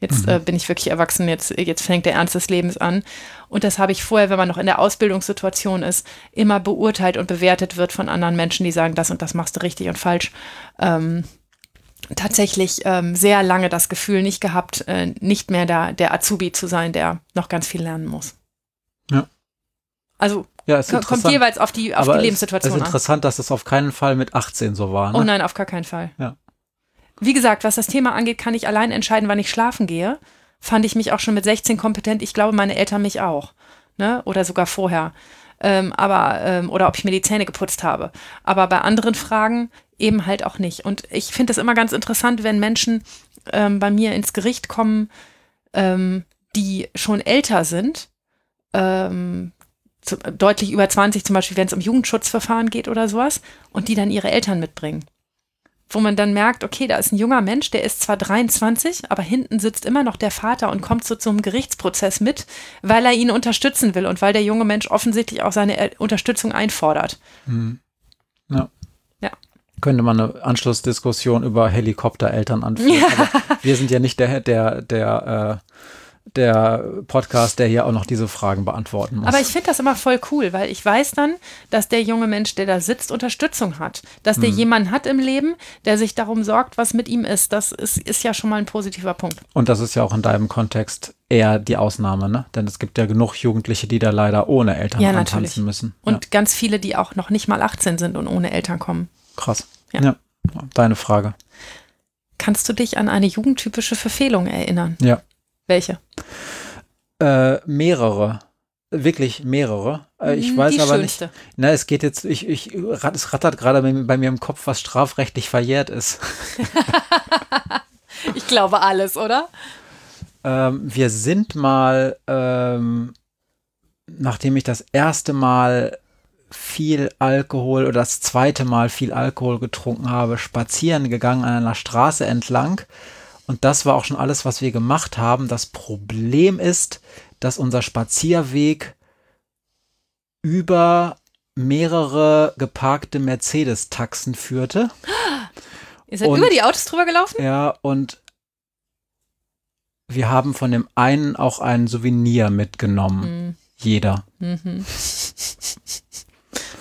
Jetzt äh, bin ich wirklich erwachsen, jetzt, jetzt fängt der Ernst des Lebens an. Und das habe ich vorher, wenn man noch in der Ausbildungssituation ist, immer beurteilt und bewertet wird von anderen Menschen, die sagen, das und das machst du richtig und falsch. Ähm, tatsächlich ähm, sehr lange das Gefühl nicht gehabt, äh, nicht mehr der, der Azubi zu sein, der noch ganz viel lernen muss. Ja. Also Ja, kommt jeweils auf die, auf Aber die es- Lebenssituation Es ist an. interessant, dass das auf keinen Fall mit 18 so war. Ne? Oh nein, auf gar keinen Fall. Ja. Wie gesagt, was das Thema angeht, kann ich allein entscheiden, wann ich schlafen gehe. Fand ich mich auch schon mit 16 kompetent. Ich glaube, meine Eltern mich auch. Ne? Oder sogar vorher. Ähm, aber, ähm, oder ob ich mir die Zähne geputzt habe. Aber bei anderen Fragen eben halt auch nicht. Und ich finde es immer ganz interessant, wenn Menschen ähm, bei mir ins Gericht kommen, ähm, die schon älter sind, ähm, zu, deutlich über 20 zum Beispiel, wenn es um Jugendschutzverfahren geht oder sowas, und die dann ihre Eltern mitbringen. Wo man dann merkt, okay, da ist ein junger Mensch, der ist zwar 23, aber hinten sitzt immer noch der Vater und kommt so zum Gerichtsprozess mit, weil er ihn unterstützen will und weil der junge Mensch offensichtlich auch seine äh, Unterstützung einfordert. Hm. Ja. Ja. Könnte man eine Anschlussdiskussion über Helikoptereltern anführen. Aber wir sind ja nicht der, der, der, äh, der Podcast, der hier auch noch diese Fragen beantworten muss. Aber ich finde das immer voll cool, weil ich weiß dann, dass der junge Mensch, der da sitzt, Unterstützung hat. Dass der jemanden hat im Leben, der sich darum sorgt, was mit ihm ist. Das ist, ist ja schon mal ein positiver Punkt. Und das ist ja auch in deinem Kontext eher die Ausnahme, ne? Denn es gibt ja genug Jugendliche, die da leider ohne Eltern Ja, natürlich. müssen. Und ganz viele, die auch noch nicht mal 18 sind und ohne Eltern kommen. ja, krass. Ja. ja. Deine Frage. Kannst du dich an eine jugendtypische Verfehlung erinnern? Ja. Welche? Äh, mehrere. Wirklich mehrere. Äh, ich Hm, weiß die aber nicht. schönste. Na, es geht jetzt, ich, ich, es rattert gerade bei, mir- bei mir im Kopf, was strafrechtlich verjährt ist. [laughs] Ich glaube alles, oder? Ähm, wir sind mal, ähm, nachdem ich das erste Mal viel Alkohol oder das zweite Mal viel Alkohol getrunken habe, spazieren gegangen an einer Straße entlang. Und das war auch schon alles, was wir gemacht haben. Das Problem ist, dass unser Spazierweg über mehrere geparkte Mercedes-Taxen führte. [gasps] Ihr seid Und- über die Autos drüber gelaufen? Ja, und wir haben von dem einen auch ein Souvenir mitgenommen. Jeder. Mhm. [laughs]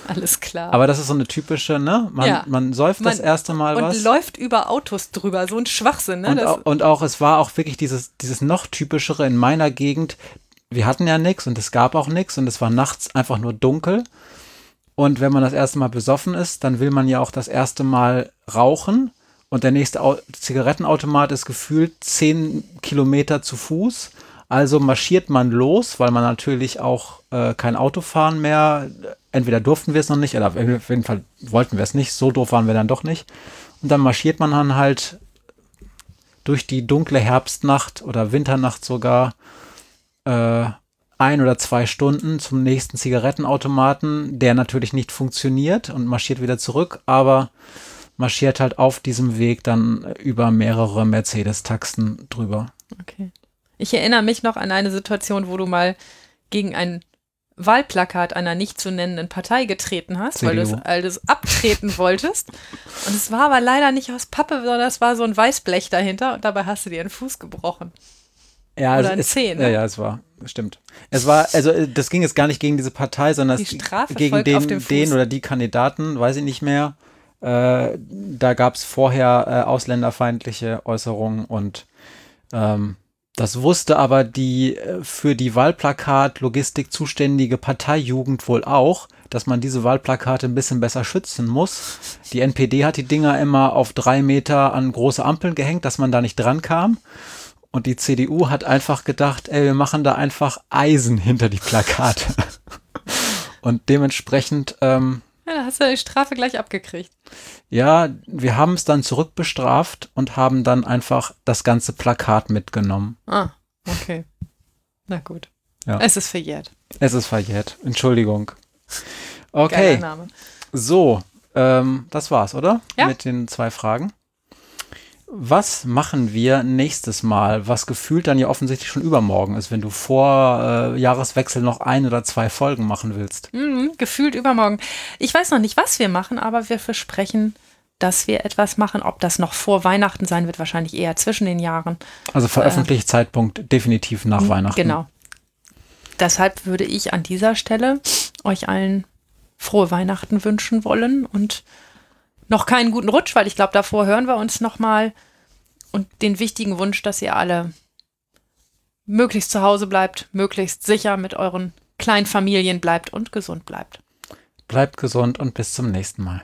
[laughs] Alles klar. Aber das ist so eine typische, ne? Man, Ja. man säuft das Man- erste Mal und was. läuft über Autos drüber. So ein Schwachsinn, ne? Und, Das, auch, und auch, es war auch wirklich dieses, dieses noch typischere in meiner Gegend. Wir hatten ja nichts und es gab auch nichts und es war nachts einfach nur dunkel. Und wenn man das erste Mal besoffen ist, dann will man ja auch das erste Mal rauchen. Und der nächste Au Zigarettenautomat ist gefühlt zehn Kilometer zu Fuß. Also marschiert man los, weil man natürlich auch äh, kein Auto fahren mehr. Entweder durften wir es noch nicht, oder auf jeden Fall wollten wir es nicht. So doof waren wir dann doch nicht. Und dann marschiert man dann halt durch die dunkle Herbstnacht oder Winternacht sogar äh, ein oder zwei Stunden zum nächsten Zigarettenautomaten, der natürlich nicht funktioniert und marschiert wieder zurück, aber marschiert halt auf diesem Weg dann über mehrere Mercedes-Taxen drüber. okay. Ich erinnere mich noch an eine Situation, wo du mal gegen ein Wahlplakat einer nicht zu nennenden Partei getreten hast, weil du es CDU. alles abtreten [laughs] wolltest. Und es war aber leider nicht aus Pappe, sondern es war so ein Weißblech dahinter und dabei hast du dir einen Fuß gebrochen. Ja, Oder es ein ist, Zeh, ne? Ja, ja, es war, stimmt. Es war, also äh, das ging jetzt gar nicht gegen diese Partei, sondern Die gegen den, den oder die Kandidaten, weiß ich nicht mehr. Äh, da gab es vorher äh, ausländerfeindliche Äußerungen und ähm, das wusste aber die äh, für die Wahlplakat-Logistik zuständige Parteijugend wohl auch, dass man diese Wahlplakate ein bisschen besser schützen muss. Die NPD hat die Dinger immer auf drei Meter an große Ampeln gehängt, dass man da nicht dran kam. Und die CDU hat einfach gedacht, ey, wir machen da einfach Eisen hinter die Plakate. [laughs] Und dementsprechend, ähm, Ja, da hast du die Strafe gleich abgekriegt. ja, wir haben es dann zurückbestraft und haben dann einfach das ganze Plakat mitgenommen. Ah, okay. Na gut. Ja. Es ist verjährt. Es ist verjährt. Entschuldigung. Okay, Name. so, ähm, das war's, oder? Ja. Mit den zwei Fragen. Was machen wir nächstes Mal, was gefühlt dann ja offensichtlich schon übermorgen ist, wenn du vor äh, Jahreswechsel noch ein oder zwei Folgen machen willst? Mhm, gefühlt übermorgen. Ich weiß noch nicht, was wir machen, aber wir versprechen, dass wir etwas machen. Ob das noch vor Weihnachten sein wird, wahrscheinlich eher zwischen den Jahren. Also Veröffentlichungszeitpunkt definitiv nach Weihnachten. Genau. Deshalb würde ich an dieser Stelle euch allen frohe Weihnachten wünschen wollen und noch keinen guten Rutsch, weil ich glaube, davor hören wir uns nochmal und den wichtigen Wunsch, dass ihr alle möglichst zu Hause bleibt, möglichst sicher mit euren kleinen Familien bleibt und gesund bleibt. Bleibt gesund und bis zum nächsten Mal.